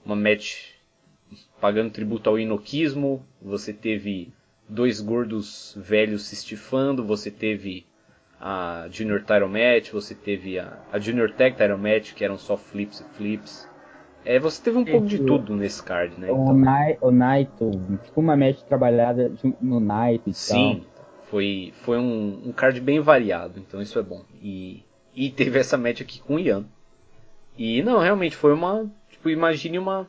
uma match pagando tributo ao inoquismo, você teve dois gordos velhos se estifando, você teve a Junior Title Match, você teve a, a Junior Tag Title Match, que eram só flips e flips. É, você teve um pouco de tudo nesse card, né? O, então. Nai, o Naito, tipo uma match trabalhada no Naito e Sim, tal. foi, foi um, um card bem variado, então isso é bom. E, e teve essa match aqui com o Ian. E não, realmente foi uma. Tipo, imagine uma,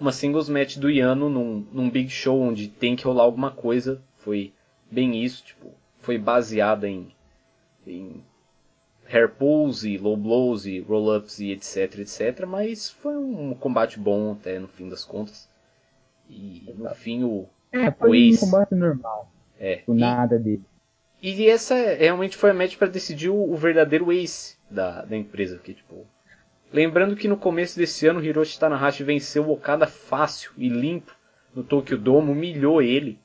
uma singles match do Iano num, num big show onde tem que rolar alguma coisa. Foi bem isso, tipo, foi baseada em em hair pulls e low blows e roll-ups e etc, etc, mas foi um combate bom até no fim das contas. E no fim o, é, foi o Ace, um combate normal. É. O nada dele. E essa realmente foi a match para decidir o, o, verdadeiro ace da, da empresa. Que, tipo, lembrando que no começo desse ano Hiroshi Tanahashi venceu o Okada fácil e limpo no Tokyo Dome, humilhou ele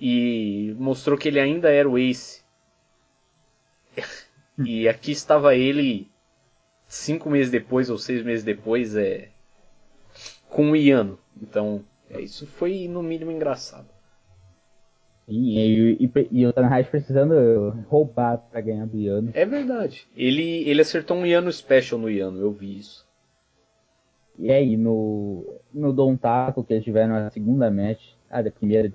e mostrou que ele ainda era o ace e aqui estava ele cinco meses depois ou seis meses depois é com o Iano. Então, é, isso foi no mínimo engraçado. Sim, e, e, e o Tanahashi precisando roubar para ganhar do Iano. É verdade. Ele, ele acertou um Iano Special no Iano, eu vi isso. E aí, no, no Don Taco, que eles tiveram a segunda match, a, da primeira,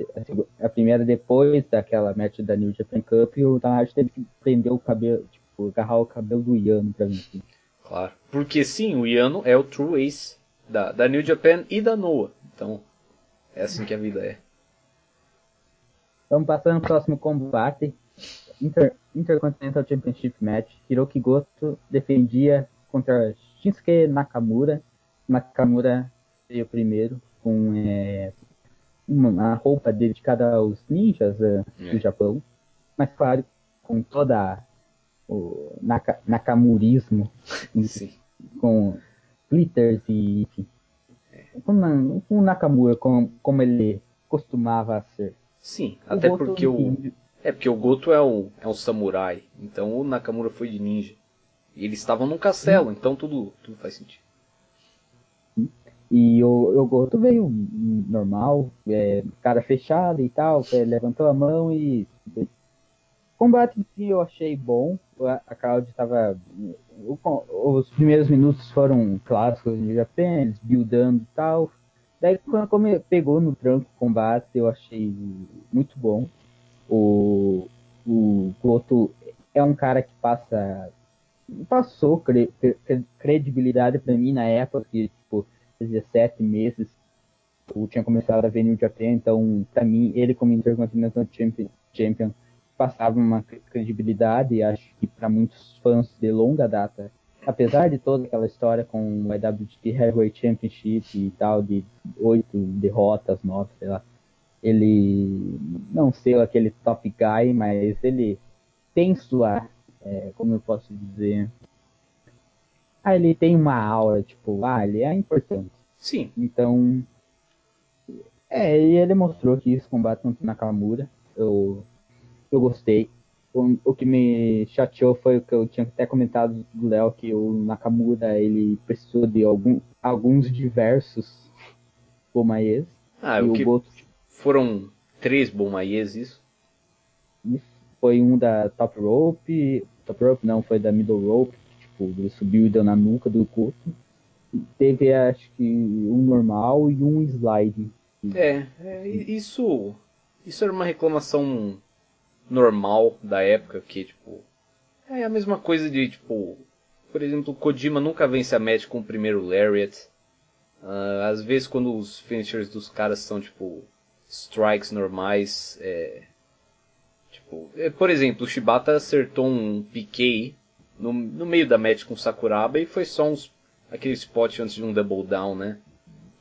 a, a, primeira depois daquela match da New Japan Cup, o Tanahashi teve que prender o cabelo, tipo, agarrar o cabelo do Iano pra vencer. Claro. Porque sim, o Iano é o true ace da, da New Japan e da Noah. Então, é assim que a vida é. Vamos passando pro próximo combate. Inter, Intercontinental Championship Match. Hiroki Goto defendia contra Shinsuke Nakamura. Nakamura veio primeiro com é, uma roupa dedicada aos ninjas é. do Japão, mas claro, com toda o naka, nakamurismo, com glitters e enfim, é. com, com Nakamura como, como ele costumava ser. Sim, o até Goto porque o é porque o Goto é um, é um samurai, então o Nakamura foi de ninja. E eles estavam num castelo, então tudo, tudo faz sentido. E o, o Goto veio normal, é, cara fechado e tal, é, levantou a mão e. Combate em si eu achei bom. A Cloud estava. Os primeiros minutos foram clássicos de Japan, eles buildando e tal. Daí quando pegou no tranco o combate, eu achei muito bom. O, o Goto é um cara que passa. Passou cre, cre, credibilidade para mim na época, que tipo, fazia sete meses eu tinha começado a ver New Japan, então para mim ele como Intercontinental Champion passava uma credibilidade e acho que para muitos fãs de longa data, apesar de toda aquela história com o IWGP Heavyweight Championship e tal, de oito derrotas, nove, sei lá, ele não ser aquele top guy, mas ele tem sua, é, como eu posso dizer, ah, ele tem uma aura, tipo, ah, ele é importante. Sim. Então, é, e ele mostrou que isso combate contra Nakamura. Eu, eu gostei. O, o, que me chateou foi o que eu tinha até comentado do Léo, que o Nakamura ele precisou de algum, alguns diversos Bomaies. Ah, o que Goto, foram três Bomaies, isso? Isso. Foi um da Top Rope, Top Rope não, foi da Middle Rope, tipo, ele subiu e deu na nuca do Goto. Teve, acho que, um normal e um slide. É, é, isso, isso era uma reclamação normal da época, que, tipo, é a mesma coisa de, tipo, por exemplo, Kojima nunca vence a match com o primeiro Lariat. Uh, às vezes quando os finishers dos caras são, tipo, strikes normais, é, tipo, é, por exemplo, o Shibata acertou um PK no, no meio da match com o Sakuraba e foi só uns, aquele spot antes de um double down, né?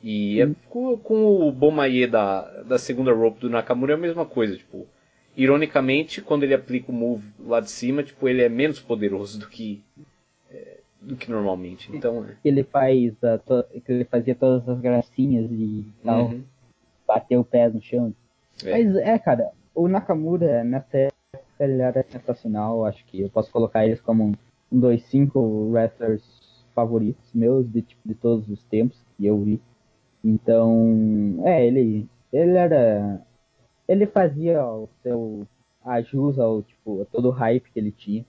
E é, com, com o Bomaye da, da segunda rope do Nakamura é a mesma coisa, tipo, ironicamente, quando ele aplica o move lá de cima, tipo, ele é menos poderoso do que é, do que normalmente. Então, é. ele faz a, to, ele fazia todas as gracinhas e tal, uhum. bater o pé no chão. É. Mas é, cara, o Nakamura nessa época ele era sensacional, acho que eu posso colocar eles como um, um dos cinco wrestlers favoritos meus de tipo de todos os tempos que eu vi. Então, é, ele ele era ele fazia o seu a jus ao tipo a todo o hype que ele tinha.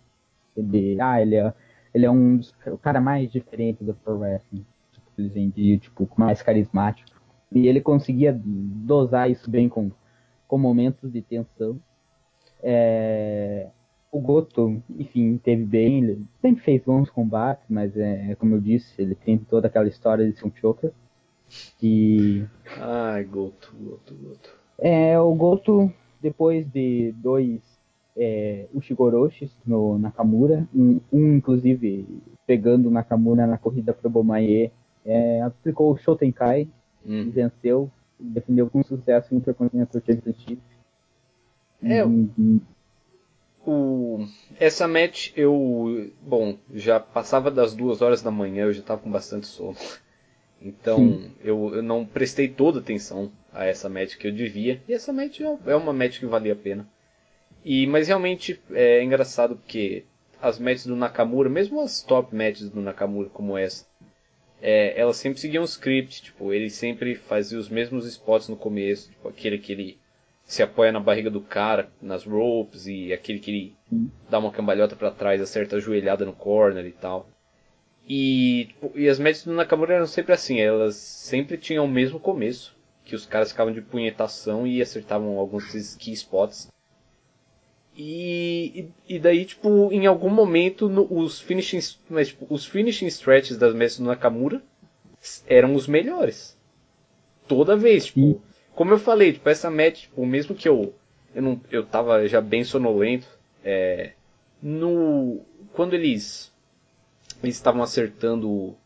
Ele, ah, ele é, ele é um dos, o cara mais diferente do pro wrestling, tipo, tipo, mais carismático. E ele conseguia dosar isso bem com, com momentos de tensão. É, o Goto, enfim, teve bem, ele sempre fez bons combates, mas é, como eu disse, ele tem toda aquela história de ser um choker. E. Ai, Goto, Goto, Goto. É, o Goto, depois de dois é, Ushigoroshis no Nakamura, um, um, inclusive pegando Nakamura na corrida pro Bomaye, é, aplicou o Shotenkai, hum. venceu, defendeu com sucesso o Intercontinental Championship. É, e, o, essa match eu, bom, já passava das duas horas da manhã, eu já estava com bastante sono. Então eu, eu, não prestei toda atenção a essa match que eu devia. E essa match é, é uma match que valia a pena. E, mas realmente é engraçado porque as matches do Nakamura, mesmo as top matches do Nakamura como essa, é, elas sempre seguiam um script. Tipo, ele sempre fazia os mesmos spots no começo. Tipo, aquele que ele se apoia na barriga do cara, nas ropes, e aquele que ele dá uma cambalhota para trás, acerta a joelhada no corner e tal. E, tipo, e as matches do Nakamura eram sempre assim, elas sempre tinham o mesmo começo, que os caras ficavam de punhetação e acertavam alguns key spots. E, e, e daí, tipo, em algum momento, no, os, finishing, mas, tipo, os finishing stretches das matches do Nakamura eram os melhores. Toda vez, tipo, como eu falei, tipo, essa match, tipo, mesmo que eu, eu, não, eu tava já bem sonolento, é, no, quando eles eles estavam acertando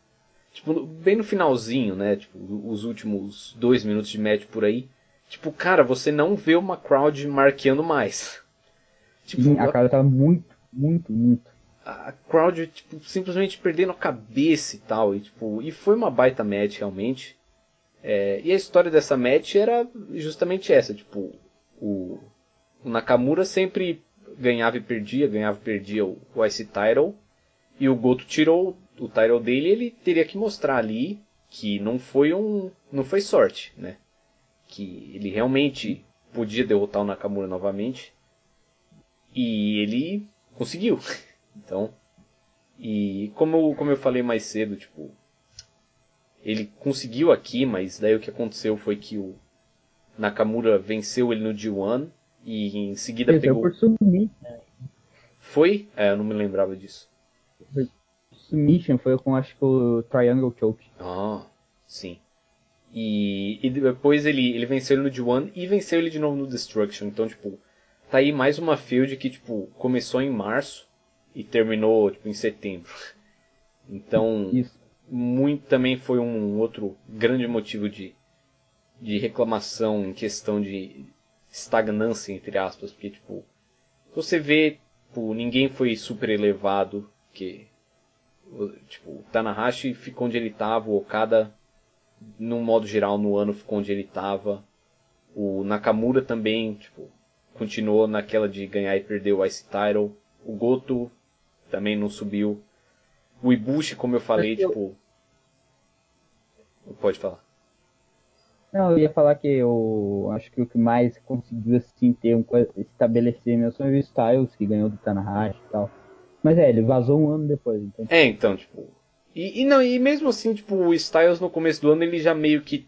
tipo bem no finalzinho, né? Tipo os últimos dois minutos de match por aí. Tipo, cara, você não vê uma crowd marqueando mais. (laughs) Tipo, Sim, a cara tá muito, muito, muito. A crowd tipo, simplesmente perdendo a cabeça e tal. E, tipo, e foi uma baita match realmente. É, e a história dessa match era justamente essa, tipo, o, o Nakamura sempre ganhava e perdia, ganhava e perdia o, o IC Title. E o Goto tirou o title dele ele teria que mostrar ali que não foi um, não foi sorte, né? Que ele realmente podia derrotar o Nakamura novamente e ele conseguiu. (laughs) Então, e como eu, como eu falei mais cedo, tipo, ele conseguiu aqui, mas daí o que aconteceu foi que o Nakamura venceu ele no G1 e em seguida pegou. por submission. Foi? É, eu não me lembrava disso. Submission foi com acho que o Triangle Choke. Ah, sim. E, e depois ele, ele venceu ele no G1 e venceu ele de novo no Destruction. Então, tipo, tá aí mais uma field que, tipo, começou em março e terminou, tipo, em setembro. Então, Isso. muito também foi um outro grande motivo de, de reclamação em questão de estagnância, entre aspas, porque, tipo, você vê, tipo, ninguém foi super elevado, que, tipo, o Tanahashi ficou onde ele estava, o Okada, no modo geral, no ano ficou onde ele estava, o Nakamura também, tipo, continuou naquela de ganhar e perder o Ice Title, o Goto também não subiu, o Ibushi, como eu falei, eu- tipo... Pode falar. Não, eu ia falar que eu acho que o que mais conseguiu assim ter um estabelecer mesmo foi o Styles, que ganhou do Tanahashi e tal. Mas é, ele vazou um ano depois, então. É, então, tipo. E, e não, e mesmo assim, tipo, o Styles no começo do ano ele já meio que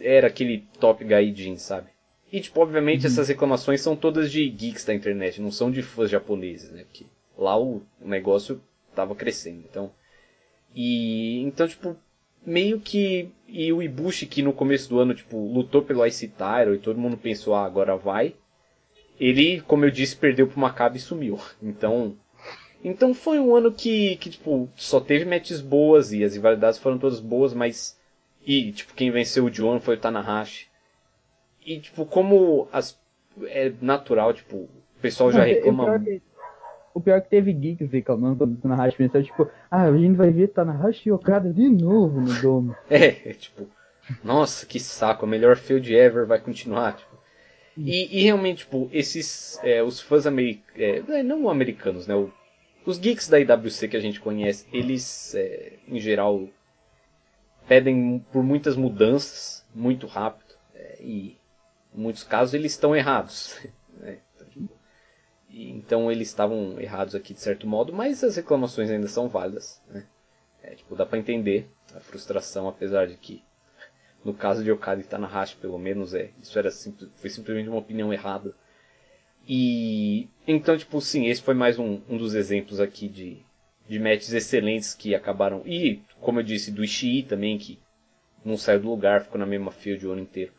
era aquele top gaijin, sabe? E, tipo, obviamente essas reclamações são todas de geeks da internet, não são de fãs japoneses, né? Porque lá o, o negócio tava crescendo, então. E, então, tipo, meio que. E o Ibushi, que no começo do ano, tipo, lutou pelo Ice Title e todo mundo pensou, ah, agora vai. Ele, como eu disse, perdeu pro Maccabi e sumiu. (laughs) Então, então foi um ano que, que tipo, só teve matches boas e as rivalidades foram todas boas, mas. E, tipo, quem venceu o John foi o Tanahashi. E, tipo, como as, é natural, tipo, o pessoal já reclama. O pior é que teve geeks reclamando quando o Tanahashi pensou, tipo, ah, a gente vai ver Tanahashi e Okada de novo no Dome. É, (laughs) é, tipo, nossa, que saco, a melhor field ever vai continuar, tipo. E, e realmente, tipo, esses, é, os fãs americanos, é, não americanos, né, o- os geeks da IWC que a gente conhece, eles, é, em geral, pedem por muitas mudanças, muito rápido, é, e em muitos casos eles estão errados, (laughs) né, então, eles estavam errados aqui de certo modo, mas as reclamações ainda são válidas, né. É, tipo, dá pra entender a frustração, apesar de que no caso de Okada e Tanahashi, pelo menos, é, isso era simples, foi simplesmente uma opinião errada. E então, tipo, sim, esse foi mais um, um dos exemplos aqui de, de matches excelentes que acabaram. E, como eu disse, do Ishii também, que não saiu do lugar, ficou na mesma field o ano inteiro.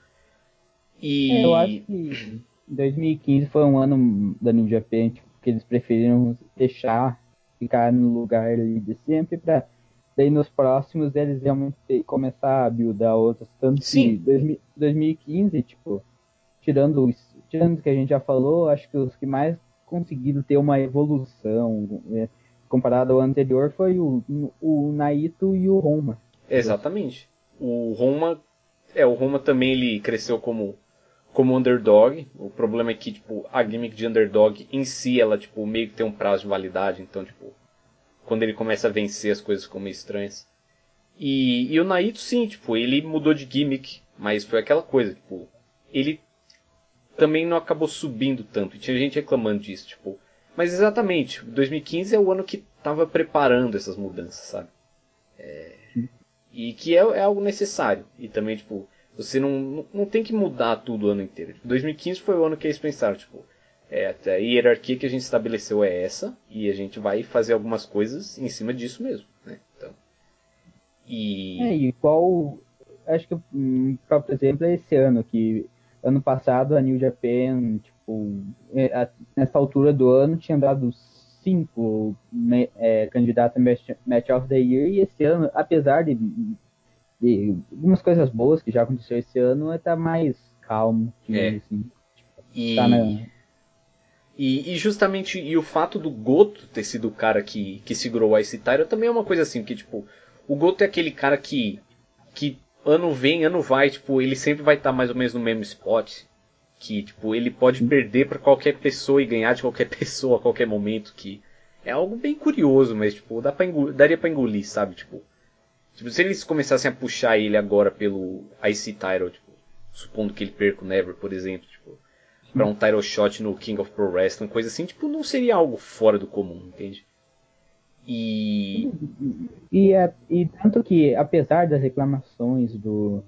E É, eu acho que 2015 foi um ano da New Japan tipo, que eles preferiram deixar ficar no lugar ali de sempre pra daí nos próximos eles realmente começar a buildar outras. Tanto Sim. que 2000 2015, tipo, tirando os o que a gente já falou, acho que os que mais conseguiram ter uma evolução né, comparado ao anterior foi o, o Naito e o Roma. Exatamente. O Roma, é, o Roma também ele cresceu como como underdog. O problema é que tipo a gimmick de underdog em si ela tipo meio que tem um prazo de validade, então tipo quando ele começa a vencer as coisas ficam meio estranhas. E, e o Naito sim, tipo, ele mudou de gimmick, mas foi aquela coisa, tipo, ele também não acabou subindo tanto. Tinha gente reclamando disso, tipo, mas exatamente, 2015 é o ano que tava preparando essas mudanças, sabe? E que é, é algo necessário. E também, tipo, você não, não, tem que mudar tudo o ano inteiro. 2015 foi o ano que eles pensaram, tipo, é, a hierarquia que a gente estabeleceu é essa, e a gente vai fazer algumas coisas em cima disso mesmo, né? Então, e... É, e qual. Acho que um próprio exemplo é esse ano, que ano passado a New Japan, tipo, é, nessa altura do ano tinha dado cinco é, candidatos a match, match of the Year, e esse ano, apesar de, de algumas coisas boas que já aconteceu esse ano, é tá mais calmo, digamos É. assim. e... Tá na, E, e justamente e o fato do Goto ter sido o cara que, que segurou o Ice Tyra também é uma coisa assim, que tipo, o Goto é aquele cara que ano vem, ano vai, tipo, ele sempre vai estar mais ou menos no mesmo spot. Que, tipo, ele pode perder pra qualquer pessoa e ganhar de qualquer (laughs) pessoa a qualquer momento, que é algo bem curioso, mas, tipo, dá pra engolir, daria pra engolir, sabe? Tipo, Tipo, se eles começassem a puxar ele agora pelo IC title, tipo, supondo que ele perca o Never, por exemplo, tipo, pra um title shot no King of Pro Wrestling, coisa assim, tipo, não seria algo fora do comum, entende? E. E, é, e tanto que, apesar das reclamações do,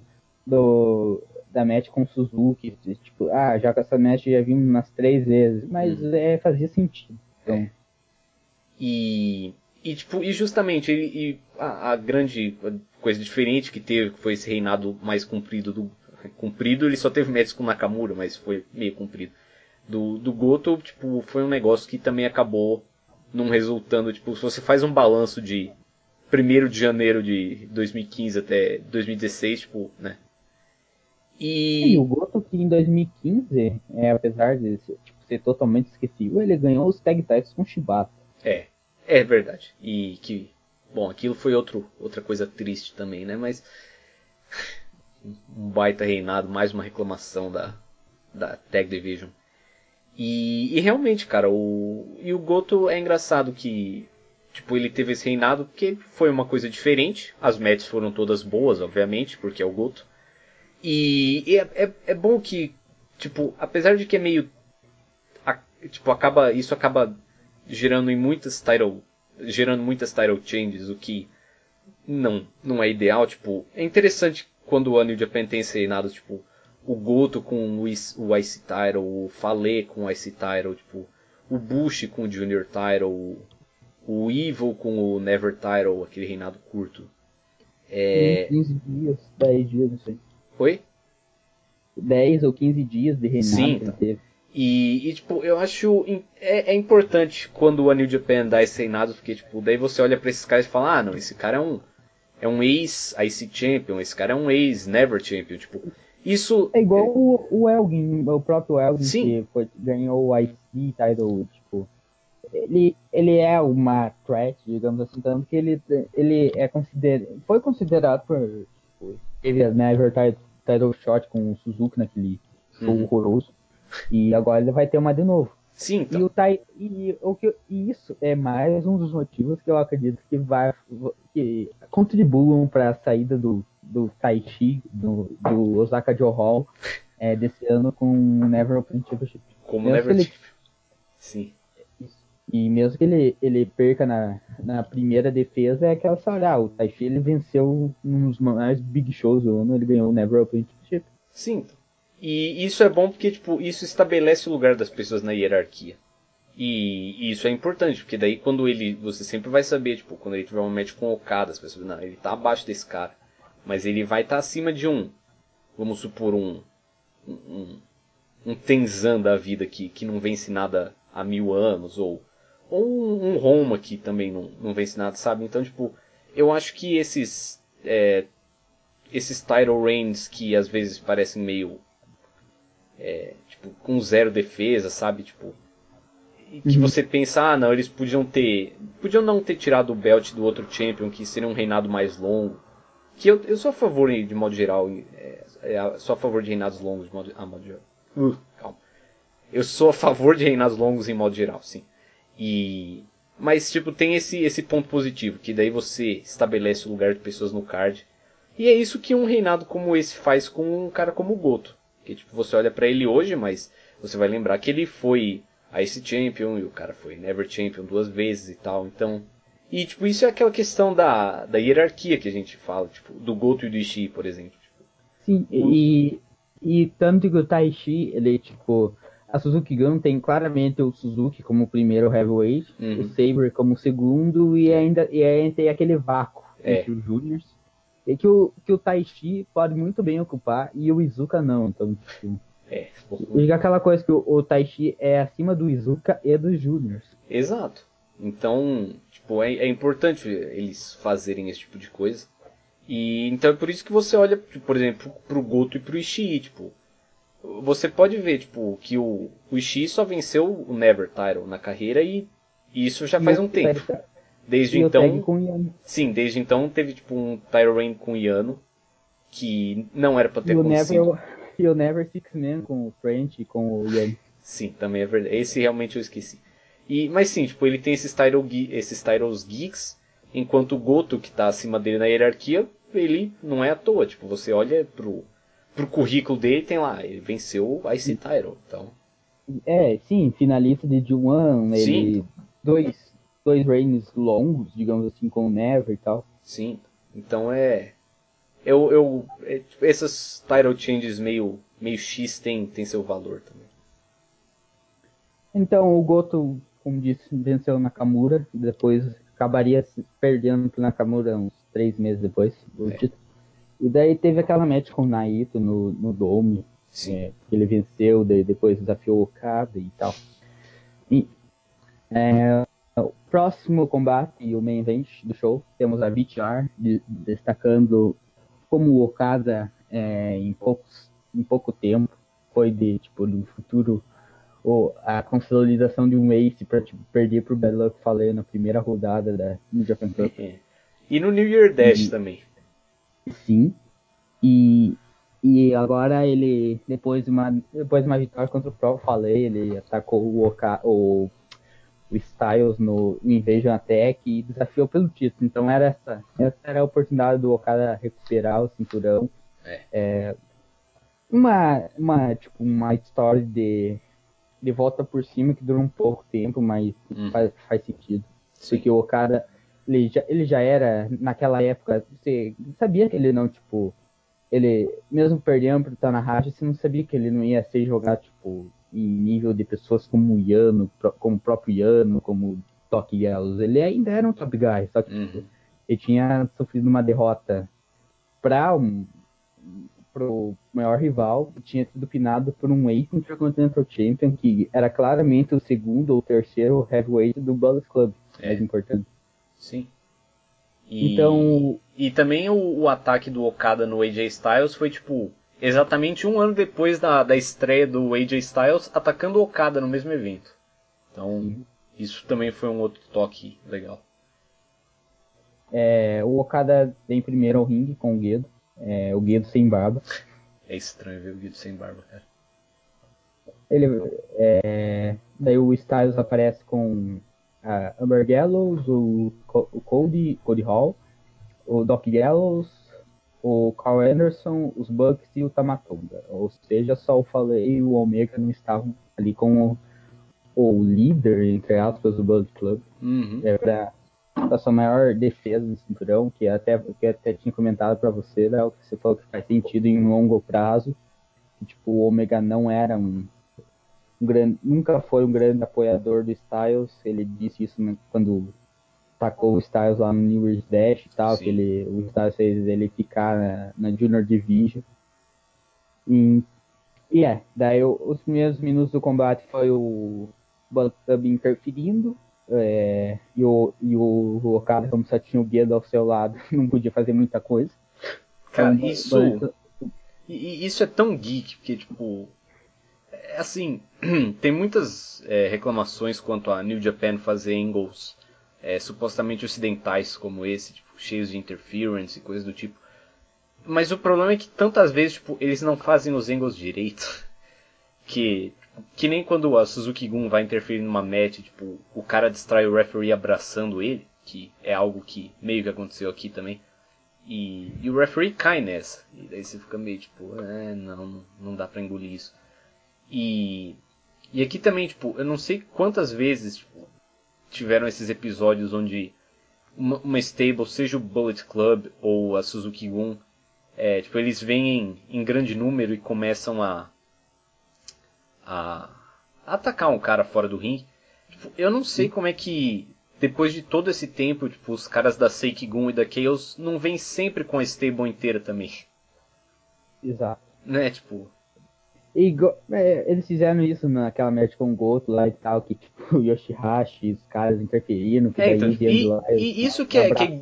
do da match com Suzuki, tipo, ah, já que essa match já vimos umas três vezes, mas hum. é, fazia sentido. Então. É. E, e, tipo, e justamente ele, e a, a, grande coisa diferente que teve, que foi esse reinado mais comprido do. Comprido, ele só teve matches com Nakamura, mas foi meio comprido. Do, do Goto, tipo, foi um negócio que também acabou não resultando, tipo, se você faz um balanço de 1 de janeiro de 2015 até 2016, tipo, né? E, e o Goto que em 2015, é, apesar de tipo, ser totalmente esquecível, ele ganhou os tag titles com Shibata. É, é verdade. E que, bom, aquilo foi outro, outra coisa triste também, né? Mas (laughs) um baita reinado, mais uma reclamação da, da Tag Division. E, e, realmente, cara, o e o Goto é engraçado que tipo ele teve esse reinado porque foi uma coisa diferente. As matches foram todas boas, obviamente, porque é o Goto. E, e é, é, é, bom que tipo, apesar de que é meio a, tipo acaba isso acaba gerando em muitas title gerando muitas title changes, o que não não é ideal, tipo, é interessante quando o New Japan tem esse reinado, tipo, o Goto com o, Ice Title, o Fale com o Ice Title, tipo, o Bush com o Junior Title, o Evil com o Never Title, aquele reinado curto. É... 15 dias, 10 dias, não sei. Oi? 10 ou 15 dias de reinado Sim, então. teve. E, e, tipo, eu acho é, é, importante quando o New Japan dá esse reinado, porque tipo, daí você olha para esses caras e fala, ah, não, esse cara é um é um ex IC Champion, esse cara é um ex Never Champion, tipo, isso. É igual o, o Elgin, o próprio Elgin Sim. que foi, ganhou o IC title, tipo. Ele, ele é uma threat, digamos assim, tanto que ele, ele é consider, foi considerado por. Tipo, teve a Never title, title shot com o Suzuki naquele show uhum. horroroso. E agora ele vai ter uma de novo. Sim, então. e, o tai, e, o que, e isso é mais um dos motivos que eu acredito que vai que contribuam para a saída do, do Taichi, do, do Osaka Joe Hall, é, desse ano com o Never Open Championship. Como mesmo Never ele, Sim. E mesmo que ele, ele perca na, na primeira defesa, é aquela história, ah, o Taichi ele venceu nos mais big shows do ano, ele ganhou o Never Open Championship. Sim, e isso é bom porque, tipo, isso estabelece o lugar das pessoas na hierarquia. E, e, isso é importante, porque daí quando ele. Você sempre vai saber, tipo, quando ele tiver um match com Okada, as pessoas. Não, ele tá abaixo desse cara. Mas ele vai estar tá acima de um. Vamos supor um. Um, um Tenzan da vida que, que não vence nada há mil anos. Ou, ou um, um Roma que também não, não vence nada, sabe? Então, tipo, eu acho que esses. É, esses title reigns que às vezes parecem meio é, tipo, com zero defesa, sabe? Tipo, que uhum. você pensa, ah, não, eles podiam ter, podiam não ter tirado o belt do outro champion, que seria um reinado mais longo. Que eu, eu sou a favor, de modo geral, é, é, sou a favor de reinados longos de modo, ah, modo geral. Uh, calma. Eu sou a favor de reinados longos em modo geral, sim. E mas tipo tem esse esse ponto positivo, que daí você estabelece o lugar de pessoas no card. E é isso que um reinado como esse faz com um cara como o Goto. Que tipo, você olha para ele hoje, mas você vai lembrar que ele foi Ice Champion e o cara foi Never Champion duas vezes e tal. Então, e tipo, isso é aquela questão da, da hierarquia que a gente fala, tipo, do Goto e do Ishii, por exemplo. Sim, e, e tanto que o Taishi, ele tipo, a Suzuki Gun tem claramente o Suzuki como o primeiro heavyweight, uhum. o Saber como o segundo e ainda e ainda tem aquele vácuo é. entre os juniors. E que o, que o Taishi pode muito bem ocupar e o Izuka não. Então, tipo. É. Fica aquela coisa que o, o Taishi é acima do Izuka e dos Júniors. Exato. Então, tipo, é, é, importante eles fazerem esse tipo de coisa. E então é por isso que você olha, por exemplo, pro Goto e pro Ishii, tipo, você pode ver, tipo, que o, o Ishii só venceu o Never Title na carreira e, e isso já faz um tempo. Desde e então. Sim, desde então teve tipo um Tyro Rain com Yano. Que não era pra ter e acontecido. Never, (laughs) e o Never Six Man com o French e com o Yano. Sim, também é verdade. Esse realmente eu esqueci. E, mas sim, tipo, ele tem esses, title, esses titles geeks, enquanto o Goto, que tá acima dele na hierarquia, ele não é à toa. Tipo, você olha pro, pro currículo dele tem lá, ele venceu o Ice Title, então... É, sim, finalista de D1, ele... Dois, dois reigns longos, digamos assim, com o Never e tal. Sim, então é... Eu, eu, é, tipo, essas title changes meio, meio X tem, tem seu valor também. Então o Goto, como disse, venceu Nakamura, depois acabaria perdendo pro Nakamura uns três meses depois do é. título. E daí teve aquela match com o Naito no, no Dome, é, que ele venceu, daí depois desafiou o Okada e tal. E é, o próximo combate e o main event do show, temos a VTR de, destacando como o Okada é, em, poucos, em pouco tempo foi de tipo do futuro ou a consolidação de um ace para tipo, perder pro Bad Luck falei na primeira rodada da New Japan Cup. E no New Year Dash e, também. Sim. E, e agora ele, depois de uma, depois de uma vitória contra o próprio Falei, ele atacou o, Oka, o, o Styles no, no Invasion Attack e desafiou pelo título. Então era essa, essa era a oportunidade do Okada recuperar o cinturão. É. É, uma, uma, tipo, uma história de de volta por cima que dura um pouco tempo, mas hum. faz, faz sentido. Sim. Porque o Okada, ele já, ele já era, naquela época, você sabia que ele não, tipo, ele, mesmo perdendo pro Tanahashi, você não sabia que ele não ia ser jogado, tipo, em nível de pessoas como o Yano, como o próprio Yano, como Doc Yellows. Ele ainda era um top guy, só que tipo, uhum. ele tinha sofrido uma derrota pra um, pro maior rival, tinha sido pinado por um ex Intercontinental Champion, que era claramente o segundo ou terceiro heavyweight do Bullet Club, é. mais importante. Sim. E, então... e também o, o, ataque do Okada no AJ Styles foi tipo exatamente um ano depois da, da estreia do AJ Styles atacando o Okada no mesmo evento. Então Sim. isso também foi um outro toque legal. É, o Okada vem primeiro ao ringue com o Guedo. É, o Guido sem barba. É estranho ver o Guido sem barba, cara. Ele, é, daí o Styles aparece com a Amber Gallows, o, o Cody, Cody Hall, o Doc Gallows, o Carl Anderson, os Bucks e o Tamatonga. Ou seja, só o Falei e o Omega não estavam ali com o, o líder, entre aspas, do Bullet Club. Uhum. É pra a sua maior defesa do cinturão, que até, que até tinha comentado para você, né, o que você falou que faz sentido em longo prazo. Tipo, o Omega não era um, um grande, nunca foi um grande apoiador do Styles. Ele disse isso quando tacou o Styles lá no New Year's Dash e tal, Sim. que ele, o Styles fez ele ficar na, na Junior Division. E, e é, daí os primeiros minutos do combate foi o Bullet Club interferindo, é, e, o, e o, o Okada, como só tinha o Guedo ao seu lado, (laughs) não podia fazer muita coisa. Cara, então, isso. Mas... Isso é tão geek, porque, tipo. É assim, (clears throat) tem muitas é, reclamações quanto a New Japan fazer angles é, supostamente ocidentais como esse, tipo, cheios de interference e coisas do tipo. Mas o problema é que tantas vezes, tipo, eles não fazem os angles direito. (laughs) Que que nem quando a Suzuki Gun vai interferir numa match, tipo, o cara distrai o referee abraçando ele, que é algo que meio que aconteceu aqui também. E, e o referee cai nessa. E daí você fica meio tipo, é, não, não dá pra engolir isso. E, e aqui também, tipo, eu não sei quantas vezes tipo, tiveram esses episódios onde uma, uma, stable, seja o Bullet Club ou a Suzuki Gun, é, tipo, eles vêm em, em grande número e começam a a, atacar um cara fora do ringue. Tipo, eu não sei como é que depois de todo esse tempo, tipo, os caras da Seikigun e da Chaos não vêm sempre com a stable inteira também. Exato. Né, tipo. E, é, eles fizeram isso naquela match com o Goto lá e tal, que tipo, (laughs) o Yoshihashi, os caras interferindo, que é, então, e, lá, e isso que é, que é,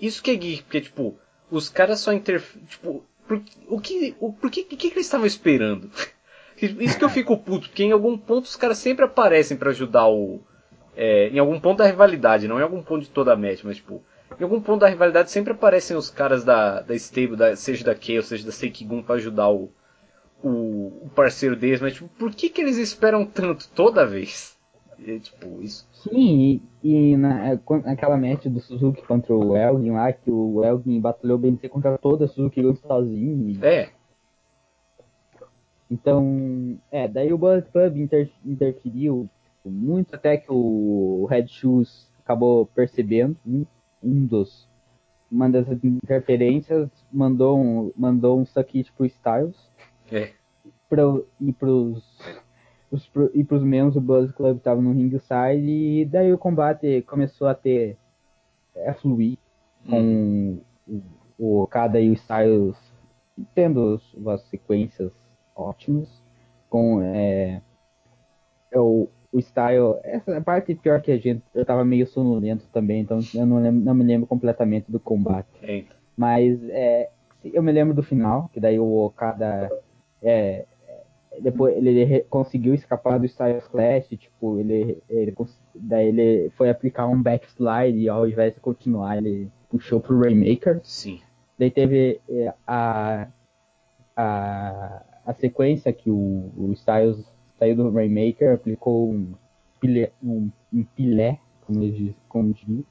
Isso que é geek, porque tipo, os caras só interferem. Tipo, por, o que. O, por que, que, que eles estavam esperando? (laughs) Isso que eu fico puto, porque em algum ponto os caras sempre aparecem para ajudar o. É, em algum ponto da rivalidade, não em algum ponto de toda a match, mas tipo. Em algum ponto da rivalidade sempre aparecem os caras da, da stable, da, seja da Chaos, seja da Seikigun, pra ajudar o, o, o, parceiro deles, mas tipo, por que, que eles esperam tanto toda vez? E, tipo, isso. Sim, e, e na, é, naquela match do Suzuki contra o Elgin lá, que o Elgin batalhou bem contra toda a Suzuki sozinho. E... É. Então, é, daí o Bullet Club inter, interferiu tipo, muito até que o Red Shoes acabou percebendo um, um dos uma das interferências mandou um mandou um saquite pro Styles é. pra, e pros os, e pros membros do Buzz Club estavam no ringside e daí o combate começou a ter a fluir com hum. o, o Okada e o Styles tendo as sequências ótimas com é, é o, o style essa parte pior que a gente eu tava meio sonolento também então eu não, lembro, não me lembro completamente do combate Eita. mas é, eu me lembro do final que daí o Okada é, depois ele conseguiu escapar do Styles Clash, tipo, ele, ele daí ele foi aplicar um backslide e ao invés de continuar, ele puxou pro Rainmaker. Sim. Daí teve é, a, a, a sequência que o, o Styles saiu do Rainmaker, aplicou um pilé, um, um pilé como ele como diz,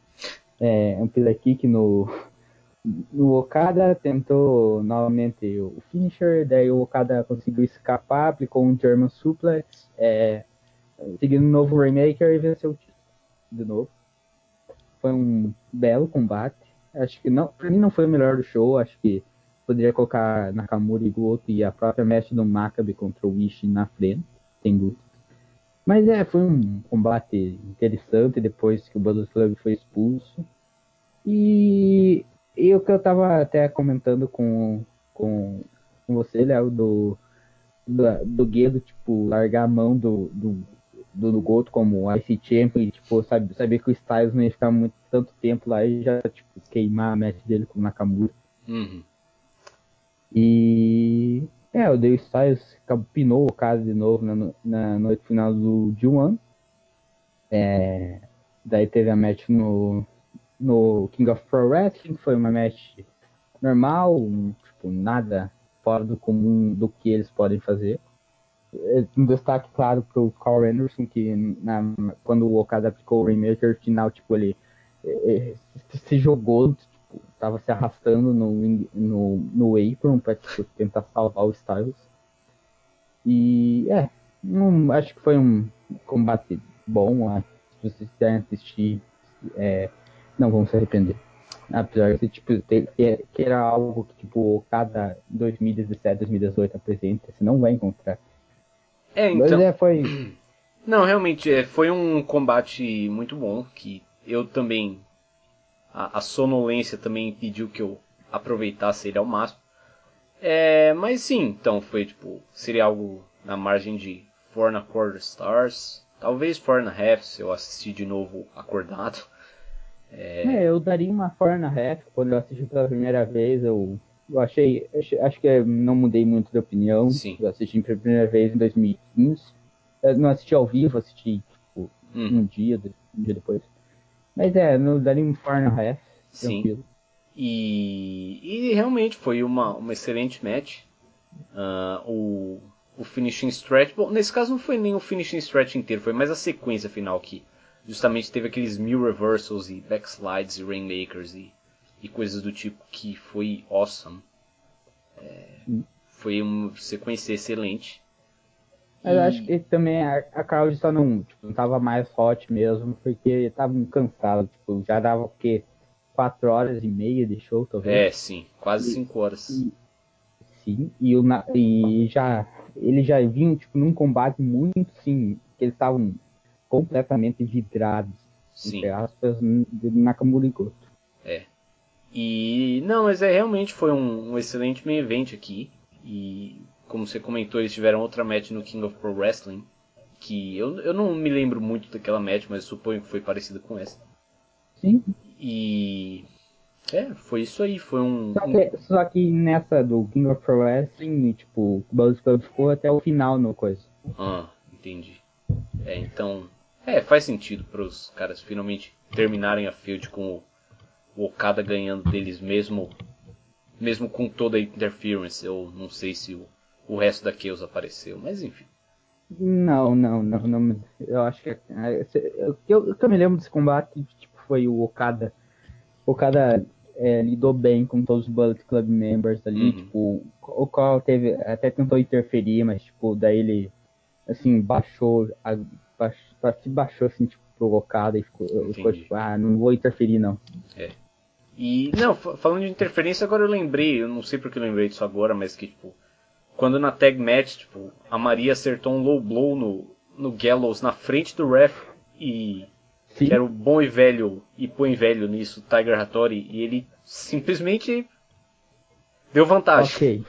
é, um pilé kick no, o Okada tentou novamente o finisher, daí o Okada conseguiu escapar, aplicou um German Suplex, é, seguindo um novo Rainmaker e venceu o título de novo. Foi um belo combate. Acho que não, pra mim não foi o melhor do show, acho que poderia colocar Nakamura e Goto e a própria match do Maccabi contra o Ishii na frente, sem dúvida. Mas é, foi um combate interessante depois que o Bullet Club foi expulso. E e o que eu tava até comentando com, com, com você, Léo, do, do, do Guedo, tipo, largar a mão do, do, do, Goto como IC Champion e, tipo, sabe, saber que o Styles não ia ficar muito tanto tempo lá e já, tipo, queimar a match dele com o Nakamura. Uhum. E... É, o Dave Styles pinou o caso de novo na, na noite final do G1. É, daí teve a match no, no King of Pro Wrestling, foi uma match normal, tipo, nada fora do comum do que eles podem fazer. É, um destaque, claro, pro Carl Anderson, que na, quando o Okada aplicou o Rainmaker final, tipo, ele, ele, se jogou, tipo, tava se arrastando no, no, no apron pra tipo, tentar salvar o Styles. E, é, não, acho que foi um combate bom, se vocês quiserem assistir, é, não vão se arrepender. Apesar de tipo, ter, que, que era algo que tipo, cada 2017, 2018 apresenta, você não vai encontrar. É, então. Mas é, foi. Não, realmente, é, foi um combate muito bom, que eu também. A, a sonolência também impediu que eu aproveitasse ele ao máximo. É, mas sim, então foi tipo. Seria algo na margem de 4 na quarter stars. Talvez 4 na half se eu assistir de novo acordado. É... é, eu daria uma 4 and a half quando eu assisti pela primeira vez. Eu, eu achei, acho que não mudei muito de opinião. Sim. Eu assisti pela primeira vez em 2015. Eu não assisti ao vivo, assisti tipo, hum. um dia, um dia depois. Mas é, eu daria um 4 and a half. Sim. Tranquilo. E, e realmente foi uma, uma excelente match. Uh, o, o finishing stretch. Bom, nesse caso não foi nem o finishing stretch inteiro, foi mais a sequência final que justamente teve aqueles mil reversals e backslides e rainmakers e, e coisas do tipo que foi awesome. É, foi uma sequência excelente. Mas e... acho que também a, a crowd só não, tipo, não tava mais hot mesmo, porque tava cansado, tipo, já dava o quê? 4 horas e meia de show, talvez. É, sim, quase 5 horas. E, sim, e, o, e já ele já vinha tipo, num combate muito, sim, que eles estavam completamente vidrados, Sim. entre aspas, de Nakamura e Goto. É. E não, mas é realmente foi um, um, excelente main event aqui. E como você comentou, eles tiveram outra match no King of Pro Wrestling. Que eu, eu não me lembro muito daquela match, mas suponho que foi parecida com essa. Sim. E. É, foi isso aí, foi um. Só que, só que nessa do King of Pro Wrestling, tipo, o Buzz Club ficou até o final no coisa. Ah, entendi. É, então é, faz sentido para os caras finalmente terminarem a field com o, Okada ganhando deles mesmo, mesmo com toda a interference. Eu não sei se o, o resto da Chaos apareceu, mas enfim. Não, não, não, não. Eu acho que. é, O que eu, eu me lembro desse combate tipo, foi o Okada. O Okada é, lidou bem com todos os Bullet Club members ali. Uhum. Tipo, o qual teve. Até tentou interferir, mas, tipo, daí ele. Assim, baixou. A, baixou, se baixou assim, tipo, pro Okada e ficou, ficou tipo, ah, não vou interferir, não. E, não, fa- falando de interferência, agora eu lembrei, eu não sei porque eu lembrei disso agora, mas que, tipo, quando na tag match, tipo, a Maria acertou um low blow no, no Gallows na frente do ref e Sim. que era o bom e velho, e põe velho nisso, Tiger Hattori, e ele simplesmente deu vantagem. Ok.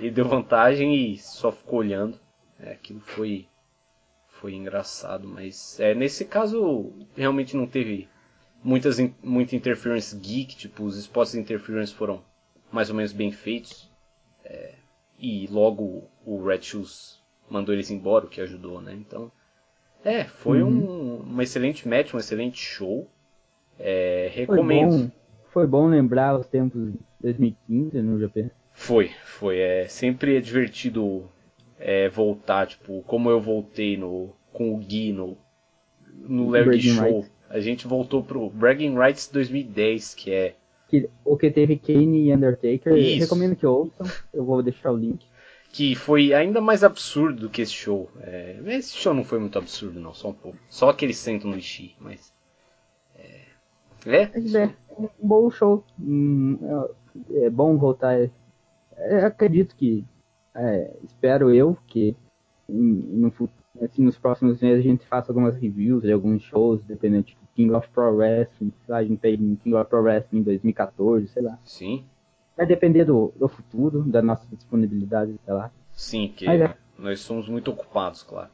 Ele deu vantagem e só ficou olhando. É, aquilo foi foi engraçado, mas é, nesse caso realmente não teve muitas muita interference geek, tipo os spots de interference foram mais ou menos bem feitos. É, e logo o Red Shoes mandou eles embora, o que ajudou, né? Então, é, foi um, uma excelente match, um excelente show. É, Foi recomendo. bom, foi bom lembrar os tempos de 2015 no GP. Foi, foi. É, sempre é divertido é, voltar, tipo, como eu voltei no, com o Gui no, no Larry Show. Rights. A gente voltou pro Bragging Rights 2010, que é. Que, o que teve Kane e Undertaker. Isso. Recomendo que ouçam. Eu vou deixar o link. Que foi ainda mais absurdo do que esse show. É, esse show não foi muito absurdo, não, só um pouco. Só que eles sentam no Ishii, mas. É. É, Mas é, um bom show. Hum, é, é bom voltar. É, acredito que. é, espero eu que hum, no, assim, nos próximos meses a gente faça algumas reviews de alguns shows, dependendo, King of Pro Wrestling. sei lá, A gente tem King of Pro Wrestling em 2014, sei lá. sim, Vai depender do, do futuro, da nossa disponibilidade, sei lá. sim, que Mas é. nós somos muito ocupados, claro.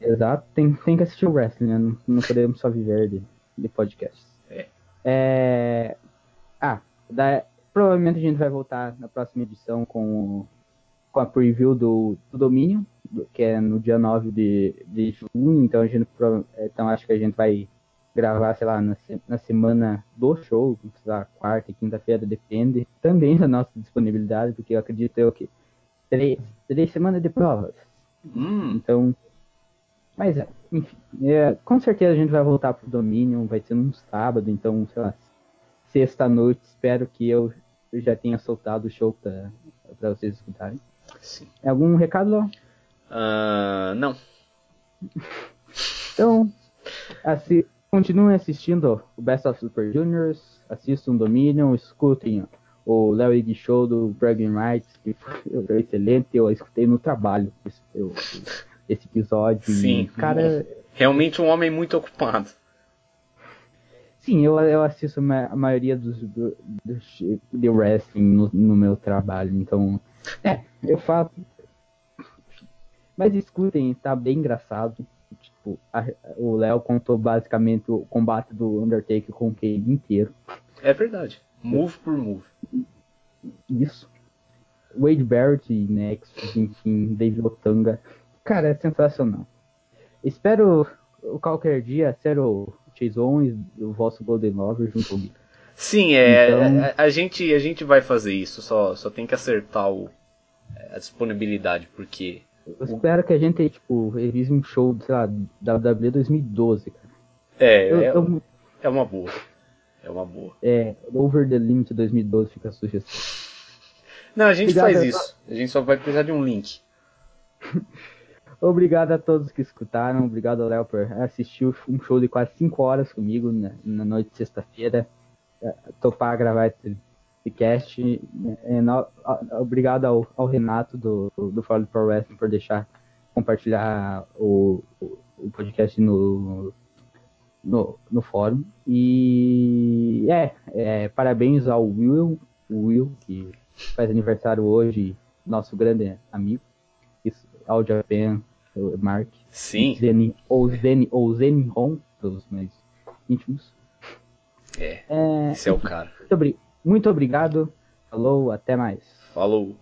Exato, tem, tem que assistir o wrestling, né? Não, não podemos só viver de, de podcasts. É. É, Ah, da- provavelmente a gente vai voltar na próxima edição com, com a preview do, do Domínio, do- que é no dia 9 de, de junho, então a gente então acho que a gente vai gravar, sei lá, na, na semana do show, sei lá, quarta e quinta-feira, depende também da nossa disponibilidade, porque eu acredito eu que três, três semanas de provas. Hum, Então, mas enfim, é, com certeza a gente vai voltar pro Dominion, vai ser num sábado, então, sei lá, sexta-noite, espero que eu, eu já tenha soltado o show pra, pra vocês escutarem. sim. Algum recado, Léo? Ah, não. Então, assi continuem assistindo o Best of Super Juniors, assistam Dominion, escutem o Léo Ig Show do Bragging Rights, que foi excelente, eu escutei no trabalho esse, eu- esse episódio. Sim. cara, Realmente um homem muito ocupado. Sim, eu, eu assisto a maioria dos, do, dos de wrestling no, no meu trabalho, então. É, eu falo. Mas escutem, tá bem engraçado. Tipo, a- o Léo contou basicamente o combate do Undertaker com o Kane inteiro. É verdade. Move por move. Isso. Wade Barrett e Nexus, enfim, Dave Otanga. Cara, é sensacional. Espero o qualquer dia ser o Chase Owens, o vosso Golden Lover junto comigo. Sim, é, Então- a, a gente, a gente vai fazer isso, só, só tem que acertar o, a disponibilidade, porque. Eu espero que a gente, tipo, revise um show, sei lá, WWE 2012, cara. É, Eu, é, eu- é uma boa. É uma boa. é, Over the Limit 2012 fica a sugestão. Não, a gente Obrigado, faz isso. A gente só vai precisar de um link. (laughs) Obrigado a todos que escutaram, obrigado, Léo, por assistir um show de quase 5 horas comigo na, na noite de sexta-feira. É, Topar gravar esse, esse cast. É, no- a- obrigado ao, ao Renato do, do, Fórum Pro Wrestling por deixar compartilhar o, o, podcast no, no, no fórum. E é, é, parabéns ao Will, Will, que faz aniversário hoje, nosso grande amigo. Isso, ao Japan, o Mark. Sim, Zeni, ou Zeni, ou Zenhon, para os mais íntimos. é. É, Esse é o cara. muito, muito obrigado. Falou, até mais. Falou.